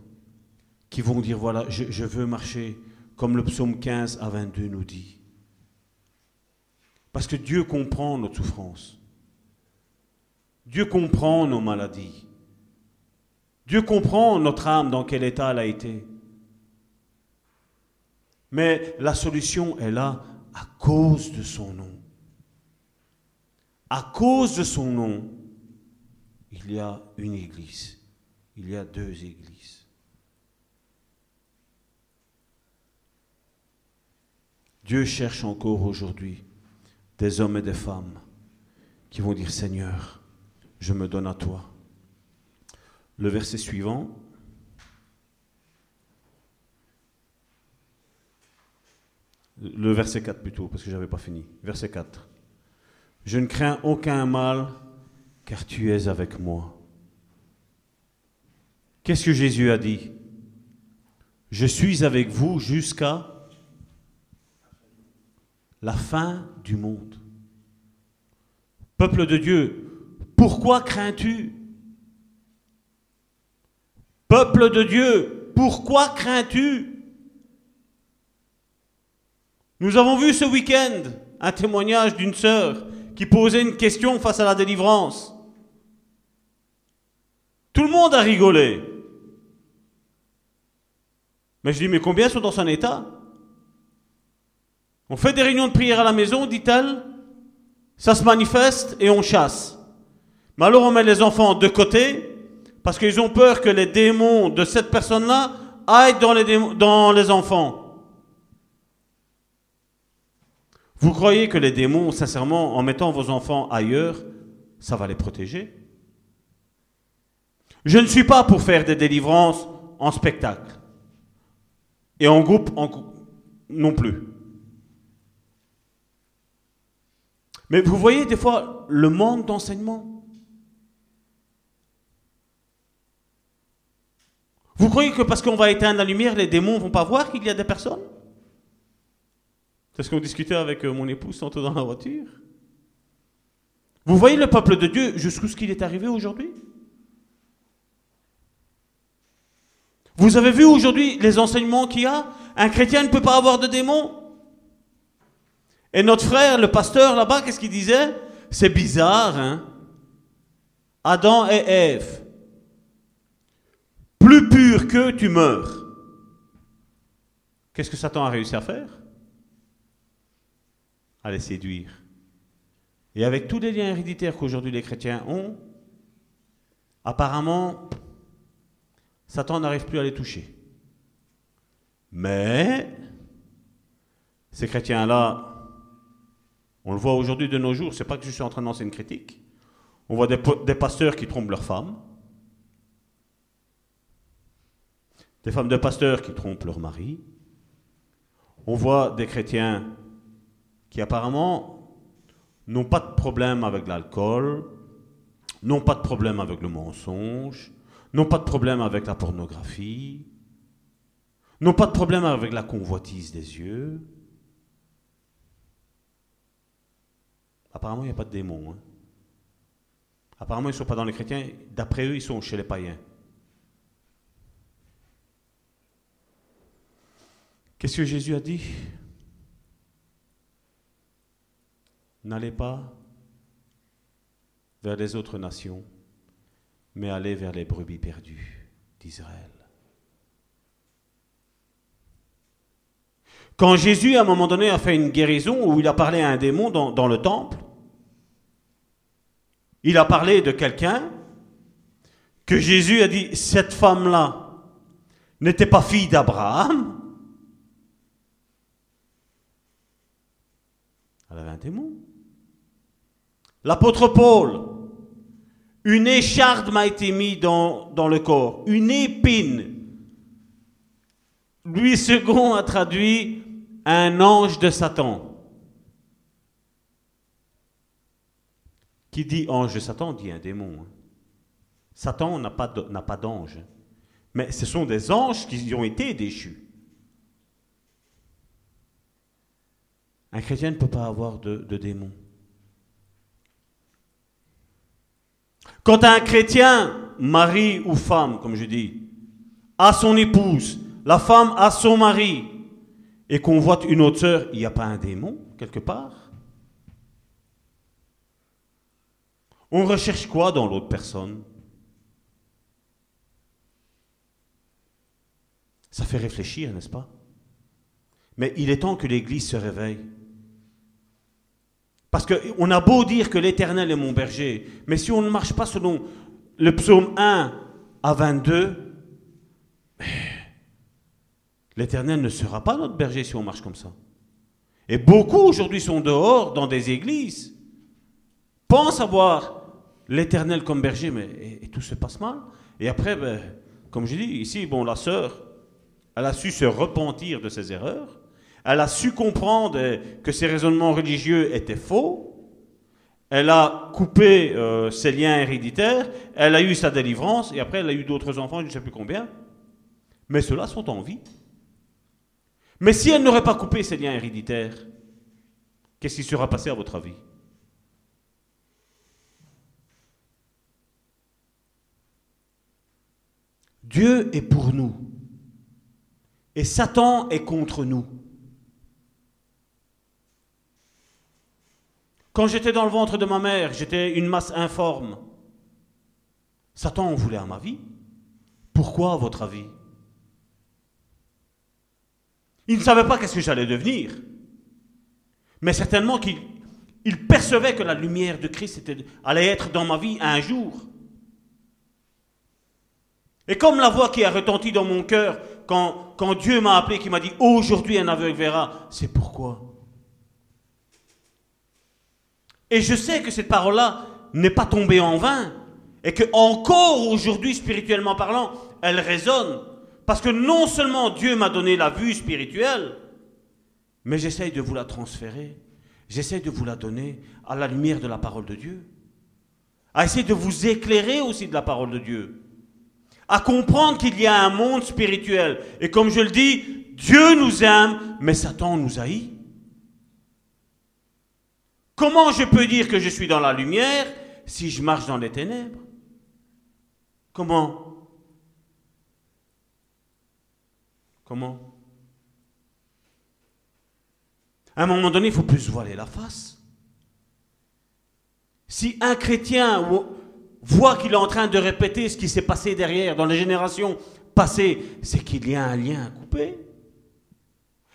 qui vont dire, voilà, je, veux marcher comme le psaume 15 à 22 nous dit. Parce que Dieu comprend notre souffrance. Dieu comprend nos maladies. Dieu comprend notre âme dans quel état elle a été. Mais la solution est là à cause de son nom. À cause de son nom, il y a une église. Il y a deux églises. Dieu cherche encore aujourd'hui des hommes et des femmes qui vont dire Seigneur, je me donne à toi. Le verset suivant. Le verset 4 plutôt, parce que je n'avais pas fini. Verset 4. Je ne crains aucun mal, car tu es avec moi. Qu'est-ce que Jésus a dit? Je suis avec vous jusqu'à la fin du monde. Peuple de Dieu, pourquoi crains-tu? Peuple de Dieu, pourquoi crains-tu? Nous avons vu ce week-end un témoignage d'une sœur qui posait une question face à la délivrance. Tout le monde a rigolé. Mais je dis, mais combien sont dans son état? On fait des réunions de prière à la maison, dit-elle. Ça se manifeste et on chasse. Mais alors on met les enfants de côté parce qu'ils ont peur que les démons de cette personne-là aillent dans les, enfants. Vous croyez que les démons, sincèrement, en mettant vos enfants ailleurs, ça va les protéger? Je ne suis pas pour faire des délivrances en spectacle. Et en groupe non plus. Mais vous voyez des fois le manque d'enseignement. Vous croyez que parce qu'on va éteindre la lumière, les démons vont pas voir qu'il y a des personnes? C'est ce qu'on discutait avec euh, mon épouse tantôt dans la voiture. Vous voyez le peuple de Dieu jusqu'où ce qu'il est arrivé aujourd'hui? Vous avez vu aujourd'hui les enseignements qu'il y a? Un chrétien ne peut pas avoir de démons et notre frère, le pasteur là-bas, qu'est-ce qu'il disait? C'est bizarre, hein? Adam et Ève. Plus pur que tu meurs. Qu'est-ce que Satan a réussi à faire? À les séduire. Et avec tous les liens héréditaires qu'aujourd'hui les chrétiens ont, apparemment, Satan n'arrive plus à les toucher. Mais ces chrétiens-là on le voit aujourd'hui de nos jours, c'est pas que je suis en train de lancer une critique. On voit des, pasteurs qui trompent leurs femmes, des femmes de pasteurs qui trompent leurs maris. On voit des chrétiens qui apparemment n'ont pas de problème avec l'alcool, n'ont pas de problème avec le mensonge, n'ont pas de problème avec la pornographie, n'ont pas de problème avec la convoitise des yeux, Apparemment, il n'y a pas de démons. Hein. Apparemment, ils ne sont pas dans les chrétiens. D'après eux, ils sont chez les païens. Qu'est-ce que Jésus a dit? N'allez pas vers les autres nations, mais allez vers les brebis perdues d'Israël. Quand Jésus, à un moment donné, a fait une guérison où il a parlé à un démon dans, le temple, il a parlé de quelqu'un que Jésus a dit, cette femme-là n'était pas fille d'Abraham. Elle avait un démon. L'apôtre Paul, une écharde m'a été mise dans, le corps, une épine. Louis II a traduit un ange de Satan. Qui dit ange de Satan dit un démon. Hein. Satan n'a pas d'ange. Mais ce sont des anges qui ont été déchus. Un chrétien ne peut pas avoir de, de démons. Quand un chrétien, mari ou femme, comme je dis, a son épouse, la femme a son mari, et qu'on voit une autre sœur, il n'y a pas un démon quelque part? On recherche quoi dans l'autre personne? Ça fait réfléchir, n'est-ce pas? Mais il est temps que l'Église se réveille. Parce qu'on a beau dire que l'Éternel est mon berger, mais si on ne marche pas selon le psaume 1 à 22, l'Éternel ne sera pas notre berger si on marche comme ça. Et beaucoup aujourd'hui sont dehors dans des églises, pensent avoir l'Éternel comme berger, mais tout se passe mal. Et après, ben, comme je dis, ici, bon, la sœur, elle a su se repentir de ses erreurs. Elle a su comprendre que ses raisonnements religieux étaient faux. Elle a coupé euh, ses liens héréditaires. Elle a eu sa délivrance. Et après, elle a eu d'autres enfants, je ne sais plus combien. Mais ceux-là sont en vie. Mais si elle n'aurait pas coupé ses liens héréditaires, qu'est-ce qui sera passé à votre avis? Dieu est pour nous. Et Satan est contre nous. Quand j'étais dans le ventre de ma mère, j'étais une masse informe. Satan en voulait à ma vie. Pourquoi, à votre avis? Il ne savait pas qu'est-ce que j'allais devenir. Mais certainement qu'il il percevait que la lumière de Christ allait être dans ma vie un jour. Et comme la voix qui a retenti dans mon cœur quand, quand Dieu m'a appelé, qui m'a dit aujourd'hui un aveugle verra, c'est pourquoi? Et je sais que cette parole-là n'est pas tombée en vain. Et que encore aujourd'hui, spirituellement parlant, elle résonne. Parce que non seulement Dieu m'a donné la vue spirituelle, mais j'essaye de vous la transférer. J'essaye de vous la donner à la lumière de la parole de Dieu. À essayer de vous éclairer aussi de la parole de Dieu. À comprendre qu'il y a un monde spirituel. Et comme je le dis, Dieu nous aime, mais Satan nous haït. Comment je peux dire que je suis dans la lumière si je marche dans les ténèbres? Comment? Comment? À un moment donné, il faut plus voiler la face. Si un chrétien voit qu'il est en train de répéter ce qui s'est passé derrière, dans les générations passées, c'est qu'il y a un lien à couper.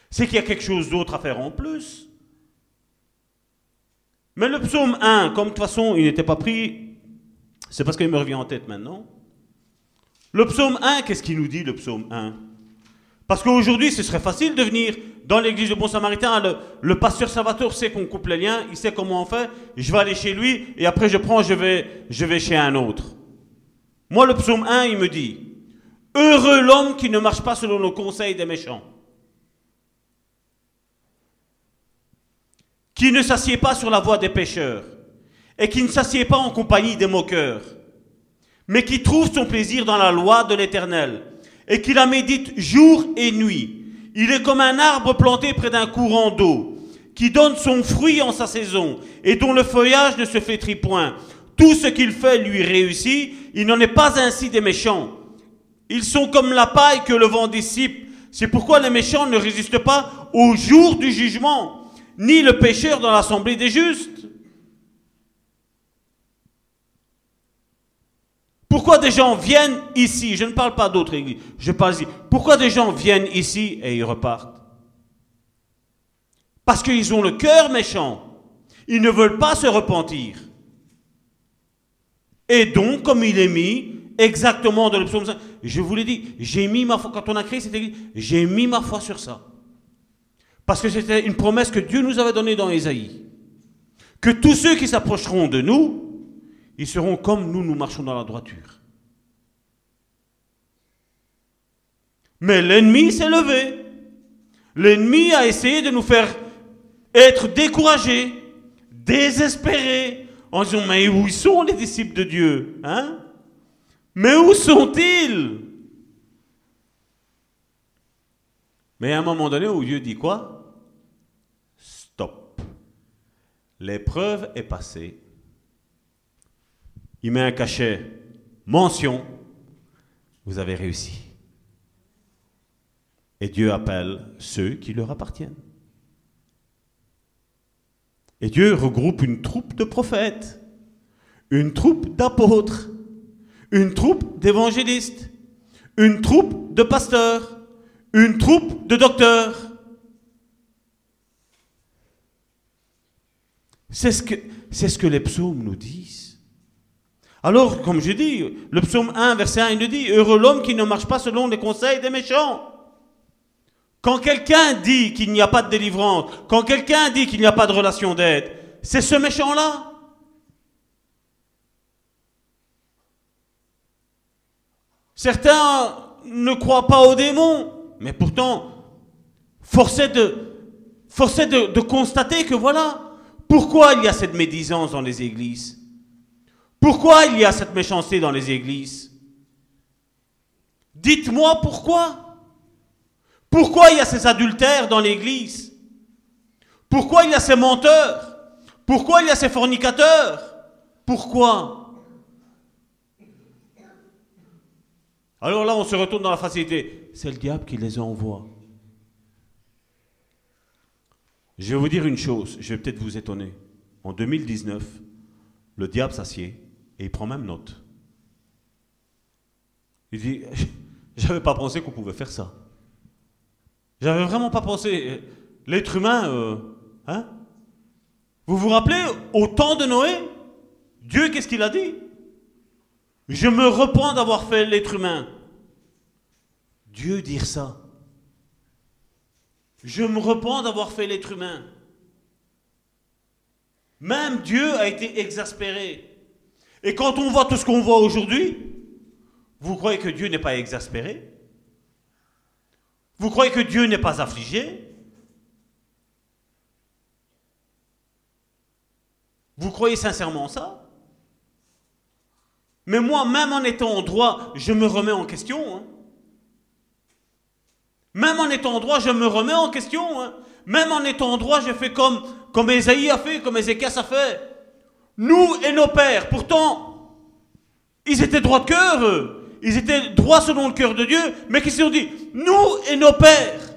C'est qu'il y a quelque chose d'autre à faire en plus. Mais le psaume 1, comme de toute façon il n'était pas pris, c'est parce qu'il me revient en tête maintenant. Le psaume 1, qu'est-ce qu'il nous dit le psaume 1 Parce qu'aujourd'hui, ce serait facile de venir dans l'église de Bon Samaritain. Le, pasteur Salvatore sait qu'on coupe les liens, il sait comment on fait. Je vais aller chez lui et après je prends, je vais, je vais chez un autre. Moi, le psaume 1, il me dit Heureux l'homme qui ne marche pas selon le conseil des méchants. qui ne s'assied pas sur la voie des pécheurs, et qui ne s'assied pas en compagnie des moqueurs, mais qui trouve son plaisir dans la loi de l'Éternel, et qui la médite jour et nuit. Il est comme un arbre planté près d'un courant d'eau, qui donne son fruit en sa saison, et dont le feuillage ne se flétrit point. Tout ce qu'il fait lui réussit, il n'en est pas ainsi des méchants. Ils sont comme la paille que le vent dissipe. C'est pourquoi les méchants ne résistent pas au jour du jugement ni le pécheur dans l'assemblée des justes. Pourquoi des gens viennent ici? Je ne parle pas d'autres églises, je parle ici. Pourquoi des gens viennent ici et ils repartent? Parce qu'ils ont le cœur méchant. Ils ne veulent pas se repentir. Et donc, comme il est mis exactement dans le psaume 5, je vous l'ai dit, j'ai mis ma foi, quand on a créé cette église, j'ai mis ma foi sur ça. Parce que c'était une promesse que Dieu nous avait donnée dans Ésaïe. Que tous ceux qui s'approcheront de nous, ils seront comme nous, nous marchons dans la droiture. Mais l'ennemi s'est levé. L'ennemi a essayé de nous faire être découragés, désespérés, en disant, mais où sont les disciples de Dieu hein? Mais où sont-ils? Mais à un moment donné où Dieu dit quoi? Stop. l'épreuve est passée. Il met un cachet, mention, vous avez réussi. Et Dieu appelle ceux qui leur appartiennent. Et Dieu regroupe une troupe de prophètes, une troupe d'apôtres, une troupe d'évangélistes, une troupe de pasteurs, une troupe de docteurs. C'est ce que, ce que les psaumes nous disent. Alors, comme je dis, le psaume 1, verset 1, il nous dit, Heureux l'homme qui ne marche pas selon les conseils des méchants. Quand quelqu'un dit qu'il n'y a pas de délivrance, quand quelqu'un dit qu'il n'y a pas de relation d'aide, c'est ce méchant-là. Certains ne croient pas aux démons, mais pourtant, force est de, constater que voilà, pourquoi il y a cette médisance dans les églises Pourquoi il y a cette méchanceté dans les églises? Dites-moi pourquoi. Pourquoi il y a ces adultères dans l'église? Pourquoi il y a ces menteurs? Pourquoi il y a ces fornicateurs? Pourquoi? Alors là, on se retourne dans la facilité. C'est le diable qui les envoie. Je vais vous dire une chose, je vais peut-être vous étonner. En 2019, le diable s'assied et il prend même note. Il dit, [LAUGHS] j'avais pas pensé qu'on pouvait faire ça. J'avais vraiment pas pensé. L'être humain, euh, hein? Vous vous rappelez, au temps de Noé, Dieu, qu'est-ce qu'il a dit? Je me repens d'avoir fait l'être humain. Dieu dire ça. Je me repens d'avoir fait l'être humain. Même Dieu a été exaspéré. Et quand on voit tout ce qu'on voit aujourd'hui, vous croyez que Dieu n'est pas exaspéré? Vous croyez que Dieu n'est pas affligé? Vous croyez sincèrement ça? Mais moi, même en étant en droit, je me remets en question. Hein. Même en étant en droit, je me remets en question. Hein. Même en étant en droit, je fais comme, comme Esaïe a fait, comme Ézéchias a fait. Nous et nos pères, pourtant, ils étaient droits de cœur, eux. Ils étaient droits selon le cœur de Dieu, mais qu'est-ce qu'ils ont dit? Nous et nos pères.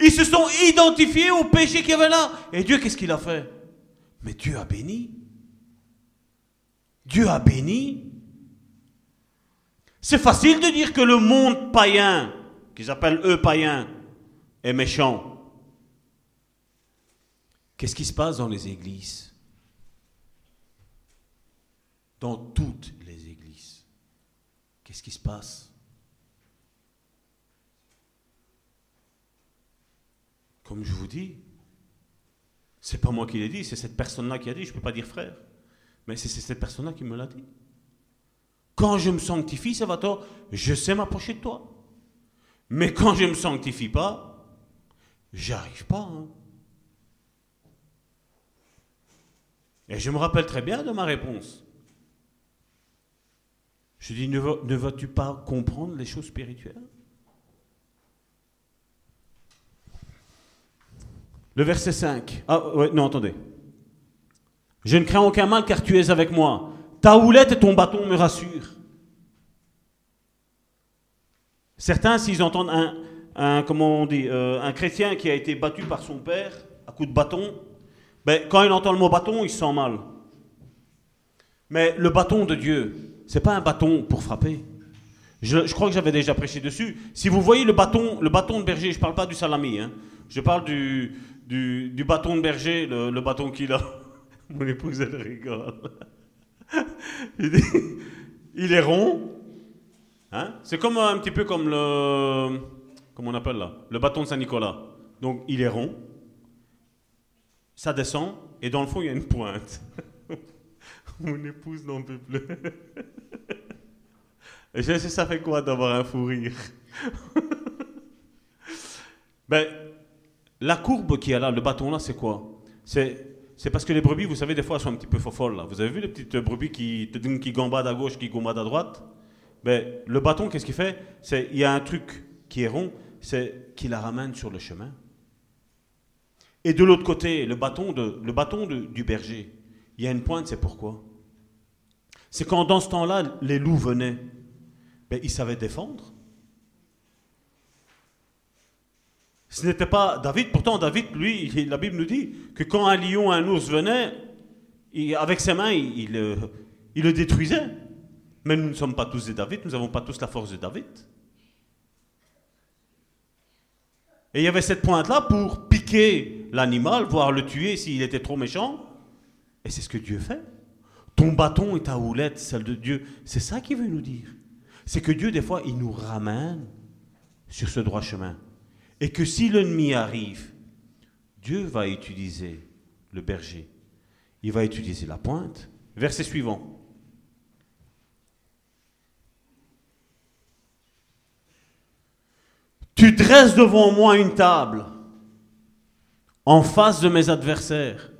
Ils se sont identifiés au péché qu'il y avait là. Et Dieu, qu'est-ce qu'il a fait? Mais Dieu a béni. Dieu a béni. C'est facile de dire que le monde païen, qu'ils appellent eux païens, est méchant. Qu'est-ce qui se passe dans les églises? Dans toutes les églises. Qu'est-ce qui se passe? Comme je vous dis, c'est pas moi qui l'ai dit, c'est cette personne-là qui a dit, je ne peux pas dire frère, mais c'est cette personne-là qui me l'a dit. Quand je me sanctifie, Salvatore, je sais m'approcher de toi. Mais quand je ne me sanctifie pas, j'arrive pas. Hein. Et je me rappelle très bien de ma réponse. Je dis, ne, vas-tu pas comprendre les choses spirituelles? Le verset 5. Ah, ouais, non, attendez. Je ne crains aucun mal car tu es avec moi. Ta houlette et ton bâton me rassurent. Certains, s'ils entendent un, on dit, euh, un chrétien qui a été battu par son père à coup de bâton, ben, quand il entend le mot bâton, il se sent mal. Mais le bâton de Dieu, c'est pas un bâton pour frapper. Je, crois que j'avais déjà prêché dessus. Si vous voyez le bâton, le bâton de berger, je ne parle pas du salami, hein, je parle du, du, bâton de berger, le, bâton qu'il a. [LAUGHS] Mon épouse, elle rigole. [LAUGHS] il est rond. Hein? C'est comme un petit peu comme le. Comment on appelle là? Le bâton de Saint-Nicolas. Donc il est rond. Ça descend. Et dans le fond, il y a une pointe. [LAUGHS] [LAUGHS] Mon épouse n'en peut plus. [LAUGHS] Je sais ça fait quoi d'avoir un fou rire? [LAUGHS] ben, la courbe qui est là, le bâton là, c'est quoi? C'est c'est parce que les brebis, vous savez, des fois, elles sont un petit peu folles. Vous avez vu les petites brebis qui, qui gambadent à gauche, qui gambadent à droite? Ben, Le bâton, qu'est-ce qu'il fait? Il y a un truc qui est rond, c'est qu'il la ramène sur le chemin. Et de l'autre côté, le bâton, de, le bâton du berger, il y a une pointe, c'est pourquoi? C'est quand dans ce temps-là, les loups venaient, ben, ils savaient défendre. Ce n'était pas David, pourtant David, lui, la Bible nous dit que quand un lion, un ours venait, avec ses mains, il, il, le détruisait. Mais nous ne sommes pas tous des David, nous n'avons pas tous la force de David. Et il y avait cette pointe-là pour piquer l'animal, voire le tuer s'il était trop méchant. Et c'est ce que Dieu fait. Ton bâton et ta houlette, celle de Dieu. C'est ça qu'il veut nous dire. C'est que Dieu, des fois, il nous ramène sur ce droit chemin. Et que si l'ennemi arrive, Dieu va utiliser le berger. Il va utiliser la pointe. Verset suivant. Tu dresses devant moi une table en face de mes adversaires.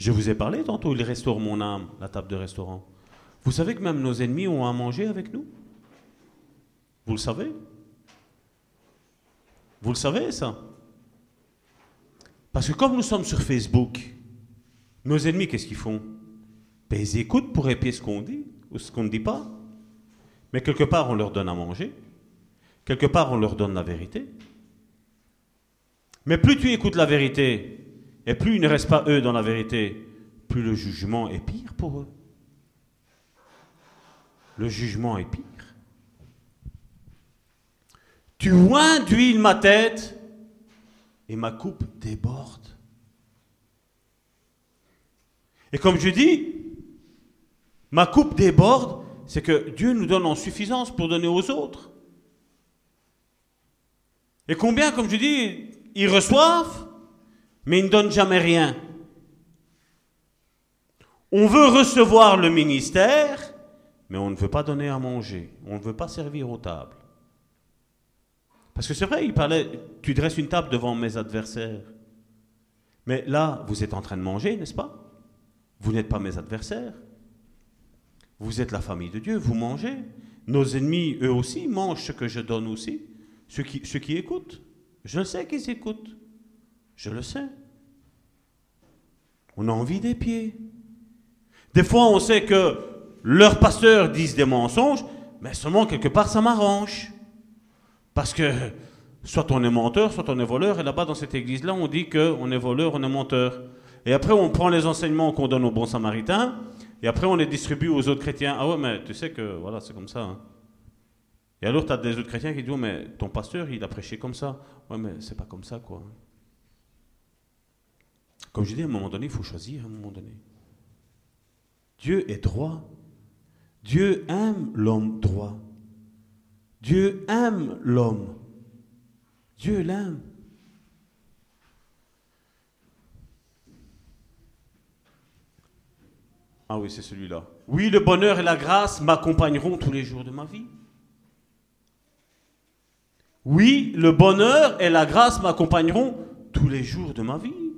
Je vous ai parlé tantôt, il restaure mon âme, la table de restaurant. Vous savez que même nos ennemis ont à manger avec nous? Vous le savez? Vous le savez ça? Parce que comme nous sommes sur Facebook, nos ennemis, qu'est-ce qu'ils font? Ben, Ils écoutent pour épier ce qu'on dit ou ce qu'on ne dit pas. Mais quelque part, on leur donne à manger. Quelque part, on leur donne la vérité. Mais plus tu écoutes la vérité, et plus ils ne restent pas eux dans la vérité, plus le jugement est pire pour eux. Le jugement est pire. Tu oins d'huile ma tête et ma coupe déborde. Et comme je dis, ma coupe déborde c'est que Dieu nous donne en suffisance pour donner aux autres. Et combien, comme je dis, ils reçoivent, mais ils ne donnent jamais rien. On veut recevoir le ministère, mais on ne veut pas donner à manger. On ne veut pas servir aux tables. Parce que c'est vrai, il parlait, tu dresses une table devant mes adversaires. Mais là, vous êtes en train de manger, n'est-ce pas? Vous n'êtes pas mes adversaires. Vous êtes la famille de Dieu, vous mangez. Nos ennemis, eux aussi, mangent ce que je donne aussi. Ceux qui, ceux qui écoutent. Je sais qu'ils écoutent. Je le sais. On a envie des pieds. Des fois, on sait que leurs pasteurs disent des mensonges, mais seulement quelque part, ça m'arrange. Parce que soit on est menteur, soit on est voleur, et là-bas, dans cette église-là, on dit qu'on est voleur, on est menteur. Et après, on prend les enseignements qu'on donne aux bons samaritains, et après, on les distribue aux autres chrétiens. Ah ouais, mais tu sais que voilà, c'est comme ça. Hein. Et alors, tu as des autres chrétiens qui disent, mais ton pasteur, il a prêché comme ça. Ouais, mais c'est pas comme ça, quoi. Comme je dis, à un moment donné, il faut choisir, à un moment donné. Dieu est droit. Dieu aime l'homme droit. Dieu aime l'homme. Dieu l'aime. Ah oui, c'est celui-là. Oui, le bonheur et la grâce m'accompagneront tous les jours de ma vie. Oui, le bonheur et la grâce m'accompagneront tous les jours de ma vie.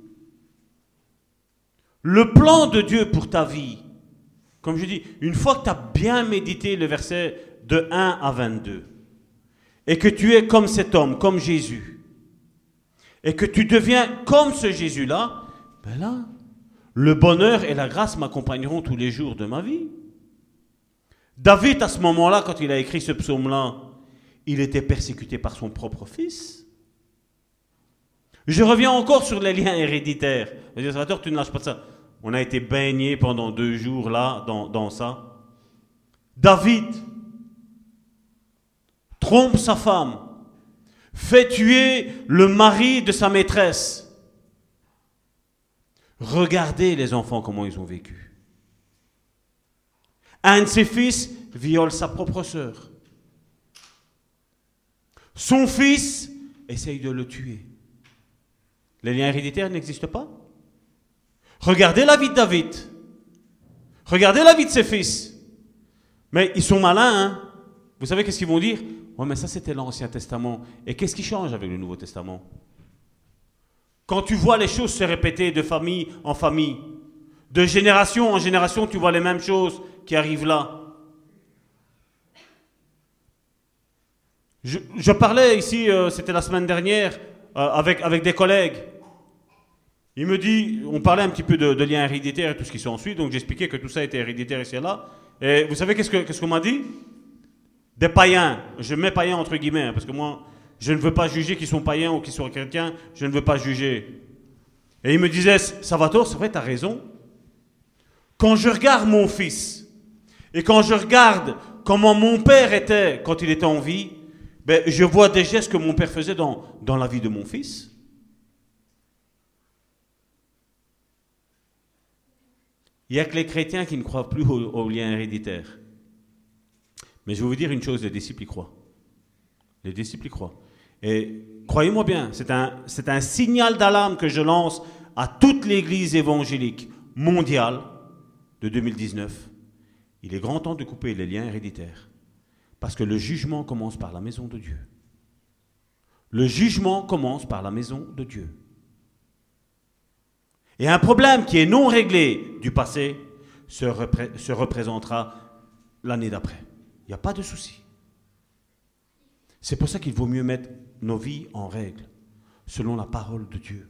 Le plan de Dieu pour ta vie, comme je dis, une fois que tu as bien médité le verset de 1 à 22, et que tu es comme cet homme, comme Jésus, et que tu deviens comme ce Jésus-là, ben là, le bonheur et la grâce m'accompagneront tous les jours de ma vie. David, à ce moment-là, quand il a écrit ce psaume-là, il était persécuté par son propre fils. Je reviens encore sur les liens héréditaires. Les tu ne lâches pas ça. On a été baigné pendant deux jours là, dans, ça. David trompe sa femme, fait tuer le mari de sa maîtresse. Regardez les enfants comment ils ont vécu. Un de ses fils viole sa propre sœur. Son fils essaye de le tuer. Les liens héréditaires n'existent pas? Regardez la vie de David. Regardez la vie de ses fils. Mais ils sont malins, hein Vous savez qu'est-ce qu'ils vont dire? Oui, mais ça c'était l'Ancien Testament. Et qu'est-ce qui change avec le Nouveau Testament? Quand tu vois les choses se répéter de famille en famille, de génération en génération, tu vois les mêmes choses qui arrivent là. Je, parlais ici, euh, c'était la semaine dernière, euh, avec des collègues. Il me dit, on parlait un petit peu de, liens héréditaires et tout ce qui s'ensuit, donc j'expliquais que tout ça était héréditaire et là. Et vous savez qu'est-ce qu'on ce qu'on m'a dit? Des païens. Je mets païens entre guillemets, hein, parce que moi, je ne veux pas juger qu'ils sont païens ou qu'ils sont chrétiens, je ne veux pas juger. Et il me disait, Salvatore, c'est vrai, tu as raison. Quand je regarde mon fils, et quand je regarde comment mon père était quand il était en vie, ben, je vois des gestes que mon père faisait dans, dans la vie de mon fils. Il n'y a que les chrétiens qui ne croient plus aux, liens héréditaires. Mais je vais vous dire une chose, les disciples y croient. Les disciples y croient. Et croyez-moi bien, c'est un, c'est un signal d'alarme que je lance à toute l'Église évangélique mondiale de 2019. Il est grand temps de couper les liens héréditaires. Parce que le jugement commence par la maison de Dieu. Le jugement commence par la maison de Dieu. Et un problème qui est non réglé du passé se, se représentera l'année d'après. Il n'y a pas de souci. C'est pour ça qu'il vaut mieux mettre nos vies en règle, selon la parole de Dieu.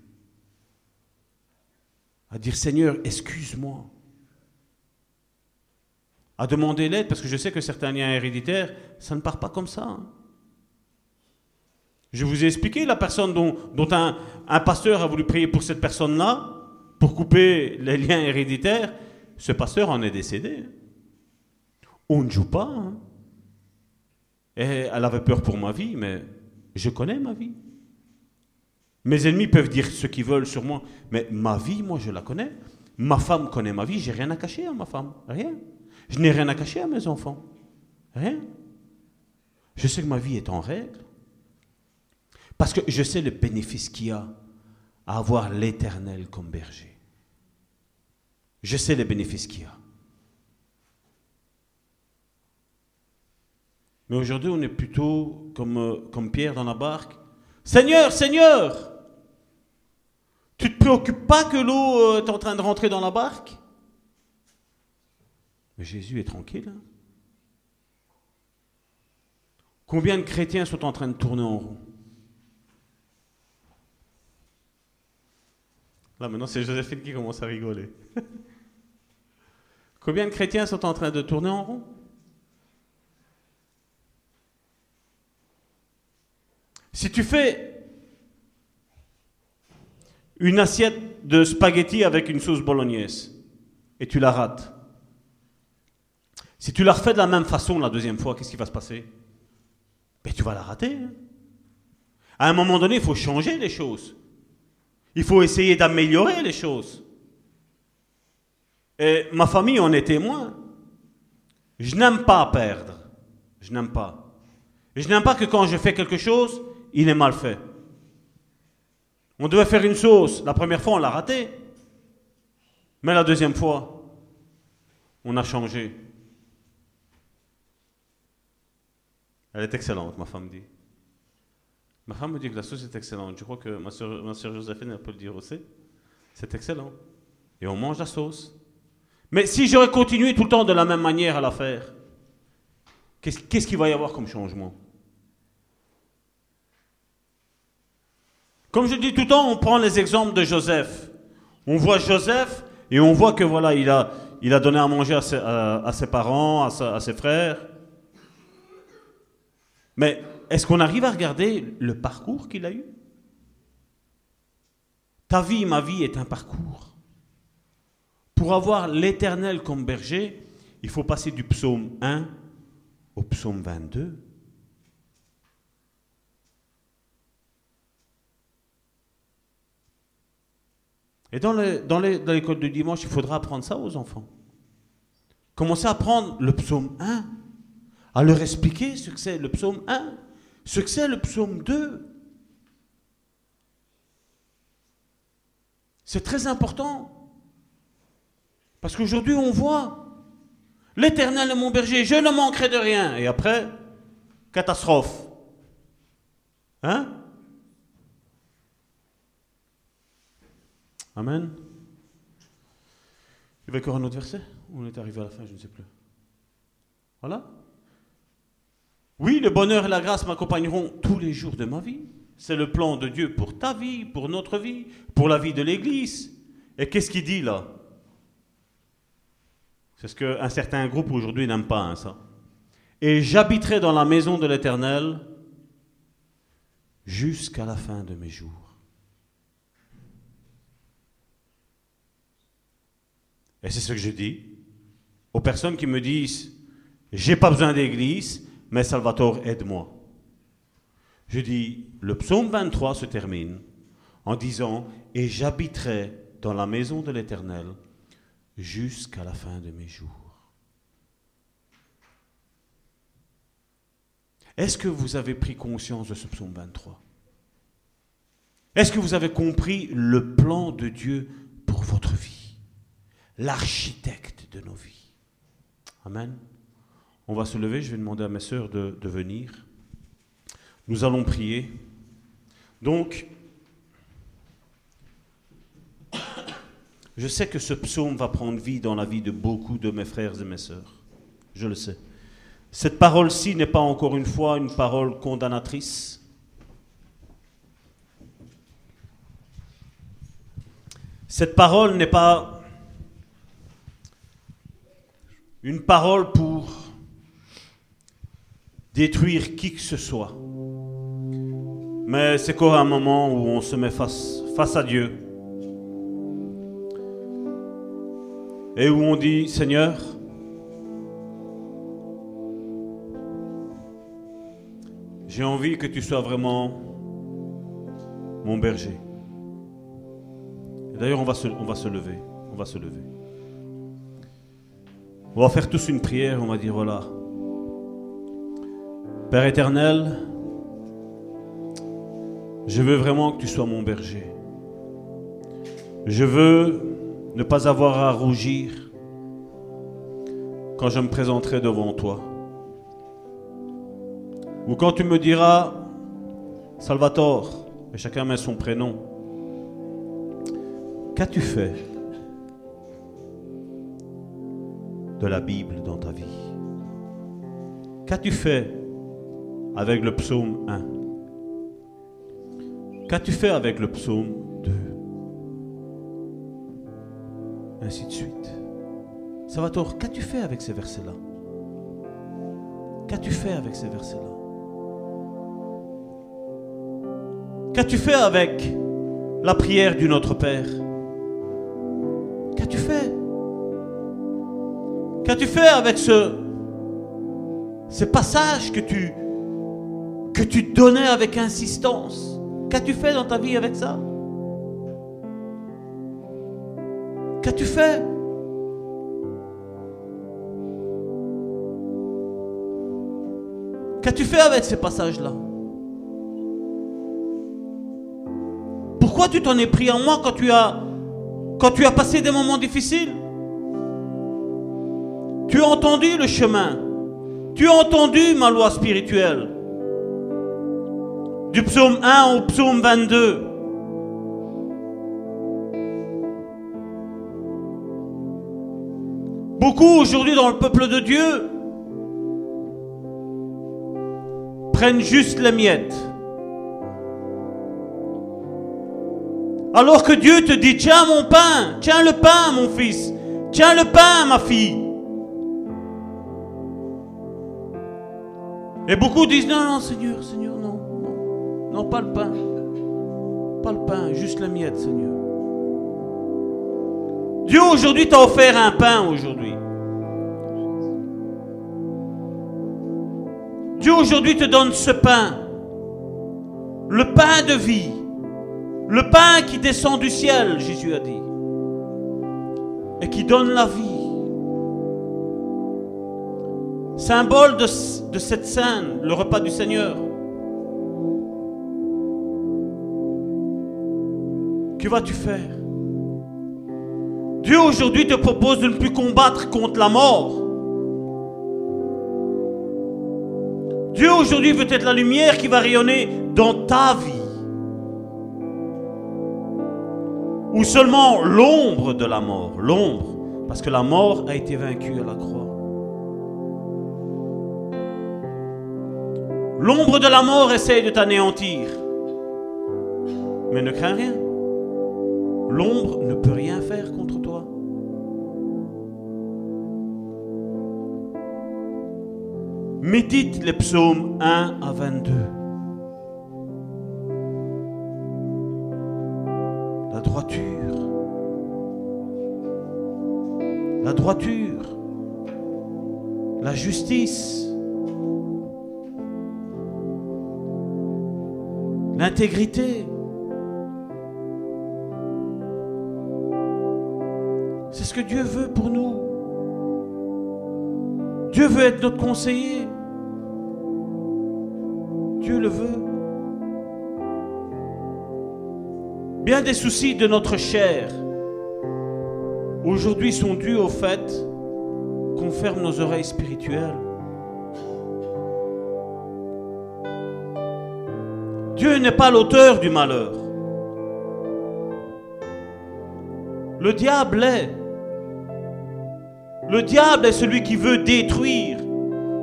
À dire Seigneur, excuse-moi à demander l'aide, parce que je sais que certains liens héréditaires, ça ne part pas comme ça. Hein. Je vous ai expliqué la personne dont, un, pasteur a voulu prier pour cette personne-là, pour couper les liens héréditaires. Ce pasteur en est décédé. On ne joue pas. Hein. Elle avait peur pour ma vie, mais je connais ma vie. Mes ennemis peuvent dire ce qu'ils veulent sur moi, mais ma vie, moi, je la connais. Ma femme connaît ma vie, j'ai rien à cacher à ma femme. Rien. Je n'ai rien à cacher à mes enfants. Rien. Je sais que ma vie est en règle. Parce que je sais le bénéfice qu'il y a à avoir l'éternel comme berger. Je sais le bénéfice qu'il y a. Mais aujourd'hui, on est plutôt comme, euh, Pierre dans la barque. Seigneur, Seigneur, tu ne te préoccupes pas que l'eau euh, est en train de rentrer dans la barque? Jésus est tranquille. Hein. Combien de chrétiens sont en train de tourner en rond? Là, maintenant, c'est Joséphine qui commence à rigoler. [LAUGHS] Combien de chrétiens sont en train de tourner en rond? Si tu fais une assiette de spaghettis avec une sauce bolognaise et tu la rates, si tu la refais de la même façon la deuxième fois, qu'est-ce qui va se passer? Ben, Tu vas la rater. Hein. À un moment donné, il faut changer les choses. Il faut essayer d'améliorer les choses. Et ma famille en est témoin. Je n'aime pas perdre. Je n'aime pas. je n'aime pas que quand je fais quelque chose, il est mal fait. On devait faire une sauce. La première fois, on l'a raté. Mais la deuxième fois, on a changé. Elle est excellente, ma femme dit. Ma femme me dit que la sauce est excellente. Je crois que ma soeur, ma Joséphine peut le dire aussi. C'est excellent. Et on mange la sauce. Mais si j'aurais continué tout le temps de la même manière à la faire, qu'est-ce qu'il va y avoir comme changement? Comme je dis tout le temps, on prend les exemples de Joseph. On voit Joseph et on voit que voilà, il a, il a donné à manger à ses, parents, à ses frères. Mais est-ce qu'on arrive à regarder le parcours qu'il a eu? Ta vie, ma vie est un parcours. Pour avoir l'Éternel comme berger, il faut passer du psaume 1 au psaume 22. Et dans l'école du dimanche, il faudra apprendre ça aux enfants. Commencez à apprendre le psaume 1 à leur expliquer ce que c'est le psaume 1, ce que c'est le psaume 2. C'est très important. Parce qu'aujourd'hui, on voit l'Éternel est mon berger, je ne manquerai de rien. Et après, catastrophe. Hein? Amen. Il y avait encore un autre verset? On est arrivé à la fin, je ne sais plus. Voilà Oui, le bonheur et la grâce m'accompagneront tous les jours de ma vie. C'est le plan de Dieu pour ta vie, pour notre vie, pour la vie de l'Église. Et qu'est-ce qu'il dit là? C'est ce qu'un certain groupe aujourd'hui n'aime pas, hein, ça. Et j'habiterai dans la maison de l'Éternel jusqu'à la fin de mes jours. Et c'est ce que je dis aux personnes qui me disent, j'ai pas besoin d'église, mais Salvatore, aide-moi. Je dis, le psaume 23 se termine en disant, et j'habiterai dans la maison de l'Éternel jusqu'à la fin de mes jours. Est-ce que vous avez pris conscience de ce psaume 23 Est-ce que vous avez compris le plan de Dieu pour votre vie L'architecte de nos vies? Amen. On va se lever, je vais demander à mes sœurs de, de venir. Nous allons prier. Donc, je sais que ce psaume va prendre vie dans la vie de beaucoup de mes frères et mes sœurs. Je le sais. Cette parole-ci n'est pas encore une fois une parole condamnatrice. Cette parole n'est pas une parole pour détruire qui que ce soit. Mais c'est quoi un moment où on se met face, face à Dieu et où on dit Seigneur, j'ai envie que tu sois vraiment mon berger. D'ailleurs, on, va se, on va se lever. On va se lever. On va faire tous une prière. On va dire voilà. Père éternel, je veux vraiment que tu sois mon berger. Je veux ne pas avoir à rougir quand je me présenterai devant toi. Ou quand tu me diras, Salvatore, et chacun met son prénom, qu'as-tu fait de la Bible dans ta vie? Qu'as-tu fait avec le psaume 1 Qu'as-tu fait avec le psaume 2 Ainsi de suite. Salvatore, qu'as-tu fait avec ces versets-là? Qu'as-tu fait avec ces versets-là? Qu'as-tu fait avec la prière du Notre Père? Qu'as-tu fait? Qu'as-tu fait avec ce, ces passages que tu, que tu donnais avec insistance? Qu'as-tu fait dans ta vie avec ça? Qu'as-tu fait? Qu'as-tu fait avec ces passages-là? Pourquoi tu t'en es pris en moi quand tu as quand tu as passé des moments difficiles? Tu as entendu le chemin. Tu as entendu ma loi spirituelle. Du psaume 1 au psaume 22. Beaucoup aujourd'hui dans le peuple de Dieu prennent juste les miettes. Alors que Dieu te dit, tiens mon pain, tiens le pain mon fils, tiens le pain ma fille. Et beaucoup disent, non, non Seigneur, Seigneur, non, non, non, pas le pain, pas le pain, juste la miette Seigneur. Dieu aujourd'hui t'a offert un pain aujourd'hui. Dieu aujourd'hui te donne ce pain, le pain de vie. Le pain qui descend du ciel, Jésus a dit, et qui donne la vie. Symbole de, de cette scène, le repas du Seigneur. Que vas-tu faire? Dieu aujourd'hui te propose de ne plus combattre contre la mort. Dieu aujourd'hui veut être la lumière qui va rayonner dans ta vie. ou seulement l'ombre de la mort, l'ombre, parce que la mort a été vaincue à la croix. L'ombre de la mort essaye de t'anéantir. Mais ne crains rien. L'ombre ne peut rien faire contre Médite les psaumes 1 à 22. La droiture. La droiture. La justice. L'intégrité. C'est ce que Dieu veut pour nous. Dieu veut être notre conseiller. Le. Bien des soucis de notre chair aujourd'hui sont dus au fait qu'on ferme nos oreilles spirituelles. Dieu n'est pas l'auteur du malheur. Le diable est. Le diable est celui qui veut détruire.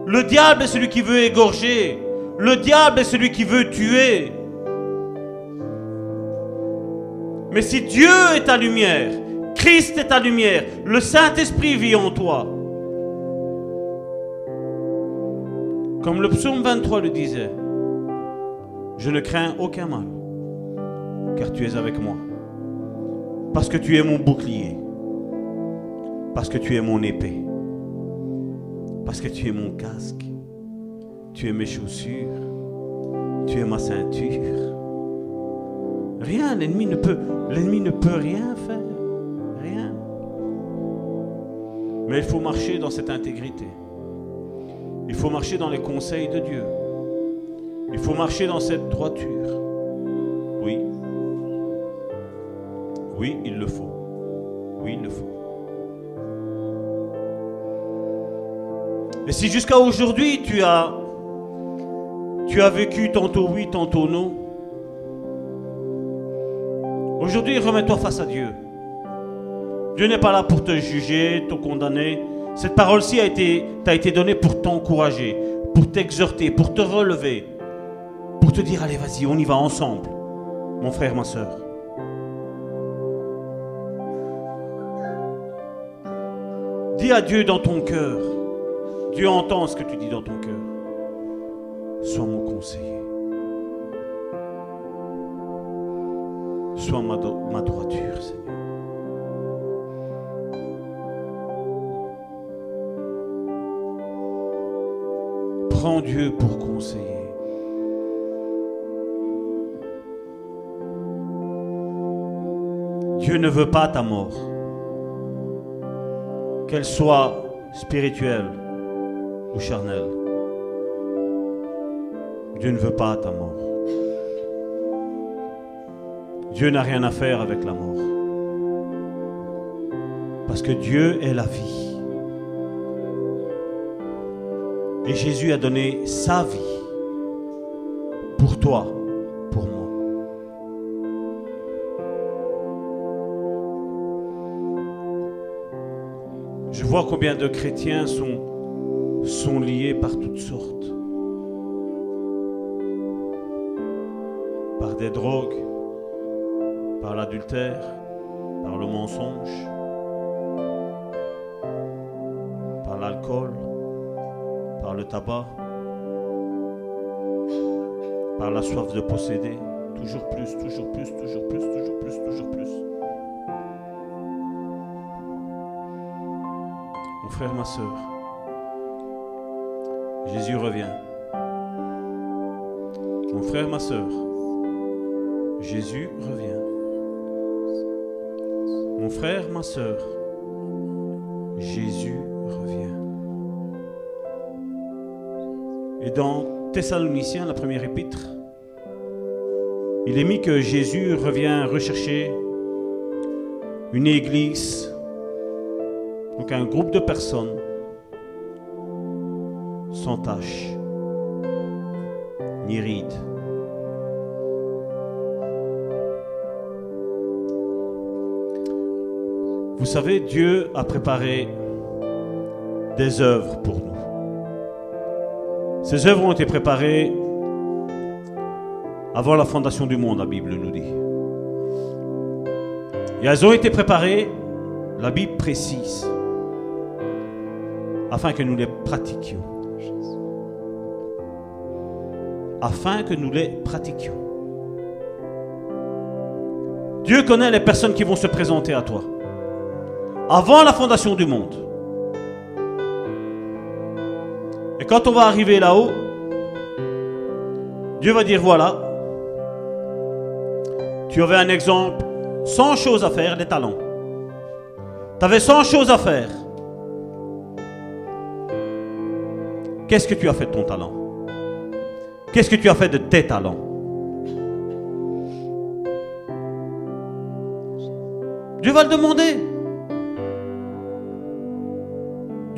Le diable est celui qui veut égorger. Le diable est celui qui veut tuer. Mais si Dieu est ta lumière, Christ est ta lumière, le Saint-Esprit vit en toi. Comme le psaume 23 le disait, je ne crains aucun mal, car tu es avec moi. Parce que tu es mon bouclier, parce que tu es mon épée, parce que tu es mon casque, tu es mes chaussures, tu es ma ceinture. Rien, l'ennemi ne peut, rien faire, rien. Mais il faut marcher dans cette intégrité. Il faut marcher dans les conseils de Dieu. Il faut marcher dans cette droiture. Oui. Oui, il le faut. Oui, il le faut. Et si jusqu'à aujourd'hui tu as tu as vécu tantôt oui, tantôt non, aujourd'hui remets-toi face à Dieu. Dieu n'est pas là pour te juger, te condamner. Cette parole-ci a été, t'a été donnée pour t'encourager, pour t'exhorter, pour te relever, pour te dire allez vas-y, on y va ensemble, mon frère, ma soeur. Dis à Dieu dans ton cœur, Dieu entend ce que tu dis dans ton cœur. Sois mon Sois ma droiture, Seigneur. Prends Dieu pour conseiller. Dieu ne veut pas ta mort, qu'elle soit spirituelle ou charnelle. Dieu ne veut pas ta mort. Dieu n'a rien à faire avec la mort. Parce que Dieu est la vie. Et Jésus a donné sa vie pour toi, pour moi. Je vois combien de chrétiens sont, sont liés par toutes sortes. Des drogues, par l'adultère, par le mensonge, par l'alcool, par le tabac, par la soif de posséder. Toujours plus, toujours plus, toujours plus, toujours plus, toujours plus. Mon frère, ma soeur, Jésus revient. Mon frère, ma soeur, Jésus revient. Mon frère, ma soeur, Jésus revient. Et dans Thessaloniciens, la première épître, il est mis que Jésus revient rechercher une église, donc un groupe de personnes sans tache, ni ride. Vous savez, Dieu a préparé des œuvres pour nous. Ces œuvres ont été préparées Avant la fondation du monde, la Bible nous dit. Et elles ont été préparées, la Bible précise, afin que nous les pratiquions. Afin que nous les pratiquions. Dieu connaît les personnes qui vont se présenter à toi. Avant la fondation du monde. Et quand on va arriver là-haut, Dieu va dire, voilà, tu avais un exemple, 100 choses à faire, des talents. Tu avais 100 choses à faire. Qu'est-ce que tu as fait de ton talent? Qu'est-ce que tu as fait de tes talents? Dieu va le demander.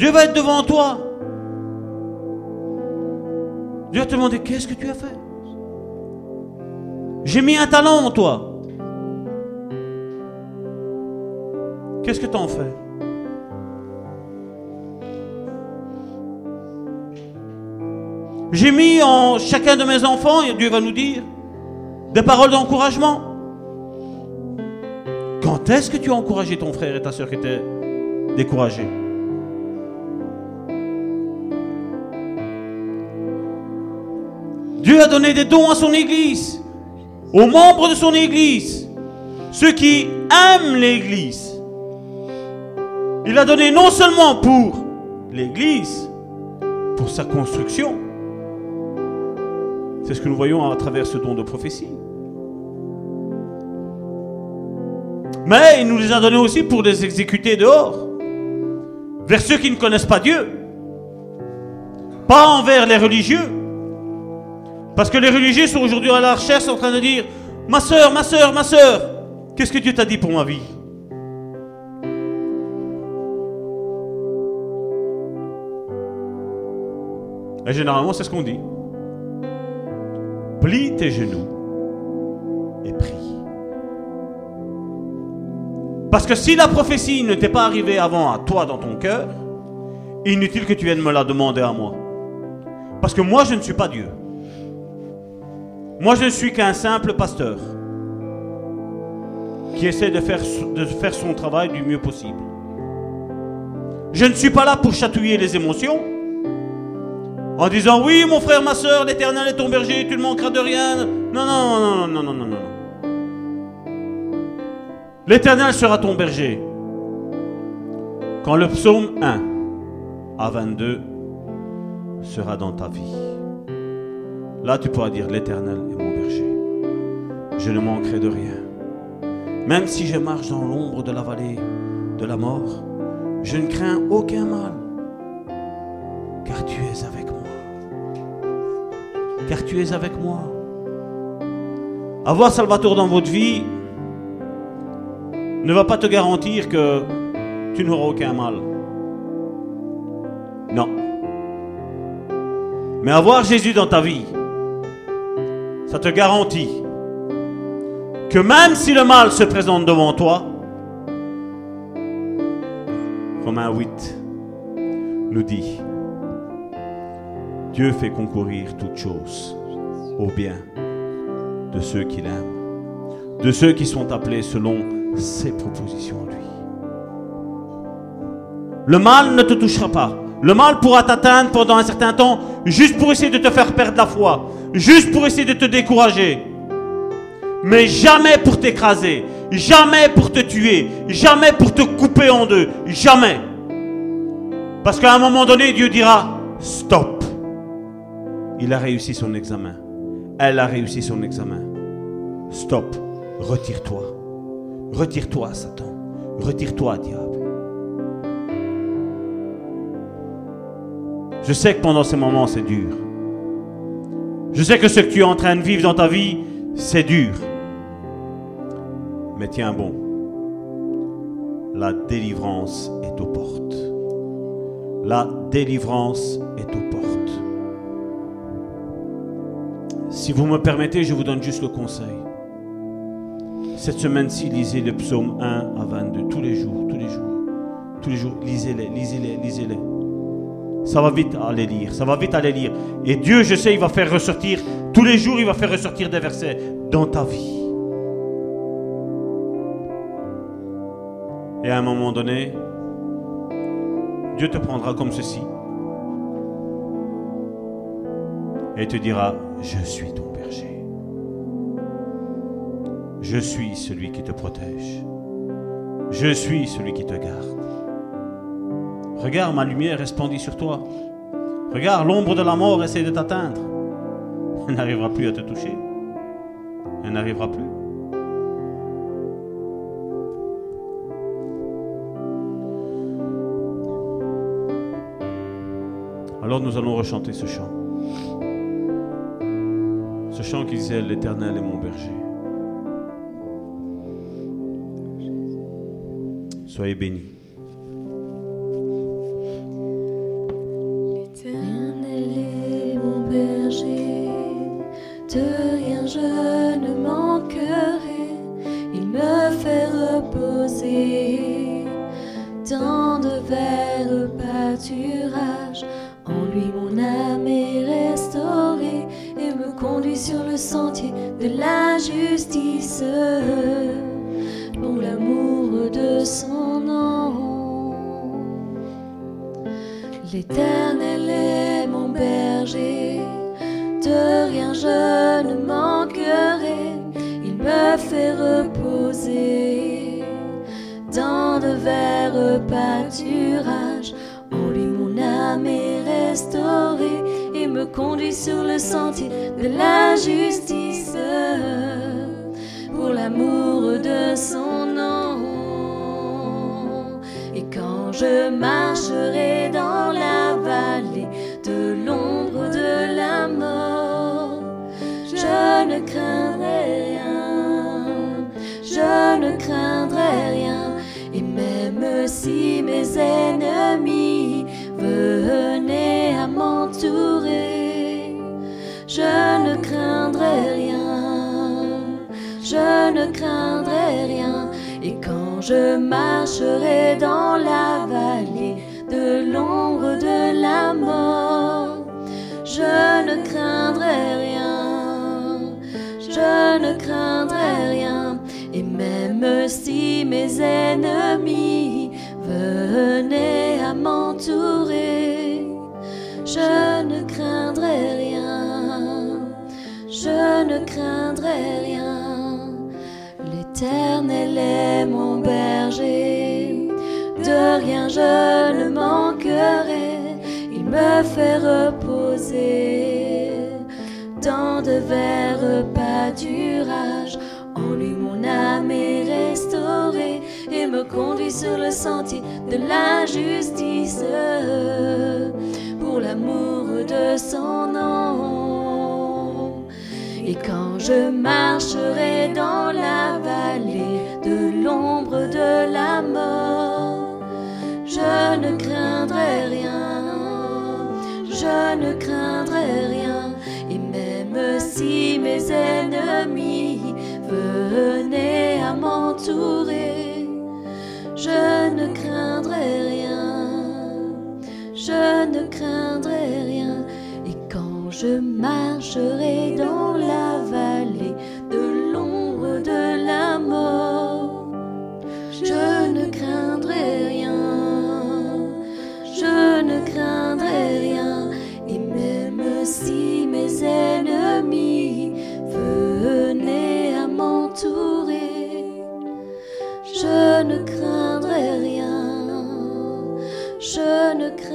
Dieu va être devant toi. Dieu va te demander qu'est-ce que tu as fait? J'ai mis un talent en toi. Qu'est-ce que tu en fais? J'ai mis en chacun de mes enfants, et Dieu va nous dire, des paroles d'encouragement. Quand est-ce que tu as encouragé ton frère et ta soeur qui étaient découragés? Dieu a donné des dons à son Église, aux membres de son Église, ceux qui aiment l'Église. Il a donné non seulement pour l'Église, pour sa construction. C'est ce que nous voyons à travers ce don de prophétie. Mais il nous les a donnés aussi pour les exécuter dehors, vers ceux qui ne connaissent pas Dieu, pas envers les religieux. Parce que les religieux sont aujourd'hui à la recherche en train de dire, ma soeur, ma soeur, ma soeur, qu'est-ce que Dieu t'a dit pour ma vie? Et généralement, c'est ce qu'on dit. Plie tes genoux et prie. Parce que si la prophétie ne t'est pas arrivée avant à toi dans ton cœur, inutile que tu viennes me la demander à moi. Parce que moi, je ne suis pas Dieu. Moi, je ne suis qu'un simple pasteur qui essaie de faire, de faire son travail du mieux possible. Je ne suis pas là pour chatouiller les émotions en disant oui, mon frère, ma soeur, l'éternel est ton berger, tu ne manqueras de rien. Non, non, non, non, non, non, non. L'éternel sera ton berger. Quand le psaume 1 à 22 sera dans ta vie, là tu pourras dire l'éternel est mon berger. Je ne manquerai de rien. Même si je marche dans l'ombre de la vallée de la mort, je ne crains aucun mal, car tu es avec moi car tu es avec moi. Avoir Salvatore dans votre vie ne va pas te garantir que tu n'auras aucun mal. Non. Mais avoir Jésus dans ta vie, ça te garantit que même si le mal se présente devant toi, Romains 8 nous dit, Dieu fait concourir toutes choses au bien de ceux qu'il aime, de ceux qui sont appelés selon ses propositions lui. Le mal ne te touchera pas. Le mal pourra t'atteindre pendant un certain temps juste pour essayer de te faire perdre la foi, juste pour essayer de te décourager. Mais jamais pour t'écraser, jamais pour te tuer, jamais pour te couper en deux, jamais. Parce qu'à un moment donné, Dieu dira, stop. Il a réussi son examen. Elle a réussi son examen. Stop. Retire-toi. Retire-toi, Satan. Retire-toi, diable. Je sais que pendant ces moments, c'est dur. Je sais que ce que tu es en train de vivre dans ta vie, c'est dur. Mais tiens bon. La délivrance est aux portes. La délivrance est aux portes. Si vous me permettez, je vous donne juste le conseil. Cette semaine-ci, lisez le psaume 1 à 22, tous les jours, tous les jours, tous les jours, lisez-les, lisez-les, lisez-les. Ça va vite aller lire, ça va vite aller lire. Et Dieu, je sais, il va faire ressortir, tous les jours, il va faire ressortir des versets dans ta vie. Et à un moment donné, Dieu te prendra comme ceci. Et te dira, je suis ton berger. Je suis celui qui te protège. Je suis celui qui te garde. Regarde, ma lumière resplendit sur toi. Regarde, l'ombre de la mort essaie de t'atteindre. Elle n'arrivera plus à te toucher. Elle n'arrivera plus. Alors nous allons rechanter ce chant. Ce chant qui disait L'Éternel est mon berger. Soyez bénis. De la justice pour l'amour de son nom. L'Éternel est mon berger, de rien je ne manquerai. Il me fait reposer dans de verts pâturages. En lui mon âme est restaurée et me conduit sur le sentier de la justice je marcherai je marcherai dans la vallée de l'ombre de la mort, je ne craindrai rien, je ne craindrai rien. Et même si mes ennemis venaient à m'entourer, je ne craindrai rien, je ne craindrai rien. L'Éternel est rien je ne manquerai. Il me fait reposer dans de verts pâturages. En lui mon âme est restaurée et me conduit sur le sentier de la justice pour l'amour de son nom. Et quand je marcherai dans la vallée de l'ombre de la mort, je ne craindrai rien, je ne craindrai rien. Et même si mes ennemis venaient à m'entourer, je ne craindrai rien, je ne craindrai rien. Et quand je marcherai dans la je ne craindrai rien, je ne craindrai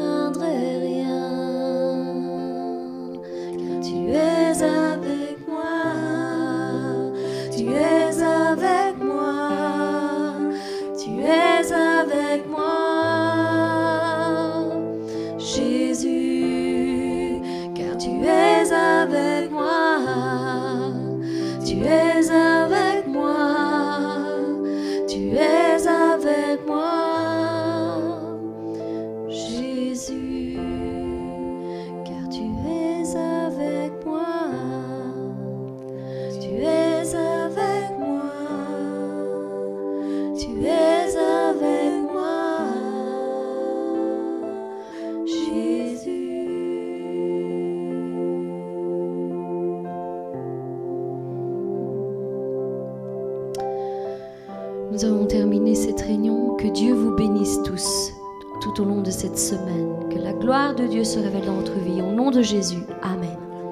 se révèle dans votre vie. Au nom de Jésus. Amen.